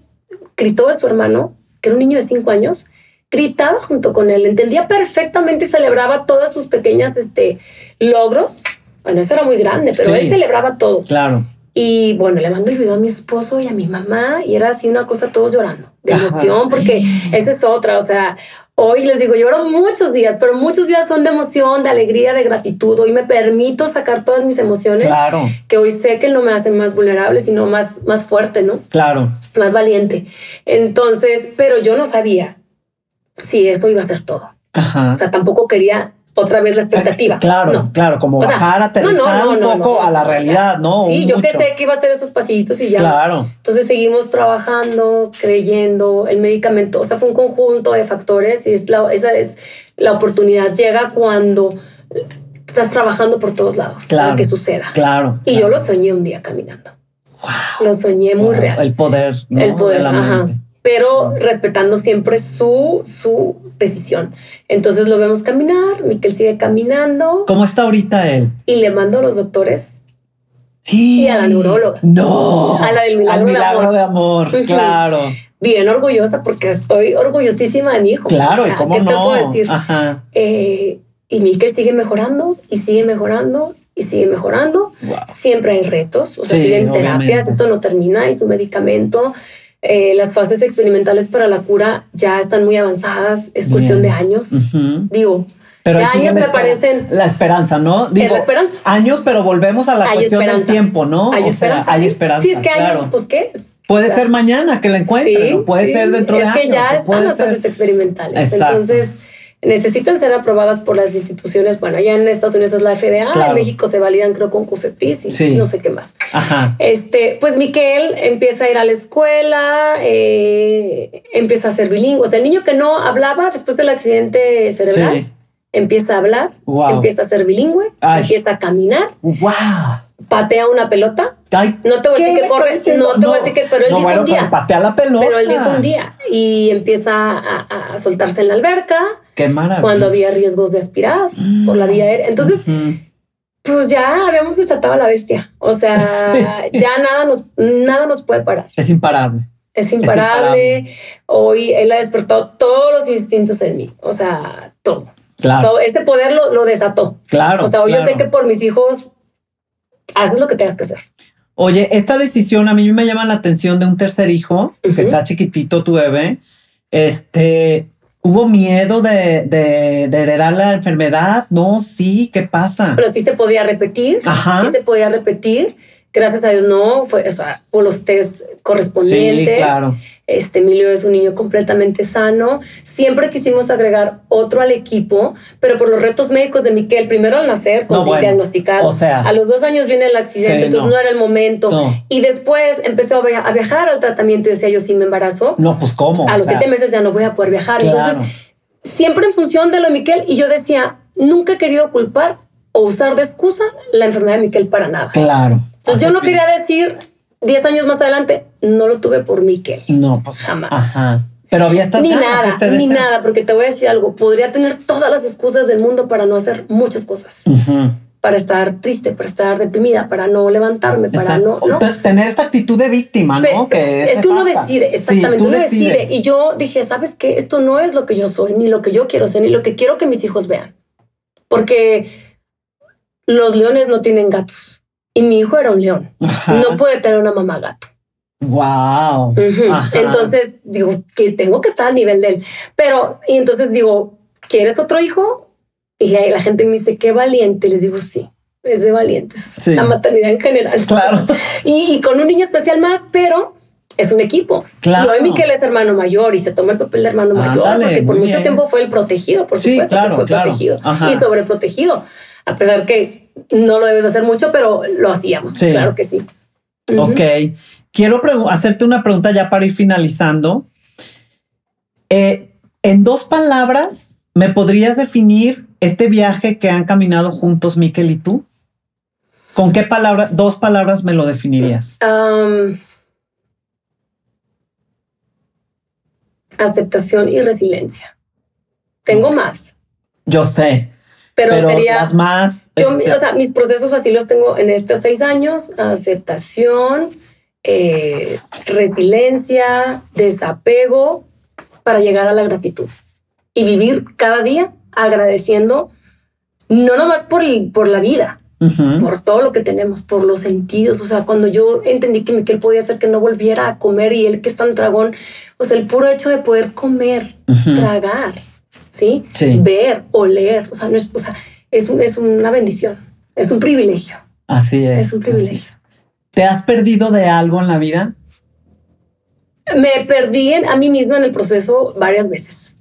S2: Cristóbal, su hermano, que era un niño de cinco años, gritaba junto con él, entendía perfectamente y celebraba todas sus pequeñas este, logros. Bueno, eso era muy grande, pero él celebraba todo.
S1: Claro.
S2: Y bueno, le mando el video a mi esposo y a mi mamá y era así una cosa todos llorando de emoción porque (laughs) esa es otra, o sea, hoy les digo, lloro muchos días, pero muchos días son de emoción, de alegría, de gratitud. Hoy me permito sacar todas mis emociones
S1: claro.
S2: que hoy sé que no me hacen más vulnerable, sino más, más fuerte, ¿no?
S1: Claro.
S2: Más valiente. Entonces, pero yo no sabía si esto iba a ser todo. O sea, tampoco quería otra vez la expectativa.
S1: Claro, claro, como bajar, aterrizar un poco a la realidad, ¿no?
S2: Sí, yo que sé que iba a hacer esos pasitos y ya.
S1: Claro.
S2: Entonces seguimos trabajando, creyendo, el medicamento, o sea, fue un conjunto de factores y es la, esa es la oportunidad. Llega cuando estás trabajando por todos lados para que suceda.
S1: Claro.
S2: Y yo lo soñé un día caminando. Wow. Lo soñé muy real.
S1: El poder,
S2: El poder, ajá pero respetando siempre su, su decisión. Entonces lo vemos caminar, Miquel sigue caminando.
S1: ¿Cómo está ahorita él?
S2: Y le mando a los doctores y a la neuróloga.
S1: No.
S2: A la del milagro,
S1: Al milagro de amor. claro.
S2: Bien orgullosa porque estoy orgullosísima de mi hijo.
S1: Claro, ¿y cómo
S2: ¿qué
S1: no?
S2: te puedo decir?
S1: Ajá.
S2: Eh, y Miquel sigue mejorando y sigue mejorando y sigue mejorando. Siempre hay retos, o sea, sí, siguen terapias, esto no termina y su medicamento eh, las fases experimentales para la cura ya están muy avanzadas, es cuestión de años. Digo, pero años me parecen.
S1: La esperanza, ¿no?
S2: Digo, la esperanza.
S1: Años, pero volvemos a la cuestión del tiempo, ¿no?
S2: Hay esperanza.
S1: hay esperanza.
S2: Sí, es que años, pues ¿qué es?
S1: Puede ser mañana que la encuentre, puede ser dentro de años.
S2: Es que ya están las fases experimentales. Entonces necesitan ser aprobadas por las instituciones. Bueno, allá en Estados Unidos es la FDA, en México se validan creo con COFEPIS y no sé qué más.
S1: Ajá.
S2: Este, pues Miquel empieza a ir a la escuela, eh, empieza a ser bilingüe. O sea, el niño que no hablaba después del accidente cerebral, empieza a hablar, empieza a ser bilingüe, empieza a caminar.
S1: Wow
S2: patea una pelota. no te voy a decir que corre, no te voy a decir que, pero él dijo un día.
S1: patea la pelota.
S2: Pero él dijo un día y empieza a, soltarse en la alberca.
S1: Qué maravilla.
S2: Cuando había riesgos de aspirar por la vía aérea. Entonces, pues ya habíamos desatado a la bestia. O sea, (laughs) ya nada nos, nada nos puede parar.
S1: Es imparable.
S2: Es imparable. Hoy él ha despertado todos los instintos en mí. O sea, todo. Claro. ese poder lo, desató.
S1: Claro.
S2: O sea, hoy yo sé que por mis hijos haces lo que tengas que hacer.
S1: Oye, esta decisión a mí me llama la atención de un tercer hijo que está chiquitito, tu bebé. Este, ¿Hubo miedo de, de, heredar la enfermedad? No, sí, ¿qué pasa?
S2: Pero sí se podía repetir. Ajá. Sí se podía repetir. Gracias a Dios no, fue, o sea, por los test correspondientes. Sí, claro. Este Emilio es un niño completamente sano. Siempre quisimos agregar otro al equipo, pero por los retos médicos de Miquel, primero al nacer, con no, diagnosticado. O sea, a los dos años viene el accidente, entonces no. era el momento. Y después empezó a, viajar al tratamiento y decía yo, si me embarazo.
S1: No, pues cómo.
S2: A los siete meses ya no voy a poder viajar. Entonces, siempre en función de lo de Miquel, y yo decía, nunca he querido culpar o usar de excusa la enfermedad de Miquel para nada.
S1: Claro.
S2: Entonces yo no quería decir 10 años más adelante, no lo tuve por Miquel.
S1: No, pues jamás. Ajá. Pero había estas
S2: Ni nada, este ni nada, porque te voy a decir algo. Podría tener todas las excusas del mundo para no hacer muchas cosas. Para estar triste, para estar deprimida, para no levantarme, para no,
S1: Tener esta actitud de víctima, ¿no?
S2: que es que uno decide, exactamente, uno decide. Y yo dije, ¿sabes qué? Esto no es lo que yo soy, ni lo que yo quiero ser, ni lo que quiero que mis hijos vean. Porque los leones no tienen gatos y mi hijo era un león. No puede tener una mamá gato.
S1: Wow.
S2: Entonces digo que tengo que estar al nivel de él. Pero, y entonces digo, ¿quieres otro hijo? Y la gente me dice, qué valiente. Les digo, sí, es de valientes. La maternidad en general.
S1: Claro. (laughs)
S2: y, con un niño especial más, pero es un equipo. Claro. Y hoy Miquel es hermano mayor y se toma el papel de hermano mayor porque por mucho tiempo fue el protegido, por supuesto que fue protegido y sobreprotegido. A pesar que no lo debes hacer mucho, pero lo hacíamos. Claro que sí.
S1: Ok. Quiero hacerte una pregunta ya para ir finalizando. Eh, en dos palabras, ¿me podrías definir este viaje que han caminado juntos Miquel y tú? ¿Con qué palabras, dos palabras me lo definirías?
S2: aceptación y resiliencia. Tengo más.
S1: Yo sé pero, sería más.
S2: Yo, o sea, mis procesos así los tengo en estos seis años: aceptación, eh, resiliencia, desapego para llegar a la gratitud y vivir cada día agradeciendo, no nomás por, por la vida, por todo lo que tenemos, por los sentidos. O sea, cuando yo entendí que Miquel podía hacer que no volviera a comer y él que es tan dragón, pues el puro hecho de poder comer, tragar, ¿sí? Ver, oler, o sea, no es, o sea, es, es una bendición, es un privilegio.
S1: Así es.
S2: Es un privilegio.
S1: ¿Te has perdido de algo en la vida?
S2: Me perdí a mí misma en el proceso varias veces.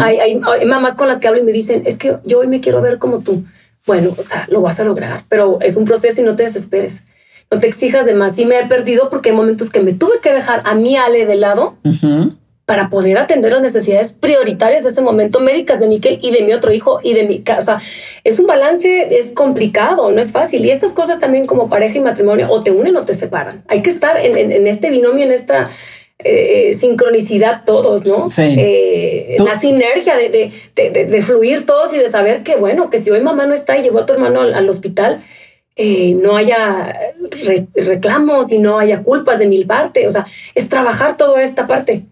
S2: hay, hay, mamás con las que hablo y me dicen, es que yo hoy me quiero ver como tú. Bueno, o sea, lo vas a lograr, pero es un proceso y no te desesperes. No te exijas de más. Y me he perdido porque hay momentos que me tuve que dejar a mi Ale de lado para poder atender las necesidades prioritarias de ese momento médicas de Miquel y de mi otro hijo y de mi casa. es un balance, es complicado, no es fácil. Y estas cosas también como pareja y matrimonio o te unen o te separan. Hay que estar en, este binomio, en esta eh, sincronicidad todos, ¿no? Sí. Eh, la sinergia de, de, fluir todos y de saber que, bueno, que si hoy mamá no está y llevó a tu hermano al, hospital, eh, no haya reclamos y no haya culpas de mil partes. O sea, es trabajar toda esta parte.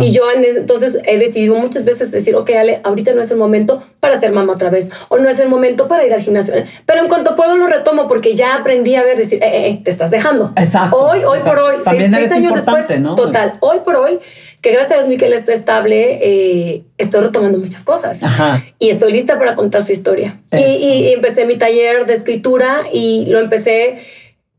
S2: Y yo entonces he decidido muchas veces decir, ok, Ale, ahorita no es el momento para ser mamá otra vez, o no es el momento para ir al gimnasio. Pero en cuanto puedo lo retomo porque ya aprendí a ver, decir, eh, eh, eh te estás dejando.
S1: Exacto.
S2: Hoy, hoy por hoy, seis, años después, total, hoy por hoy, que gracias a Dios Miquel está estable, eh, estoy retomando muchas cosas. Y estoy lista para contar su historia. Y, y empecé mi taller de escritura y lo empecé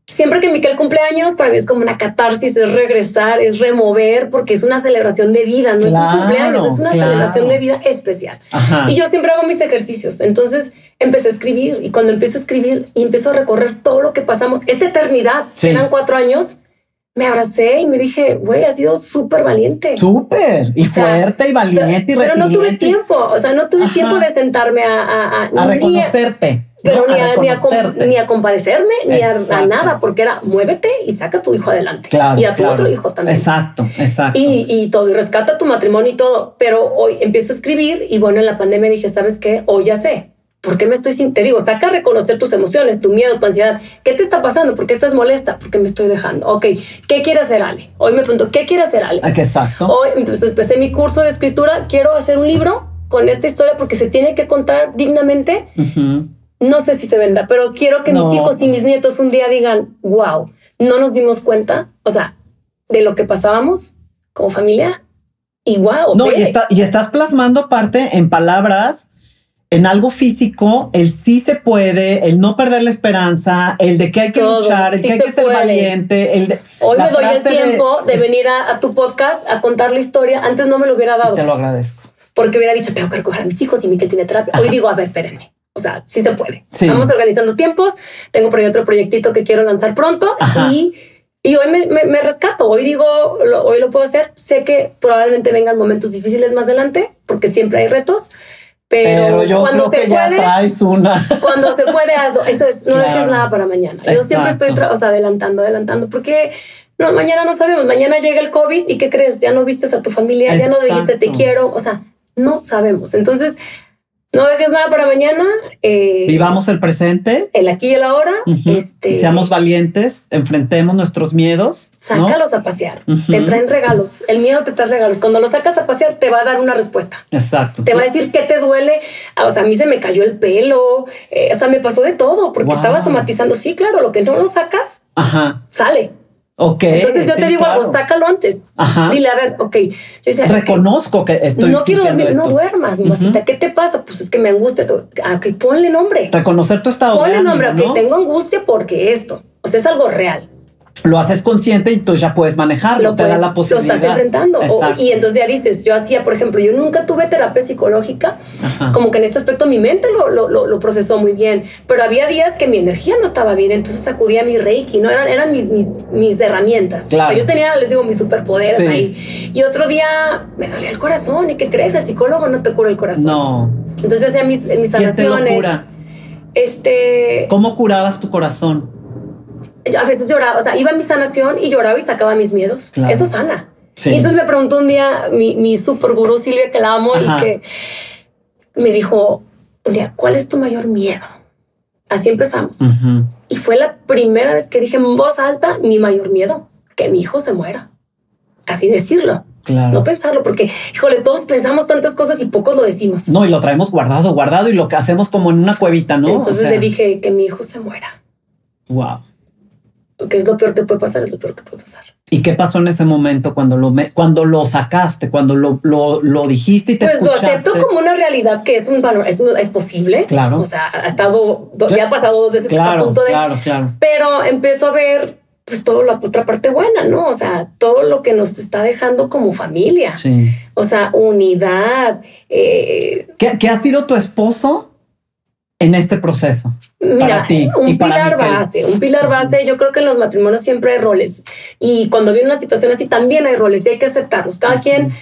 S2: siempre que Miquel cumpleaños, para mí es como una catarsis, es regresar, es remover, porque es una celebración de vida, no es un cumpleaños, es una celebración de vida especial. Y yo siempre hago mis ejercicios. Entonces empecé a escribir y cuando empiezo a escribir y empiezo a recorrer todo lo que pasamos, esta eternidad, eran cuatro años, me abracé y me dije, güey, has sido súper valiente.
S1: Súper, y fuerte y valiente y
S2: Pero no tuve tiempo, o sea, no tuve tiempo de sentarme a... A,
S1: a, reconocerte
S2: pero ni, a, ni, a, ni, a, compadecerme, ni a, nada, porque era muévete y saca a tu hijo adelante. y a tu otro hijo también.
S1: Exacto, exacto.
S2: Y, y, todo, y rescata tu matrimonio y todo. Pero hoy empiezo a escribir y bueno, en la pandemia dije, ¿sabes qué? Hoy ya sé ¿por qué me estoy sin? Te digo, saca a reconocer tus emociones, tu miedo, tu ansiedad. ¿Qué te está pasando? ¿Por qué estás molesta? Porque me estoy dejando. Ok, ¿qué quiere hacer Ale? Hoy me pregunto, ¿qué quiere hacer Ale?
S1: Exacto.
S2: Hoy entonces, empecé mi curso de escritura, quiero hacer un libro con esta historia porque se tiene que contar dignamente.
S1: Ujú.
S2: No sé si se venda, pero quiero que
S1: No.
S2: mis hijos y mis nietos un día digan, wow, no nos dimos cuenta, o sea, de lo que pasábamos como familia y wow.
S1: No, y, está- y estás plasmando aparte en palabras, en algo físico, el sí se puede, el no perder la esperanza, el de que hay que
S2: Todo,
S1: luchar, el
S2: sí
S1: que hay
S2: se
S1: que ser
S2: puede.
S1: valiente, el de.
S2: Hoy me doy el tiempo de, venir a, a tu podcast a contar la historia. Antes no me lo hubiera dado
S1: Te lo agradezco.
S2: porque hubiera dicho, tengo que recoger a mis hijos y Miquel tiene terapia. Hoy digo, a ver, espérenme. O sea, sí se puede.
S1: Sí.
S2: Vamos organizando tiempos. Tengo por ahí otro proyectito que quiero lanzar pronto
S1: Ajá.
S2: y, y hoy me, me- me rescato. Hoy digo, lo- hoy lo puedo hacer. Sé que probablemente vengan momentos difíciles más adelante porque siempre hay retos, pero,
S1: Pero yo
S2: cuando
S1: creo
S2: se
S1: que ya
S2: puede,
S1: traes una.
S2: cuando se puede, hazlo. Eso es, no
S1: Claro.
S2: dejes nada para mañana. Yo siempre
S1: Exacto.
S2: estoy tra- o sea, adelantando, adelantando, porque no, mañana no sabemos. Mañana llega el COVID y ¿qué crees? Ya no vistes a tu familia, ya no dijiste te
S1: Exacto.
S2: quiero. O sea, no sabemos. Entonces, no dejes nada para mañana. eh,
S1: Vivamos el presente.
S2: el aquí y el ahora. este,
S1: seamos valientes, enfrentemos nuestros miedos. ¿no?
S2: Sácalos a pasear. Te traen regalos. El miedo te trae regalos. Cuando lo sacas a pasear, te va a dar una respuesta.
S1: Exacto.
S2: Te va a decir qué te duele. Ah, O sea, a mí se me cayó el pelo. eh, o sea, me pasó de todo porque
S1: Wow.
S2: estaba somatizando. Sí, claro, lo que no lo sacas,
S1: Ajá.
S2: sale.
S1: Ok.
S2: Entonces yo
S1: sí,
S2: te digo
S1: claro.
S2: algo, sácalo antes.
S1: Ajá.
S2: Dile, a ver, ok. Yo decía,
S1: Reconozco que estoy
S2: no quiero dormir, no duermas, mamacita. ¿Qué te pasa? Pues es que me angustia. Ah, ok, ponle nombre.
S1: Reconocer tu estado de
S2: Ponle
S1: ánimo,
S2: nombre, ok,
S1: ¿no?
S2: tengo angustia porque esto. O sea, es algo real.
S1: Lo haces consciente y tú ya puedes manejarlo.
S2: Lo,
S1: te
S2: puedes-
S1: da la
S2: lo
S1: posibilidad.
S2: estás enfrentando. O- y entonces ya dices, yo hacía, por ejemplo, yo nunca tuve terapia psicológica.
S1: Ajá.
S2: Como que en este aspecto mi mente lo, lo, lo, lo procesó muy bien, pero había días que mi energía no estaba bien, entonces acudía a mi reiki, ¿no? Eran, eran mis, mis, mis herramientas.
S1: Claro.
S2: O sea, yo tenía, les digo, mis superpoderes
S1: Sí.
S2: ahí. Y otro día me dolía el corazón, ¿y qué crees? El psicólogo no te cura el corazón.
S1: No.
S2: Entonces yo hacía mis, mis
S1: ¿Quién te lo
S2: sanaciones.
S1: cura?
S2: Este,
S1: ¿Cómo curabas tu corazón?
S2: Yo a veces lloraba, o sea, iba a mi sanación y lloraba y sacaba mis miedos.
S1: Claro.
S2: Eso sana.
S1: Sí.
S2: Y entonces me preguntó un día mi, mi super gurú Silvia, que la amo,
S1: Ajá.
S2: y que me dijo un día, ¿cuál es tu mayor miedo? Así empezamos.
S1: Ujú.
S2: Y fue la primera vez que dije en voz alta mi mayor miedo, que mi hijo se muera. Así decirlo,
S1: Claro.
S2: no pensarlo, porque, híjole, todos pensamos tantas cosas y pocos lo decimos.
S1: No, y lo traemos guardado, guardado y lo que hacemos como en una cuevita, ¿no?
S2: Entonces
S1: O sea,
S2: le dije que mi hijo se muera,
S1: Wow.
S2: Que es lo peor que puede pasar, es lo peor que puede pasar.
S1: ¿Y qué pasó en ese momento cuando lo, me- cuando lo sacaste, cuando lo, lo, lo dijiste y te
S2: Pues lo
S1: escuchaste?
S2: acepto como una realidad que es un valor, es, es posible.
S1: Claro.
S2: O sea, ha estado,
S1: Yo-
S2: ya ha pasado dos veces que está a
S1: Claro,
S2: punto de.
S1: claro, claro.
S2: Pero empiezo a ver pues toda la otra parte buena, ¿no? O sea, todo lo que nos está dejando como familia.
S1: Sí.
S2: O sea, unidad. eh,
S1: ¿Qué, qué ha sido tu esposo en este proceso?
S2: Mira,
S1: Para ti
S2: un pilar base, un pilar base. Yo creo que en los matrimonios siempre hay roles. Y cuando viene una situación así, también hay roles y hay que aceptarlos. Cada quien,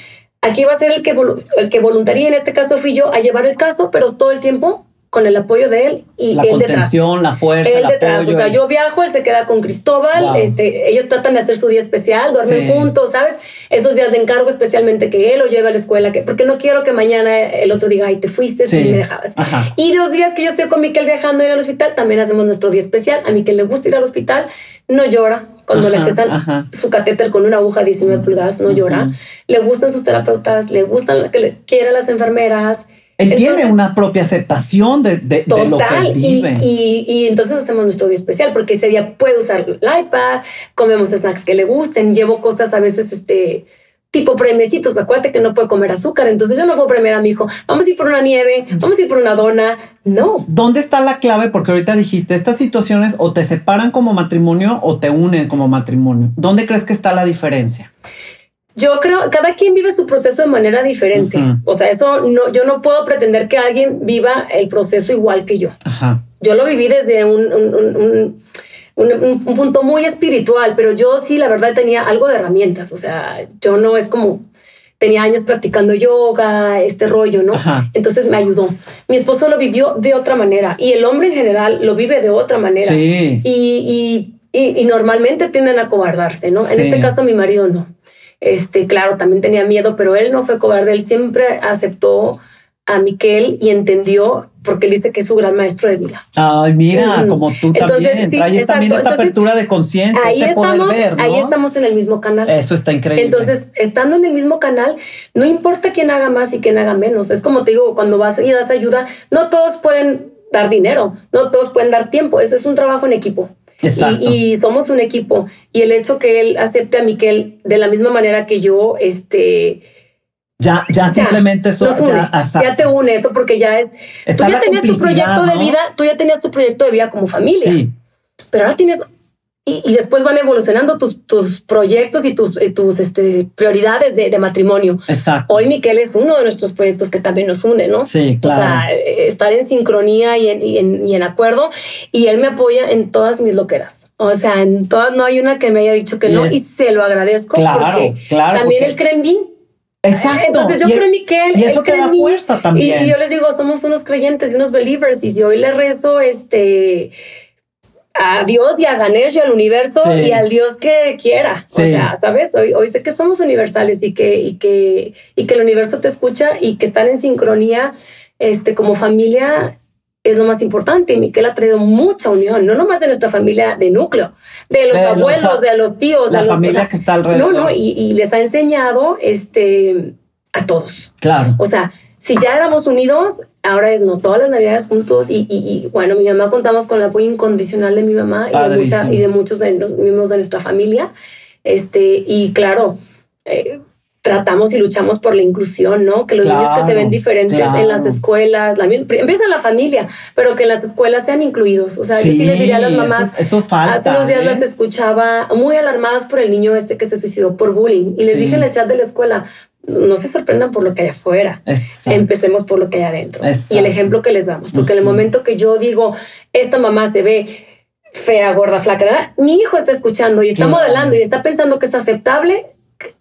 S2: aquí va a ser el que, el que voluntaría, en este caso fui yo, a llevar el caso, pero todo el tiempo con el apoyo de él y
S1: La
S2: él detrás.
S1: contención, la fuerza,
S2: Él
S1: el
S2: detrás,
S1: apoyo.
S2: o sea,
S1: el-
S2: yo viajo, él se queda con Cristóbal,
S1: Wow.
S2: este, ellos tratan de hacer su día especial, duermen
S1: Sí.
S2: juntos, ¿sabes? Esos días de encargo especialmente que él lo lleve a la escuela, que, porque no quiero que mañana el otro diga, ay, te fuiste
S1: Sí.
S2: y me dejabas.
S1: Ajá.
S2: Y los días que yo estoy con Miquel viajando en el hospital, también hacemos nuestro día especial. A Miquel le gusta ir al hospital, no llora cuando le accesan
S1: ajá.
S2: su catéter con una aguja de 19 pulgadas, no llora. Le gustan sus terapeutas, le gustan que le quieren las enfermeras.
S1: Él tiene una propia aceptación de, de- de lo que
S2: Total,
S1: él vive.
S2: y, y entonces hacemos nuestro día especial porque ese día puede usar el iPad, comemos snacks que le gusten, llevo cosas a veces este tipo premiecitos, acuérdate que no puede comer azúcar, entonces yo no puedo premiar a mi hijo, vamos a ir por una nieve, vamos a ir por una dona, no,
S1: ¿Dónde está la clave? Porque ahorita dijiste, estas situaciones o te separan como matrimonio o te unen como matrimonio. ¿Dónde crees que está la diferencia?
S2: Yo creo, cada quien vive su proceso de manera diferente.
S1: Ujú.
S2: O sea, eso no, yo no puedo pretender que alguien viva el proceso igual que yo.
S1: Ajá.
S2: Yo lo viví desde un, un- un- un- un- un- un punto muy espiritual, pero yo sí, la verdad, tenía algo de herramientas. O sea, yo no es como tenía años practicando yoga, este rollo, ¿no?
S1: Ajá.
S2: Entonces me ayudó. Mi esposo lo vivió de otra manera y el hombre en general lo vive de otra manera.
S1: Sí.
S2: Y, y, y, y normalmente tienden a cobardarse, ¿no? En
S1: Sí.
S2: este caso, mi marido no. Este, claro, también tenía miedo, pero él no fue cobarde. Él siempre aceptó a Miquel y entendió porque él dice que es su gran maestro de vida.
S1: Ay, mira, como tú también. Sí, Traes también esta apertura de conciencia,
S2: ahí este estamos, ver, Ahí estamos en el mismo canal.
S1: Eso está increíble.
S2: Entonces, estando en el mismo canal, no importa quién haga más y quién haga menos. Es como te digo, cuando vas y das ayuda, no todos pueden dar dinero, no todos pueden dar tiempo. Eso es un trabajo en equipo. Exacto. Y, somos un equipo. Y el hecho que él acepte a Miquel de la misma manera que yo, este
S1: ya, ya, simplemente eso
S2: ya, ya, te une eso porque ya es. tú ya tenías tu proyecto de vida, tú ya tenías tu proyecto de vida como familia. Sí. Pero ahora tienes. Y, después van evolucionando tus, tus proyectos y tus, tus este, prioridades de, de, matrimonio.
S1: Exacto.
S2: Hoy Miquel es uno de nuestros proyectos que también nos une, ¿no?
S1: Sí, claro. O sea,
S2: estar en sincronía y en, y en, y en acuerdo. Y él me apoya en todas mis loqueras. O sea, en todas no hay una que me haya dicho que no y se lo agradezco
S1: claro,
S2: porque
S1: claro,
S2: también él cree en mí
S1: Exacto.
S2: Entonces yo creo en Miquel.
S1: Y eso te da fuerza también.
S2: Y, yo les digo, somos unos creyentes y unos believers. Y si hoy le rezo este a Dios y a Ganesh y al universo y al Dios que quiera. O sea, ¿sabes? Hoy, hoy sé que somos universales y que, y, que, y que el universo te escucha y que están en sincronía este, como familia es lo más importante. Y Miquel ha traído mucha unión, no nomás de nuestra familia de núcleo, de los abuelos, de los tíos,
S1: la
S2: de
S1: los, familia que está alrededor.
S2: No, no, y, les ha enseñado este, a todos.
S1: Claro.
S2: O sea, si ya éramos unidos, ahora es no todas las navidades juntos y, y, bueno, mi mamá contamos con el apoyo incondicional de mi mamá y de, mucha, y de, muchos de los miembros de nuestra familia. Este, y claro, eh, tratamos y luchamos por la inclusión, ¿no? Que los niños que se ven diferentes en las escuelas, la, empieza en la familia, pero que en las escuelas sean incluidos. O sea, yo sí les diría a las mamás,
S1: eso, falta,
S2: hace unos días
S1: ¿eh?
S2: las escuchaba muy alarmadas por el niño este que se suicidó por bullying y les dije en el chat de la escuela, no se sorprendan por lo que hay afuera, empecemos por lo que hay adentro. Y el ejemplo que les damos, porque en el momento que yo digo, esta mamá se ve fea, gorda, flaca, mi hijo está escuchando y está modelando y está pensando que es aceptable,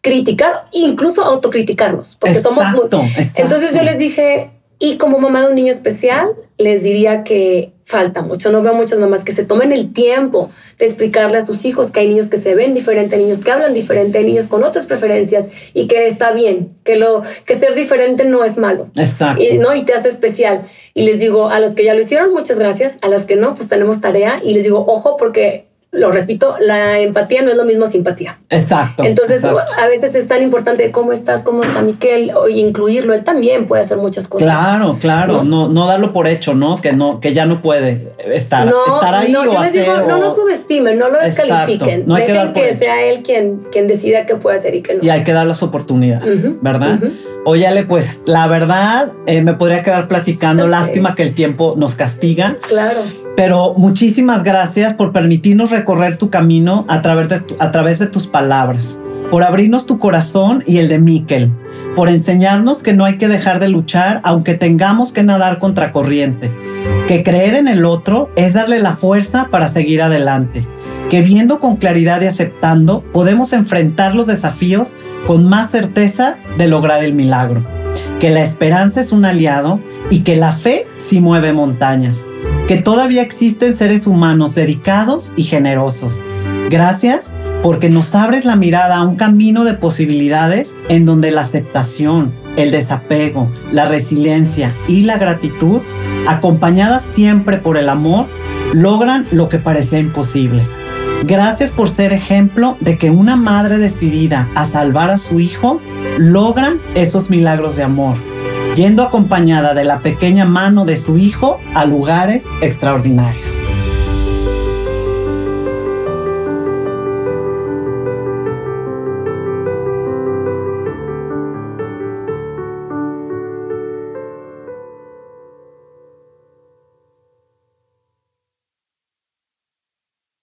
S2: criticar, incluso autocriticarnos, porque somos muy... Entonces yo les dije, y como mamá de un niño especial, les diría que falta mucho. No veo muchas mamás que se tomen el tiempo de explicarle a sus hijos que hay niños que se ven diferente, niños que hablan diferente, niños con otras preferencias y que está bien, que lo que ser diferente no es malo.
S1: Exacto.
S2: Y, no y te hace especial. Y les digo a los que ya lo hicieron, muchas gracias. A las que no, pues tenemos tarea y les digo, ojo porque lo repito, la empatía no es lo mismo simpatía.
S1: Exacto.
S2: Entonces, a veces es tan importante cómo estás, cómo está Miquel, o incluirlo. Él también puede hacer muchas cosas.
S1: Claro, claro. No, no, darlo por hecho, ¿no? Que no, que ya no puede estar,
S2: no,
S1: estar ahí.
S2: No,
S1: yo
S2: les digo, no lo subestimen, no lo descalifiquen. No hay Dejen que, sea él quien, quien decida qué puede hacer y qué no.
S1: Y hay que dar las oportunidades, ¿verdad? Óyale, pues la verdad, eh, me podría quedar platicando. Lástima que el tiempo nos castiga.
S2: Claro.
S1: Pero muchísimas gracias por permitirnos recorrer tu camino a través de, tus palabras, por abrirnos tu corazón y el de Miquel, por enseñarnos que no hay que dejar de luchar aunque tengamos que nadar contra corriente, que creer en el otro es darle la fuerza para seguir adelante, que viendo con claridad y aceptando podemos enfrentar los desafíos con más certeza de lograr el milagro, que la esperanza es un aliado y que la fe sí mueve montañas, que todavía existen seres humanos dedicados y generosos. Gracias porque nos abres la mirada a un camino de posibilidades en donde la aceptación, el desapego, la resiliencia y la gratitud, acompañadas siempre por el amor, logran lo que parecía imposible. Gracias por ser ejemplo de que una madre decidida a salvar a su hijo logra esos milagros de amor, yendo acompañada de la pequeña mano de su hijo a lugares extraordinarios.